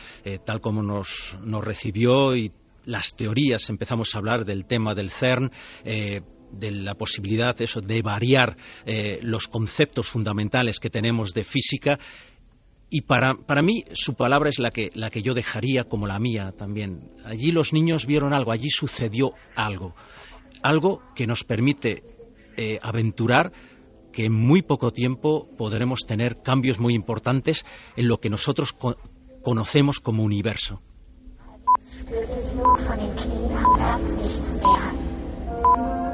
tal como nos, nos recibió y las teorías, empezamos a hablar del tema del CERN, eh, de la posibilidad eso, de variar eh, los conceptos fundamentales que tenemos de física y para, para mí su palabra es la que, la que yo dejaría como la mía también. Allí los niños vieron algo, allí sucedió algo. Algo que nos permite eh, aventurar que en muy poco tiempo podremos tener cambios muy importantes en lo que nosotros co- conocemos como universo.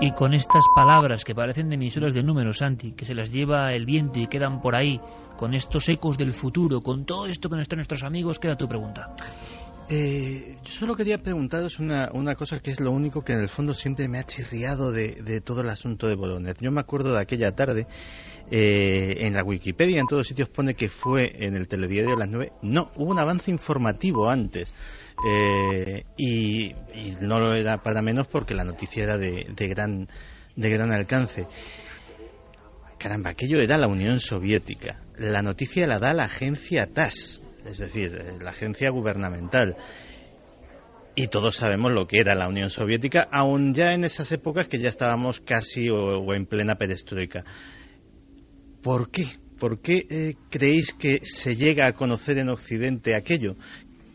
Y con estas palabras que parecen de emisoras de números, Santi, que se las lleva el viento y quedan por ahí, con estos ecos del futuro, con todo esto que nos traen nuestros amigos, queda tu pregunta. Eh, yo solo quería preguntaros una, una cosa que es lo único que en el fondo siempre me ha chirriado de, de todo el asunto de Bolonet. Yo me acuerdo de aquella tarde, eh, en la Wikipedia, en todos sitios pone que fue en el telediario a las 9. No, hubo un avance informativo antes. Eh, y, no lo era para menos porque la noticia era de, de gran, de gran alcance. Caramba, aquello era la Unión Soviética. La noticia la da la agencia TASS, es decir, eh, la agencia gubernamental. Y todos sabemos lo que era la Unión Soviética, aun ya en esas épocas que ya estábamos casi o, o en plena perestroika. ¿Por qué? ¿Por qué eh, creéis que se llega a conocer en Occidente aquello?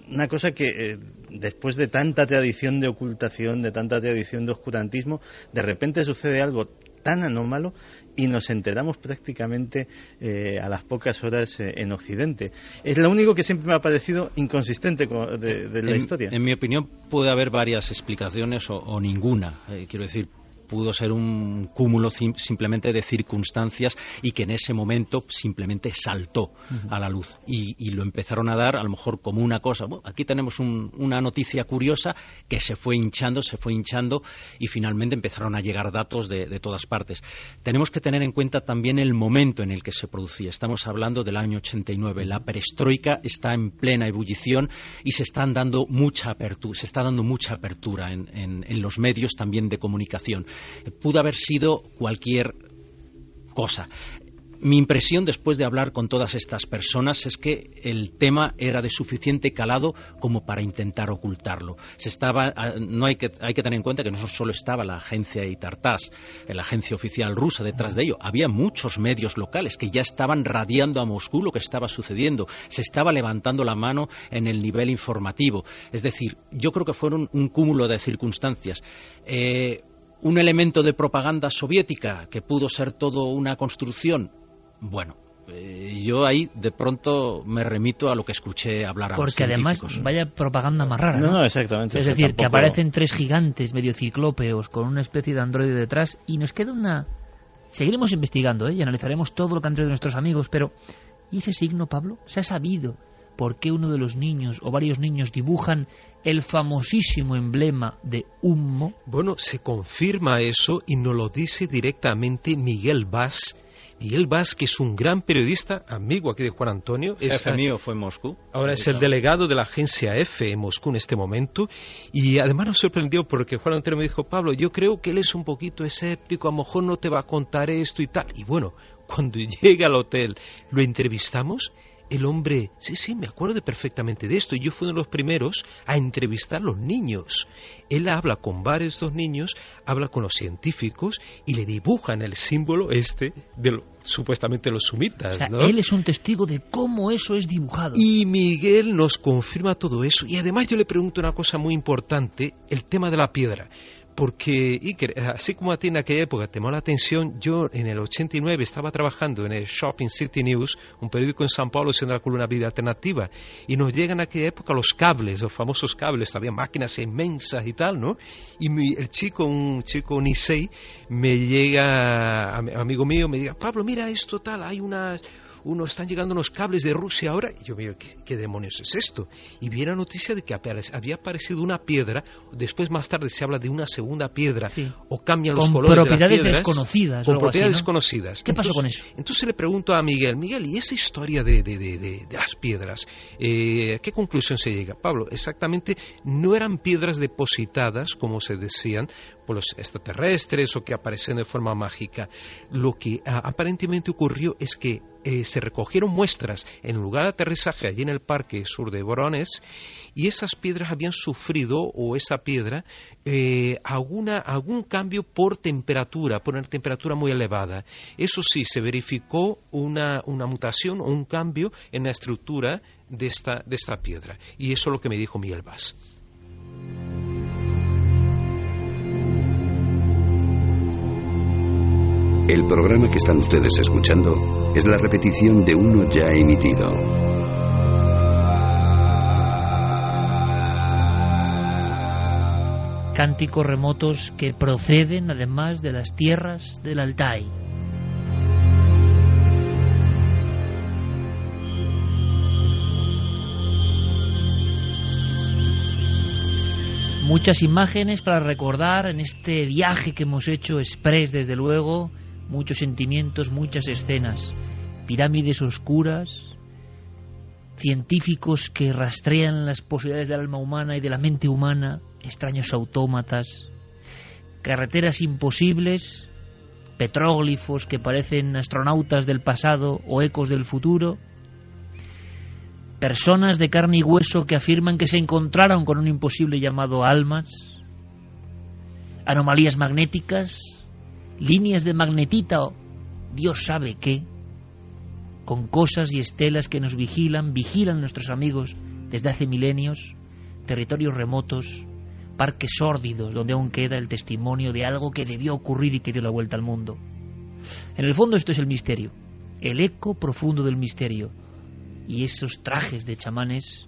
Una cosa que eh, después de tanta tradición de ocultación, de tanta tradición de oscurantismo, de repente sucede algo tan anómalo y nos enteramos prácticamente eh, a las pocas horas en Occidente. Es lo único que siempre me ha parecido inconsistente de, la historia. En mi opinión puede haber varias explicaciones o, o ninguna. quiero decir, pudo ser un cúmulo simplemente de circunstancias y que en ese momento simplemente saltó a la luz y, lo empezaron a dar a lo mejor como una cosa. aquí tenemos una noticia curiosa que se fue hinchando, se fue hinchando y finalmente empezaron a llegar datos de, de todas partes. Tenemos que tener en cuenta también el momento en el que se producía. Estamos hablando del año 89. La perestroika está en plena ebullición y se están dando mucha apertura, se está dando mucha apertura en los medios también de comunicación pudo haber sido cualquier cosa. Mi impresión después de hablar con todas estas personas es que el tema era de suficiente calado como para intentar ocultarlo. Se estaba, ah, no hay que, hay que tener en cuenta que no solo estaba la agencia Itartás, la agencia oficial rusa detrás de ello, había muchos medios locales que ya estaban radiando a Moscú lo que estaba sucediendo. Se estaba levantando la mano en el nivel informativo. Es decir, yo creo que fueron un cúmulo de circunstancias. Eh, un elemento de propaganda soviética que pudo ser todo una construcción. Bueno, eh, yo ahí de pronto me remito a lo que escuché hablar a Porque además, vaya propaganda más rara. No, exactamente. Es decir, que aparecen tres gigantes medio ciclópeos con una especie de androide detrás y nos queda una. Seguiremos investigando ¿eh? y analizaremos todo lo que han traído nuestros amigos, pero ¿y ese signo, Pablo? ¿Se ha sabido por qué uno de los niños o varios niños dibujan el famosísimo emblema de Humo? Bueno, se confirma eso y nos lo dice directamente Miguel Vaz. Miguel Vaz, que es un gran periodista, amigo aquí de Juan Antonio. Jefe mío fue en Moscú. Ahora es el delegado de la agencia F en Moscú en este momento. Y además nos sorprendió porque Juan Antonio me dijo, Pablo, yo creo que él es un poquito escéptico, a lo mejor no te va a contar esto y tal. Y bueno, cuando (laughs) llega al hotel, lo entrevistamos el hombre, sí, sí, me acuerdo perfectamente de esto, y yo fui uno de los primeros a entrevistar a los niños. Él habla con varios de estos niños, habla con los científicos y le dibujan el símbolo este de supuestamente los sumitas. Él es un testigo de cómo eso es dibujado. Y Miguel nos confirma todo eso. Y además yo le pregunto una cosa muy importante, el tema de la piedra porque Iker, así como a ti en aquella época te la atención, yo en el 89 estaba trabajando en el Shopping City News, un periódico en San Paulo siendo la columna Vida Alternativa, y nos llegan en aquella época los cables, los famosos cables, había máquinas inmensas y tal, ¿no? Y el chico, un chico Nisei, me llega, amigo mío, me diga, Pablo, mira esto tal, hay una uno, están llegando unos cables de Rusia ahora. Y yo miro, ¿qué, demonios es esto? Y vi la noticia de que había aparecido una piedra, después más tarde se habla de una segunda piedra, o cambian los colores de las piedras. desconocidas. Con propiedades desconocidas. ¿Qué pasó con eso? Entonces le pregunto a Miguel, Miguel, ¿y esa historia de, de, de, de las piedras? Eh, qué conclusión se llega? Pablo, exactamente, no eran piedras depositadas, como se decían, por los extraterrestres o que aparecen de forma mágica. Lo que aparentemente ocurrió es que eh, se recogieron muestras en el lugar de aterrizaje allí en el parque sur de Borones y esas piedras habían sufrido o esa piedra eh, alguna, algún cambio por temperatura, por una temperatura muy elevada. Eso sí, se verificó una, una mutación o un cambio en la estructura de esta, de esta piedra. Y eso es lo que me dijo Miguel Vaz. El programa que están ustedes escuchando es la repetición de uno ya emitido. Cánticos remotos que proceden además de las tierras del Altai. Muchas imágenes para recordar en este viaje que hemos hecho express desde luego muchos sentimientos, muchas escenas, pirámides oscuras, científicos que rastrean las posibilidades del alma humana y de la mente humana, extraños autómatas, carreteras imposibles, petróglifos que parecen astronautas del pasado o ecos del futuro, personas de carne y hueso que afirman que se encontraron con un imposible llamado almas, anomalías magnéticas, líneas de magnetita o Dios sabe qué, con cosas y estelas que nos vigilan, vigilan nuestros amigos desde hace milenios, territorios remotos, parques sórdidos donde aún queda el testimonio de algo que debió ocurrir y que dio la vuelta al mundo. En el fondo esto es el misterio, el eco profundo del misterio y esos trajes de chamanes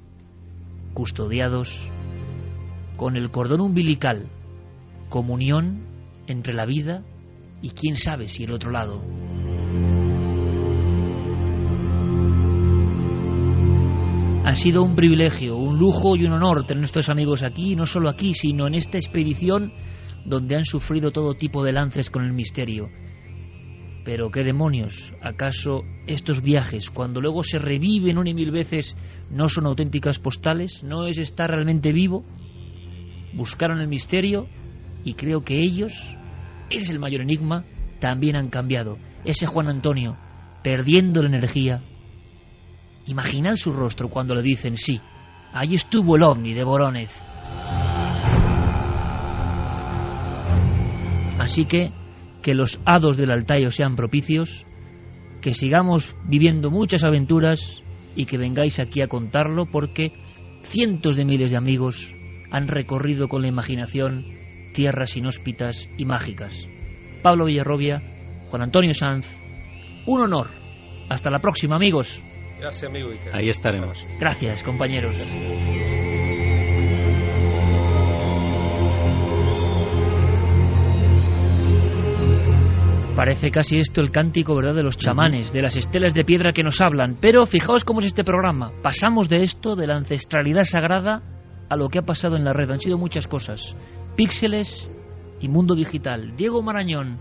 custodiados con el cordón umbilical, comunión entre la vida y quién sabe si el otro lado. Ha sido un privilegio, un lujo y un honor tener nuestros amigos aquí, no solo aquí, sino en esta expedición donde han sufrido todo tipo de lances con el misterio. Pero qué demonios, ¿acaso estos viajes, cuando luego se reviven una y mil veces, no son auténticas postales? ¿No es estar realmente vivo? Buscaron el misterio y creo que ellos, es el mayor enigma, también han cambiado. Ese Juan Antonio, perdiendo la energía, Imaginad su rostro cuando le dicen sí. Allí estuvo el ovni de Boronez. Así que que los hados del Altayo sean propicios, que sigamos viviendo muchas aventuras y que vengáis aquí a contarlo porque cientos de miles de amigos han recorrido con la imaginación tierras inhóspitas y mágicas. Pablo Villarrobia, Juan Antonio Sanz, un honor. Hasta la próxima, amigos. Gracias, amigo Ahí estaremos. Gracias, compañeros. Parece casi esto el cántico, ¿verdad?, de los chamanes, de las estelas de piedra que nos hablan. Pero fijaos cómo es este programa. Pasamos de esto, de la ancestralidad sagrada, a lo que ha pasado en la red. Han sido muchas cosas. Píxeles y mundo digital. Diego Marañón,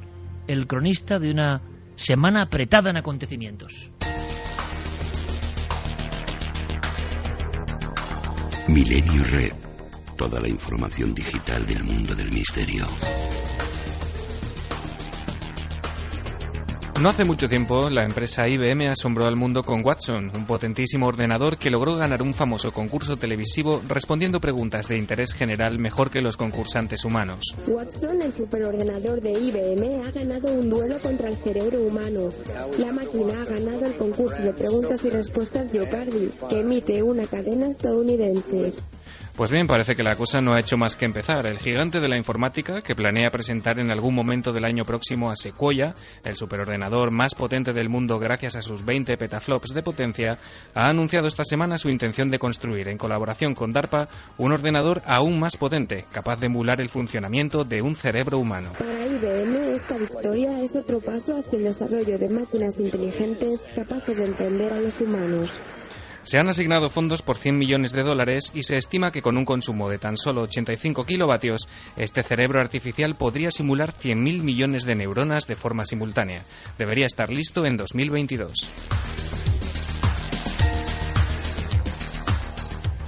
el cronista de una semana apretada en acontecimientos. Milenio Red. Toda la información digital del mundo del misterio. No hace mucho tiempo, la empresa IBM asombró al mundo con Watson, un potentísimo ordenador que logró ganar un famoso concurso televisivo respondiendo preguntas de interés general mejor que los concursantes humanos. Watson, el superordenador de IBM, ha ganado un duelo contra el cerebro humano. La máquina ha ganado el concurso de preguntas y respuestas de que emite una cadena estadounidense. Pues bien, parece que la cosa no ha hecho más que empezar. El gigante de la informática, que planea presentar en algún momento del año próximo a Sequoia, el superordenador más potente del mundo gracias a sus 20 petaflops de potencia, ha anunciado esta semana su intención de construir, en colaboración con DARPA, un ordenador aún más potente, capaz de emular el funcionamiento de un cerebro humano. Para IBM, esta victoria es otro paso hacia el desarrollo de máquinas inteligentes capaces de entender a los humanos. Se han asignado fondos por 100 millones de dólares y se estima que con un consumo de tan solo 85 kilovatios, este cerebro artificial podría simular 100.000 millones de neuronas de forma simultánea. Debería estar listo en 2022.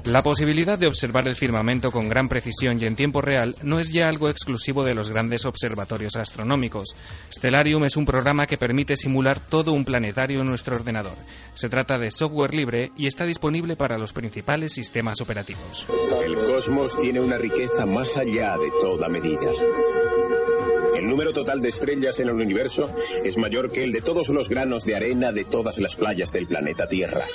La posibilidad de observar el firmamento con gran precisión y en tiempo real no es ya algo exclusivo de los grandes observatorios astronómicos. Stellarium es un programa que permite simular todo un planetario en nuestro ordenador. Se trata de software libre y está disponible para los principales sistemas operativos. El cosmos tiene una riqueza más allá de toda medida. El número total de estrellas en el universo es mayor que el de todos los granos de arena de todas las playas del planeta Tierra.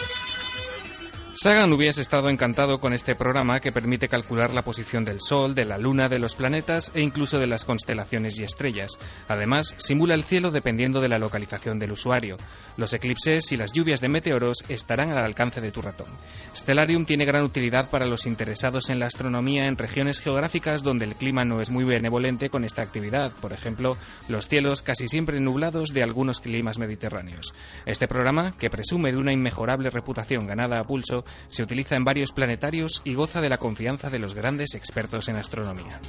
Sagan hubiese estado encantado con este programa que permite calcular la posición del Sol, de la Luna, de los planetas e incluso de las constelaciones y estrellas. Además, simula el cielo dependiendo de la localización del usuario. Los eclipses y las lluvias de meteoros estarán al alcance de tu ratón. Stellarium tiene gran utilidad para los interesados en la astronomía en regiones geográficas donde el clima no es muy benevolente con esta actividad, por ejemplo, los cielos casi siempre nublados de algunos climas mediterráneos. Este programa, que presume de una inmejorable reputación ganada a pulso, se utiliza en varios planetarios y goza de la confianza de los grandes expertos en astronomía.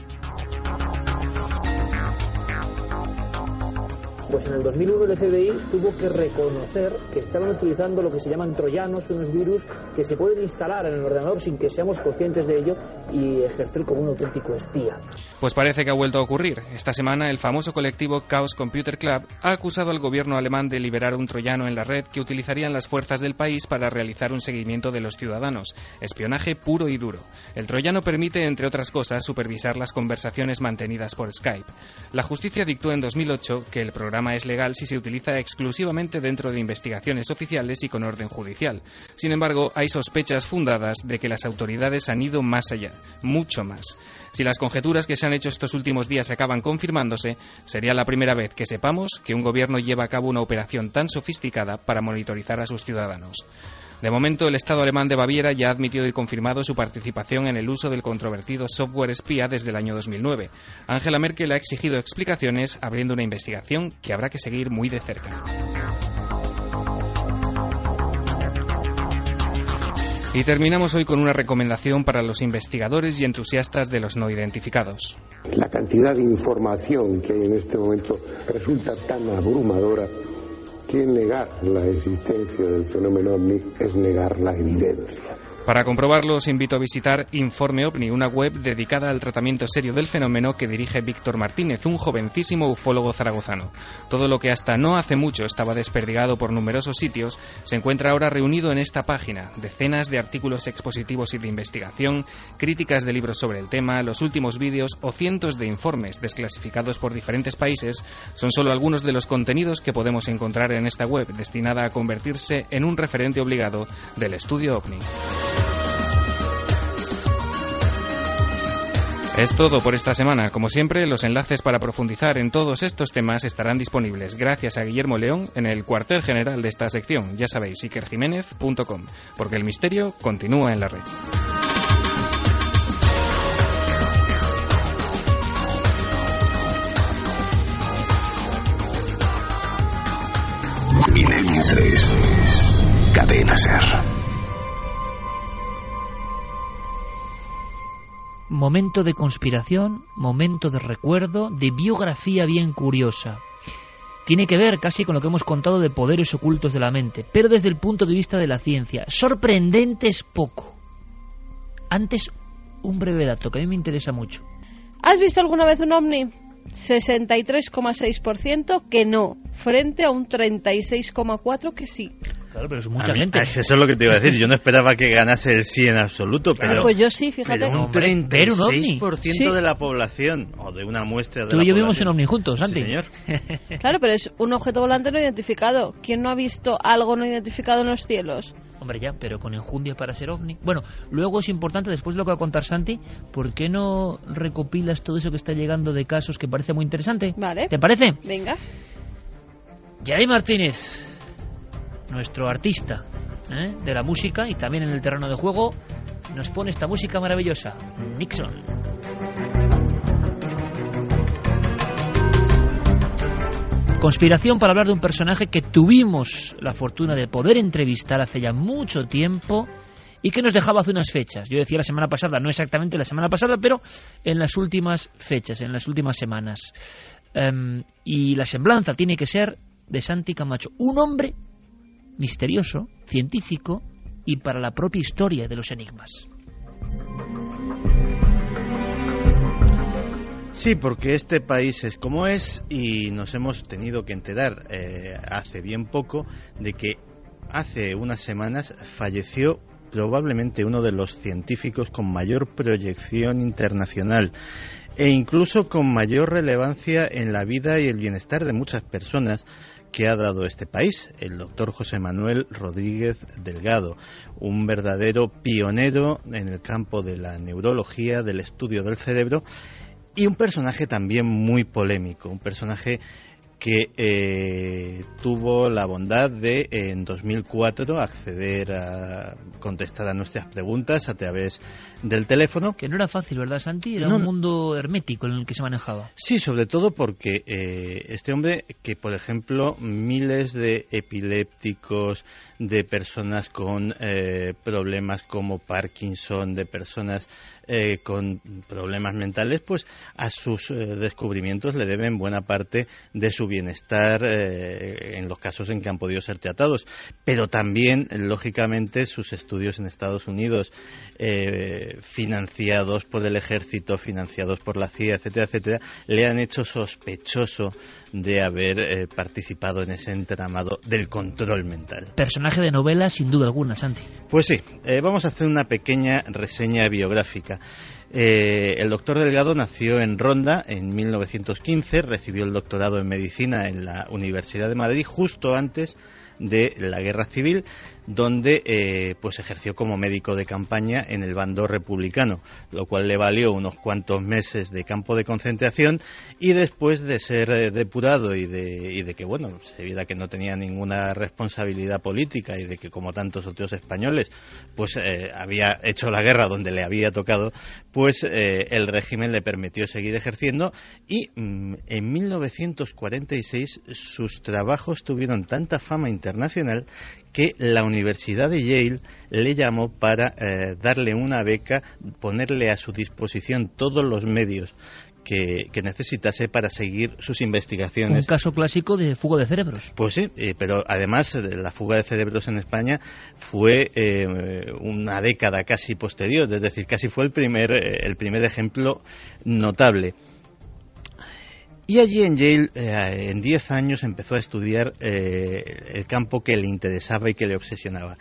Pues en el 2001 el FBI tuvo que reconocer que estaban utilizando lo que se llaman troyanos, unos virus que se pueden instalar en el ordenador sin que seamos conscientes de ello y ejercer como un auténtico espía. Pues parece que ha vuelto a ocurrir. Esta semana el famoso colectivo Chaos Computer Club ha acusado al gobierno alemán de liberar un troyano en la red que utilizarían las fuerzas del país para realizar un seguimiento de los ciudadanos. Espionaje puro y duro. El troyano permite, entre otras cosas, supervisar las conversaciones mantenidas por Skype. La justicia dictó en 2008 que el programa es legal si se utiliza exclusivamente dentro de investigaciones oficiales y con orden judicial. Sin embargo, hay sospechas fundadas de que las autoridades han ido más allá, mucho más. Si las conjeturas que se han hecho estos últimos días acaban confirmándose, sería la primera vez que sepamos que un gobierno lleva a cabo una operación tan sofisticada para monitorizar a sus ciudadanos. De momento, el Estado alemán de Baviera ya ha admitido y confirmado su participación en el uso del controvertido software espía desde el año 2009. Angela Merkel ha exigido explicaciones, abriendo una investigación que habrá que seguir muy de cerca. Y terminamos hoy con una recomendación para los investigadores y entusiastas de los no identificados. La cantidad de información que hay en este momento resulta tan abrumadora que negar la existencia del fenómeno ovni es negar la evidencia. Para comprobarlo, os invito a visitar Informe OVNI, una web dedicada al tratamiento serio del fenómeno que dirige Víctor Martínez, un jovencísimo ufólogo zaragozano. Todo lo que hasta no hace mucho estaba desperdigado por numerosos sitios se encuentra ahora reunido en esta página. Decenas de artículos expositivos y de investigación, críticas de libros sobre el tema, los últimos vídeos o cientos de informes desclasificados por diferentes países son solo algunos de los contenidos que podemos encontrar en esta web destinada a convertirse en un referente obligado del estudio OVNI. Es todo por esta semana. Como siempre, los enlaces para profundizar en todos estos temas estarán disponibles gracias a Guillermo León en el cuartel general de esta sección. Ya sabéis, ikerjiménez.com, porque el misterio continúa en la red. Milenio 3. Cadena Ser. Momento de conspiración, momento de recuerdo, de biografía bien curiosa. Tiene que ver casi con lo que hemos contado de poderes ocultos de la mente, pero desde el punto de vista de la ciencia. Sorprendente es poco. Antes, un breve dato que a mí me interesa mucho. ¿Has visto alguna vez un ovni? 63,6% que no, frente a un 36,4% que sí. Claro, pero es mucha gente. (laughs) Eso es lo que te iba a decir. Yo no esperaba que ganase el sí en absoluto, pero. pues yo sí, fíjate. Pero un 36% de la población, o de una muestra de Tú y yo vimos en ovni juntos, Santi. Sí, señor. (laughs) claro, pero es un objeto volante no identificado. ¿Quién no ha visto algo no identificado en los cielos? Hombre, ya, pero con enjundia para ser ovni. Bueno, luego es importante, después de lo que va a contar Santi, ¿por qué no recopilas todo eso que está llegando de casos que parece muy interesante? Vale. ¿Te parece? Venga. Yari Martínez nuestro artista ¿eh? de la música y también en el terreno de juego, nos pone esta música maravillosa, Nixon. Conspiración para hablar de un personaje que tuvimos la fortuna de poder entrevistar hace ya mucho tiempo y que nos dejaba hace unas fechas. Yo decía la semana pasada, no exactamente la semana pasada, pero en las últimas fechas, en las últimas semanas. Em, y la semblanza tiene que ser de Santi Camacho, un hombre misterioso, científico y para la propia historia de los enigmas. Sí, porque este país es como es y nos hemos tenido que enterar eh, hace bien poco de que hace unas semanas falleció probablemente uno de los científicos con mayor proyección internacional e incluso con mayor relevancia en la vida y el bienestar de muchas personas que ha dado este país, el doctor José Manuel Rodríguez Delgado, un verdadero pionero en el campo de la neurología, del estudio del cerebro y un personaje también muy polémico, un personaje que eh, tuvo la bondad de en 2004 acceder a contestar a nuestras preguntas a través del teléfono. Que no era fácil, ¿verdad, Santi? Era un mundo hermético en el que se manejaba. Sí, sobre todo porque eh, este hombre, que por ejemplo miles de epilépticos, de personas con eh, problemas como Parkinson, de personas eh, con problemas mentales, pues a sus eh, descubrimientos le deben buena parte de su bienestar eh, en los casos en que han podido ser tratados. Pero también, lógicamente, sus estudios en Estados Unidos, financiados por el ejército, financiados por la CIA, etcétera, etcétera, le han hecho sospechoso de haber participado en ese entramado del control mental. Personaje de novela, sin duda alguna, Santi. Pues sí, vamos a hacer una pequeña reseña biográfica. Eh, el doctor Delgado nació en Ronda en 1915, recibió el doctorado en medicina en la Universidad de Madrid justo antes de la guerra civil donde eh, pues ejerció como médico de campaña en el bando republicano, lo cual le valió unos cuantos meses de campo de concentración y después de ser eh, depurado y de, y de que bueno se viera que no tenía ninguna responsabilidad política y de que como tantos otros españoles pues eh, había hecho la guerra donde le había tocado, pues el régimen le permitió seguir ejerciendo y mm, en 1946 sus trabajos tuvieron tanta fama internacional que la Universidad de Yale le llamó para eh, darle una beca, ponerle a su disposición todos los medios que, necesitase para seguir sus investigaciones. Un caso clásico de fuga de cerebros. Pues sí, eh, pero además la fuga de cerebros en España fue eh, una década casi posterior, es decir, casi fue el primer, el primer ejemplo notable. Y allí en Yale, eh, en 10 años, empezó a estudiar eh, el campo que le interesaba y que le obsesionaba.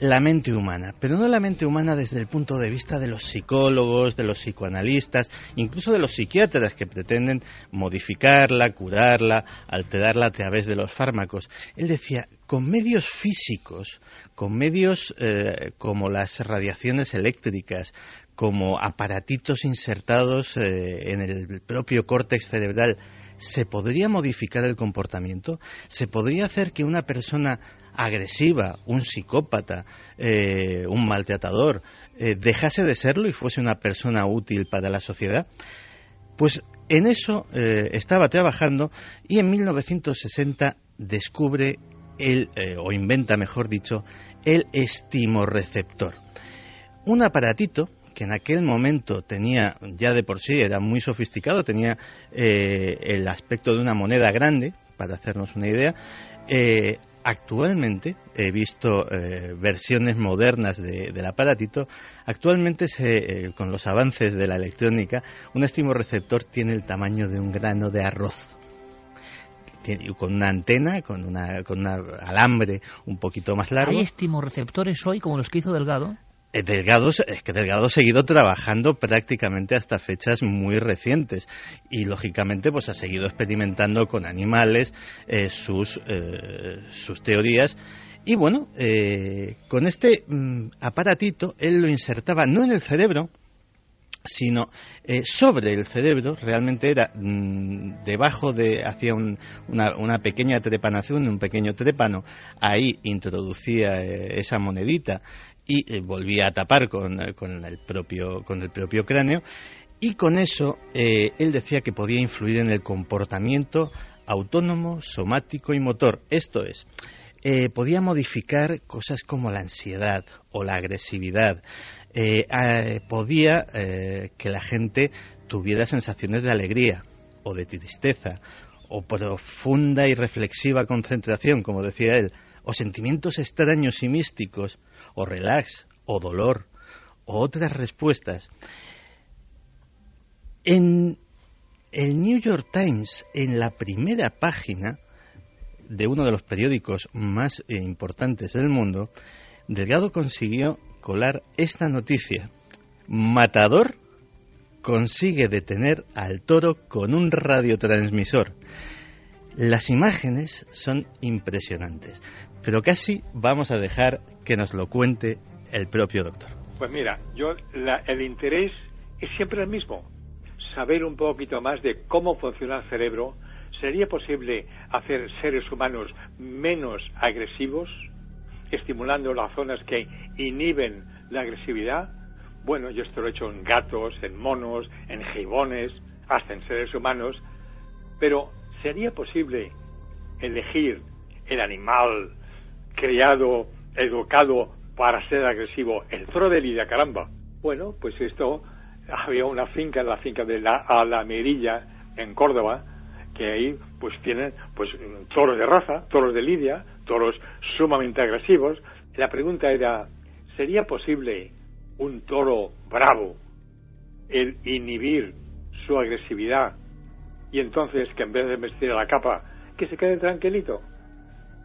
La mente humana, pero no la mente humana desde el punto de vista de los psicólogos, de los psicoanalistas, incluso de los psiquiatras que pretenden modificarla, curarla, alterarla a través de los fármacos. Él decía, con medios físicos, con medios eh, como las radiaciones eléctricas, como aparatitos insertados eh, en el propio córtex cerebral, ¿se podría modificar el comportamiento? ¿Se podría hacer que una persona agresiva, un psicópata, eh, un maltratador, eh, dejase de serlo y fuese una persona útil para la sociedad? Pues en eso estaba trabajando y en 1960 descubre el, o inventa, mejor dicho, el estimorreceptor. Un aparatito que en aquel momento tenía, ya de por sí era muy sofisticado, tenía eh, el aspecto de una moneda grande, para hacernos una idea, eh, actualmente he visto eh, versiones modernas del aparatito. Actualmente, con los avances de la electrónica, un receptor tiene el tamaño de un grano de arroz. con una antena, con una, una alambre un poquito más largo. ¿Hay receptores hoy como los que hizo Delgado? Eh, Delgado, es que Delgado ha seguido trabajando prácticamente hasta fechas muy recientes. Y lógicamente pues ha seguido experimentando con animales eh, sus, eh, sus teorías. Y bueno, con este mm, aparatito él lo insertaba no en el cerebro, sino sobre el cerebro, realmente era mm, debajo de, hacía una, una, pequeña trepanación, un pequeño trépano, ahí introducía esa monedita y eh, volvía a tapar con, eh, con, el propio, con el propio cráneo y con eso eh, él decía que podía influir en el comportamiento autónomo, somático y motor. Esto es, podía modificar cosas como la ansiedad o la agresividad. podía que la gente tuviera sensaciones de alegría o de tristeza o profunda y reflexiva concentración, como decía él, o sentimientos extraños y místicos o relax, o dolor, o otras respuestas. En el New York Times, en la primera página de uno de los periódicos más importantes del mundo, Delgado consiguió colar esta noticia. Matador consigue detener al toro con un radiotransmisor. Las imágenes son impresionantes, pero casi vamos a dejar que nos lo cuente el propio doctor. Pues mira, yo el interés es siempre el mismo, saber un poquito más de cómo funciona el cerebro. ¿Sería posible hacer seres humanos menos agresivos, estimulando las zonas que inhiben la agresividad? Bueno, yo esto lo he hecho en gatos, en monos, en gibones, hasta en seres humanos, pero ¿sería posible elegir el animal criado, educado para ser agresivo, el Frodelidia, caramba. Bueno, pues esto, había una finca, la finca de la Alamerilla, en Córdoba, que ahí pues tienen pues toros de raza, toros de lidia, toros sumamente agresivos. La pregunta era, ¿sería posible un toro bravo el inhibir su agresividad y entonces que en vez de vestir a la capa, que se quede tranquilito?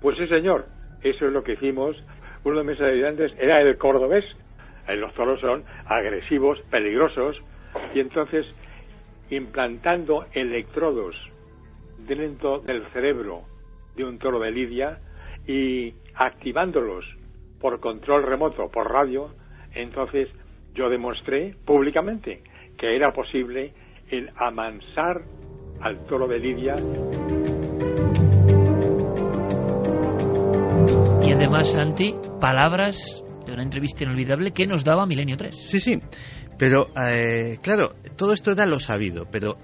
Pues sí, señor, eso es lo que hicimos. Uno de mis ayudantes era el cordobés. Los toros son agresivos, peligrosos, y entonces implantando electrodos dentro del cerebro de un toro de lidia y activándolos por control remoto, por radio, entonces yo demostré públicamente que era posible el amansar al toro de lidia. Y además, Santi, palabras de una entrevista inolvidable que nos daba Milenio 3. Sí, sí, pero eh, claro, todo esto era lo sabido, pero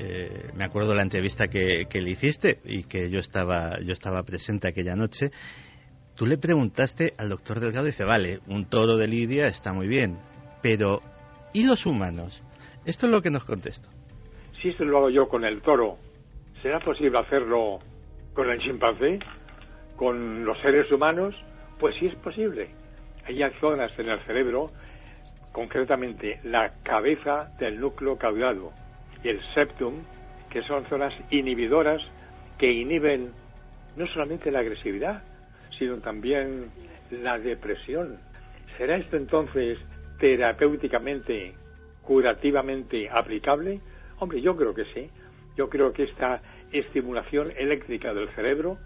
eh, me acuerdo de la entrevista que, le hiciste y que yo estaba, yo estaba presente aquella noche. Tú le preguntaste al doctor Delgado y dice, vale, un toro de Lidia está muy bien, pero ¿y los humanos? Esto es lo que nos contestó. Si esto lo hago yo con el toro, ¿será posible hacerlo con el chimpancé? ¿Con los seres humanos? Pues sí es posible. Hay zonas en el cerebro concretamente la cabeza del núcleo caudado y el septum, que son zonas inhibidoras que inhiben no solamente la agresividad, sino también la depresión. ¿Será esto entonces terapéuticamente, curativamente aplicable? Hombre, yo creo que sí. Yo creo que esta estimulación eléctrica del cerebro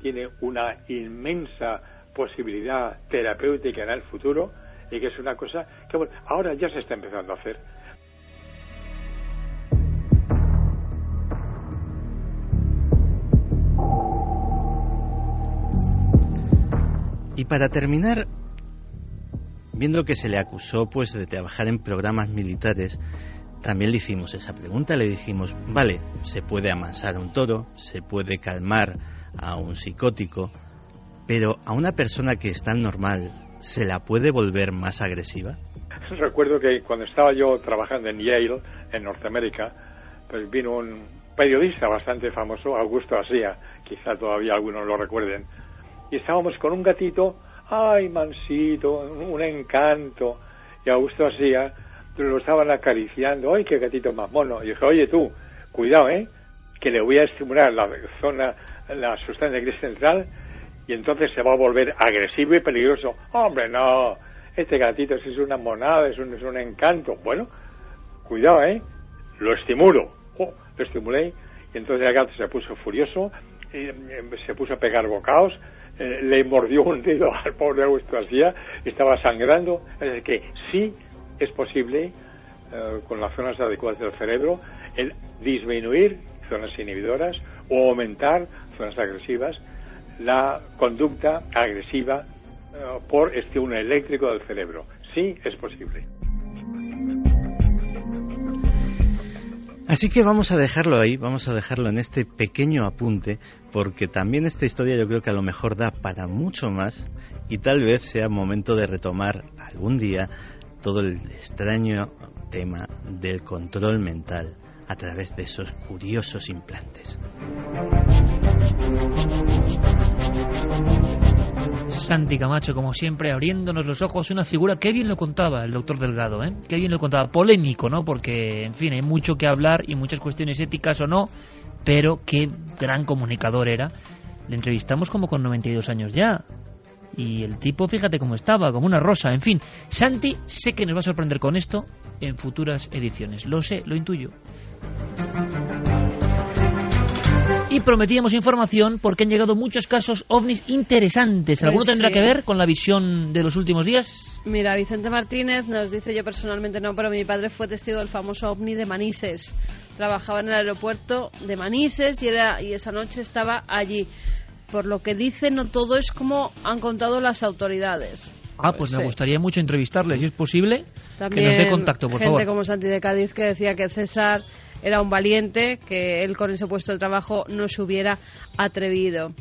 tiene una inmensa posibilidad terapéutica en el futuro y que es una cosa que bueno, ahora ya se está empezando a hacer. Y para terminar, viendo que se le acusó pues de trabajar en programas militares, también le hicimos esa pregunta, le dijimos, vale, se puede amansar un toro, se puede calmar a un psicótico, pero a una persona que es tan normal, ¿se la puede volver más agresiva? (laughs) Recuerdo que cuando estaba yo trabajando en Yale, en Norteamérica, pues vino un periodista bastante famoso, Augusto Asía, quizá todavía algunos lo recuerden, y estábamos con un gatito, ay, mansito, un encanto, y Augusto Asía lo estaban acariciando, ay, qué gatito más mono, y dije, oye tú, cuidado, ¿eh? que le voy a estimular la zona, la sustancia gris central y entonces se va a volver agresivo y peligroso. Hombre, no, este gatito es una monada, es un, es un encanto. Bueno, cuidado, ¿eh? Lo estimulo. Oh, lo estimulé y entonces el gato se puso furioso, y, em, se puso a pegar bocados, eh, le mordió un dedo (laughs) al pobre Augusto García, estaba sangrando. Es decir, que sí es posible, eh, con las zonas adecuadas del cerebro, el disminuir zonas inhibidoras o aumentar zonas agresivas la conducta agresiva eh, por estímulo eléctrico del cerebro. Sí, es posible. Así que vamos a dejarlo ahí, vamos a dejarlo en este pequeño apunte, porque también esta historia yo creo que a lo mejor da para mucho más y tal vez sea momento de retomar algún día todo el extraño tema del control mental a través de esos curiosos implantes. Santi Camacho, como siempre, abriéndonos los ojos, una figura que bien lo contaba el doctor Delgado, ¿eh? que bien lo contaba, polémico, ¿no? Porque, en fin, hay mucho que hablar y muchas cuestiones éticas o no, pero qué gran comunicador era. Le entrevistamos como con 92 años ya. Y el tipo, fíjate cómo estaba, como una rosa. En fin, Santi, sé que nos va a sorprender con esto en futuras ediciones. Lo sé, lo intuyo. Y prometíamos información porque han llegado muchos casos ovnis interesantes. ¿Alguno pues tendrá que ver con la visión de los últimos días? Mira, Vicente Martínez nos dice, yo personalmente no, pero mi padre fue testigo del famoso ovni de Manises. Trabajaba en el aeropuerto de Manises y, era, y esa noche estaba allí. Por lo que dice, no todo es como han contado las autoridades. Ah, pues me gustaría mucho entrevistarles, si es posible, que nos dé contacto, por gente como Santi de Cádiz que decía que César era un valiente, que él con ese puesto de trabajo no se hubiera atrevido.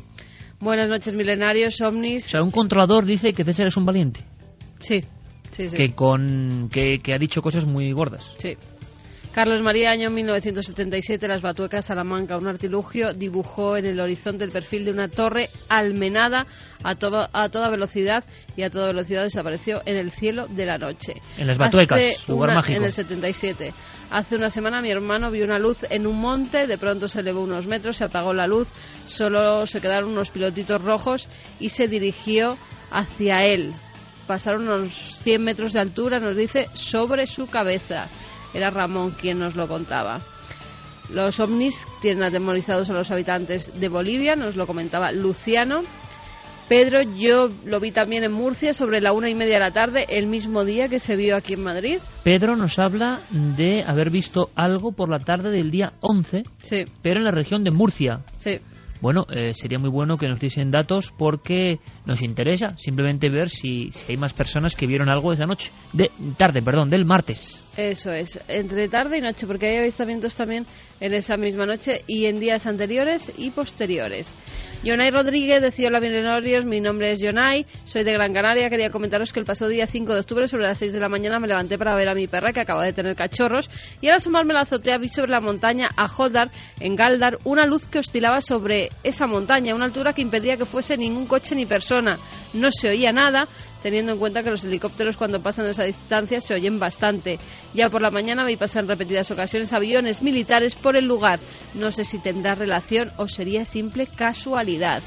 Buenas noches, milenarios, ovnis. O sea, un controlador dice que César es un valiente. Sí. que con que, que ha dicho cosas muy gordas. Sí. Carlos María, año 1977, Las Batuecas, Salamanca, un artilugio, dibujó en el horizonte el perfil de una torre almenada a, a toda velocidad y a toda velocidad desapareció en el cielo de la noche. En Las Batuecas, lugar mágico. En el 77. Hace una semana mi hermano vio una luz en un monte, de pronto se elevó unos metros, se apagó la luz, solo se quedaron unos pilotitos rojos y se dirigió hacia él. Pasaron unos 100 metros de altura, nos dice, sobre su cabeza. Era Ramón quien nos lo contaba. Los ovnis tienen atemorizados a los habitantes de Bolivia, nos lo comentaba Luciano. Pedro, yo lo vi también en Murcia sobre la una y media de la tarde, el mismo día que se vio aquí en Madrid. Pedro nos habla de haber visto algo por la tarde del día 11, sí. pero en la región de Murcia. Sí. Bueno, eh, sería muy bueno que nos diesen datos porque nos interesa simplemente ver si, si hay más personas que vieron algo esa noche. De tarde, perdón, del martes. Eso es, entre tarde y noche, porque hay avistamientos también en esa misma noche y en días anteriores y posteriores. Yonay Rodríguez, decía Hola Milenarios, mi nombre es Yonay, soy de Gran Canaria, quería comentaros que el pasado día 5 de octubre sobre las 6 de la mañana me levanté para ver a mi perra que acaba de tener cachorros y al asomarme la azotea vi sobre la montaña a Jodar, en Galdar, una luz que oscilaba sobre esa montaña, a una altura que impedía que fuese ningún coche ni persona. No se oía nada, teniendo en cuenta que los helicópteros cuando pasan esa distancia se oyen bastante. Ya por la mañana vi pasar en repetidas ocasiones aviones militares por el lugar. No sé si tendrá relación o sería simple casualidad.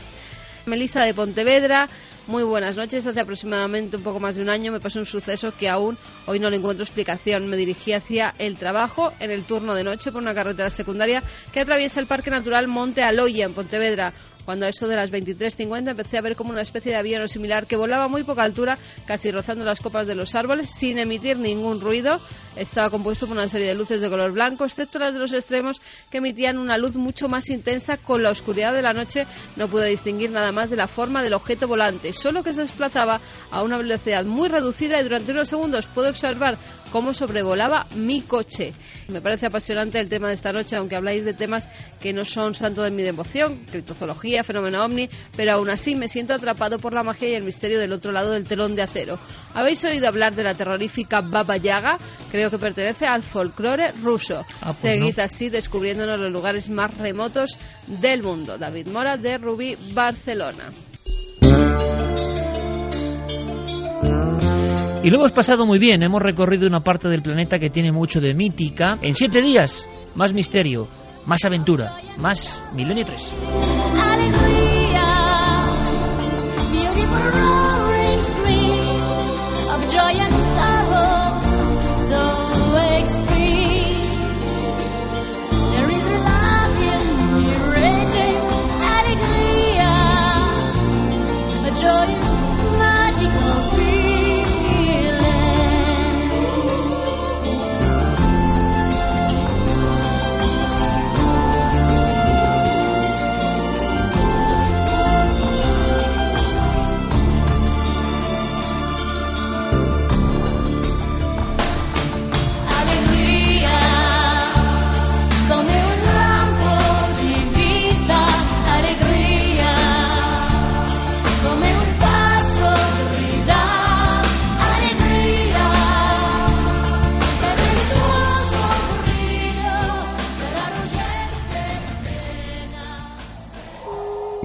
Melissa de Pontevedra, muy buenas noches. Hace aproximadamente un poco más de un año me pasó un suceso que aún hoy no le encuentro explicación. Me dirigí hacia el trabajo en el turno de noche por una carretera secundaria que atraviesa el Parque Natural Monte Aloya en Pontevedra cuando a eso de las 23.50 empecé a ver como una especie de avión similar que volaba a muy poca altura, casi rozando las copas de los árboles, sin emitir ningún ruido. Estaba compuesto por una serie de luces de color blanco, excepto las de los extremos, que emitían una luz mucho más intensa. Con la oscuridad de la noche no pude distinguir nada más de la forma del objeto volante, solo que se desplazaba a una velocidad muy reducida y durante unos segundos pude observar cómo sobrevolaba mi coche. Me parece apasionante el tema de esta noche, aunque habláis de temas que no son santo de mi devoción, criptozoología, fenómeno ovni, pero aún así me siento atrapado por la magia y el misterio del otro lado del telón de acero. ¿Habéis oído hablar de la terrorífica Baba Yaga? Creo que pertenece al folclore ruso. Ah, pues Seguid así descubriéndonos los lugares más remotos del mundo. David Mora de Rubí, Barcelona. Y lo hemos pasado muy bien, hemos recorrido una parte del planeta que tiene mucho de mítica. En siete días, más misterio, más aventura, más Milenio 3.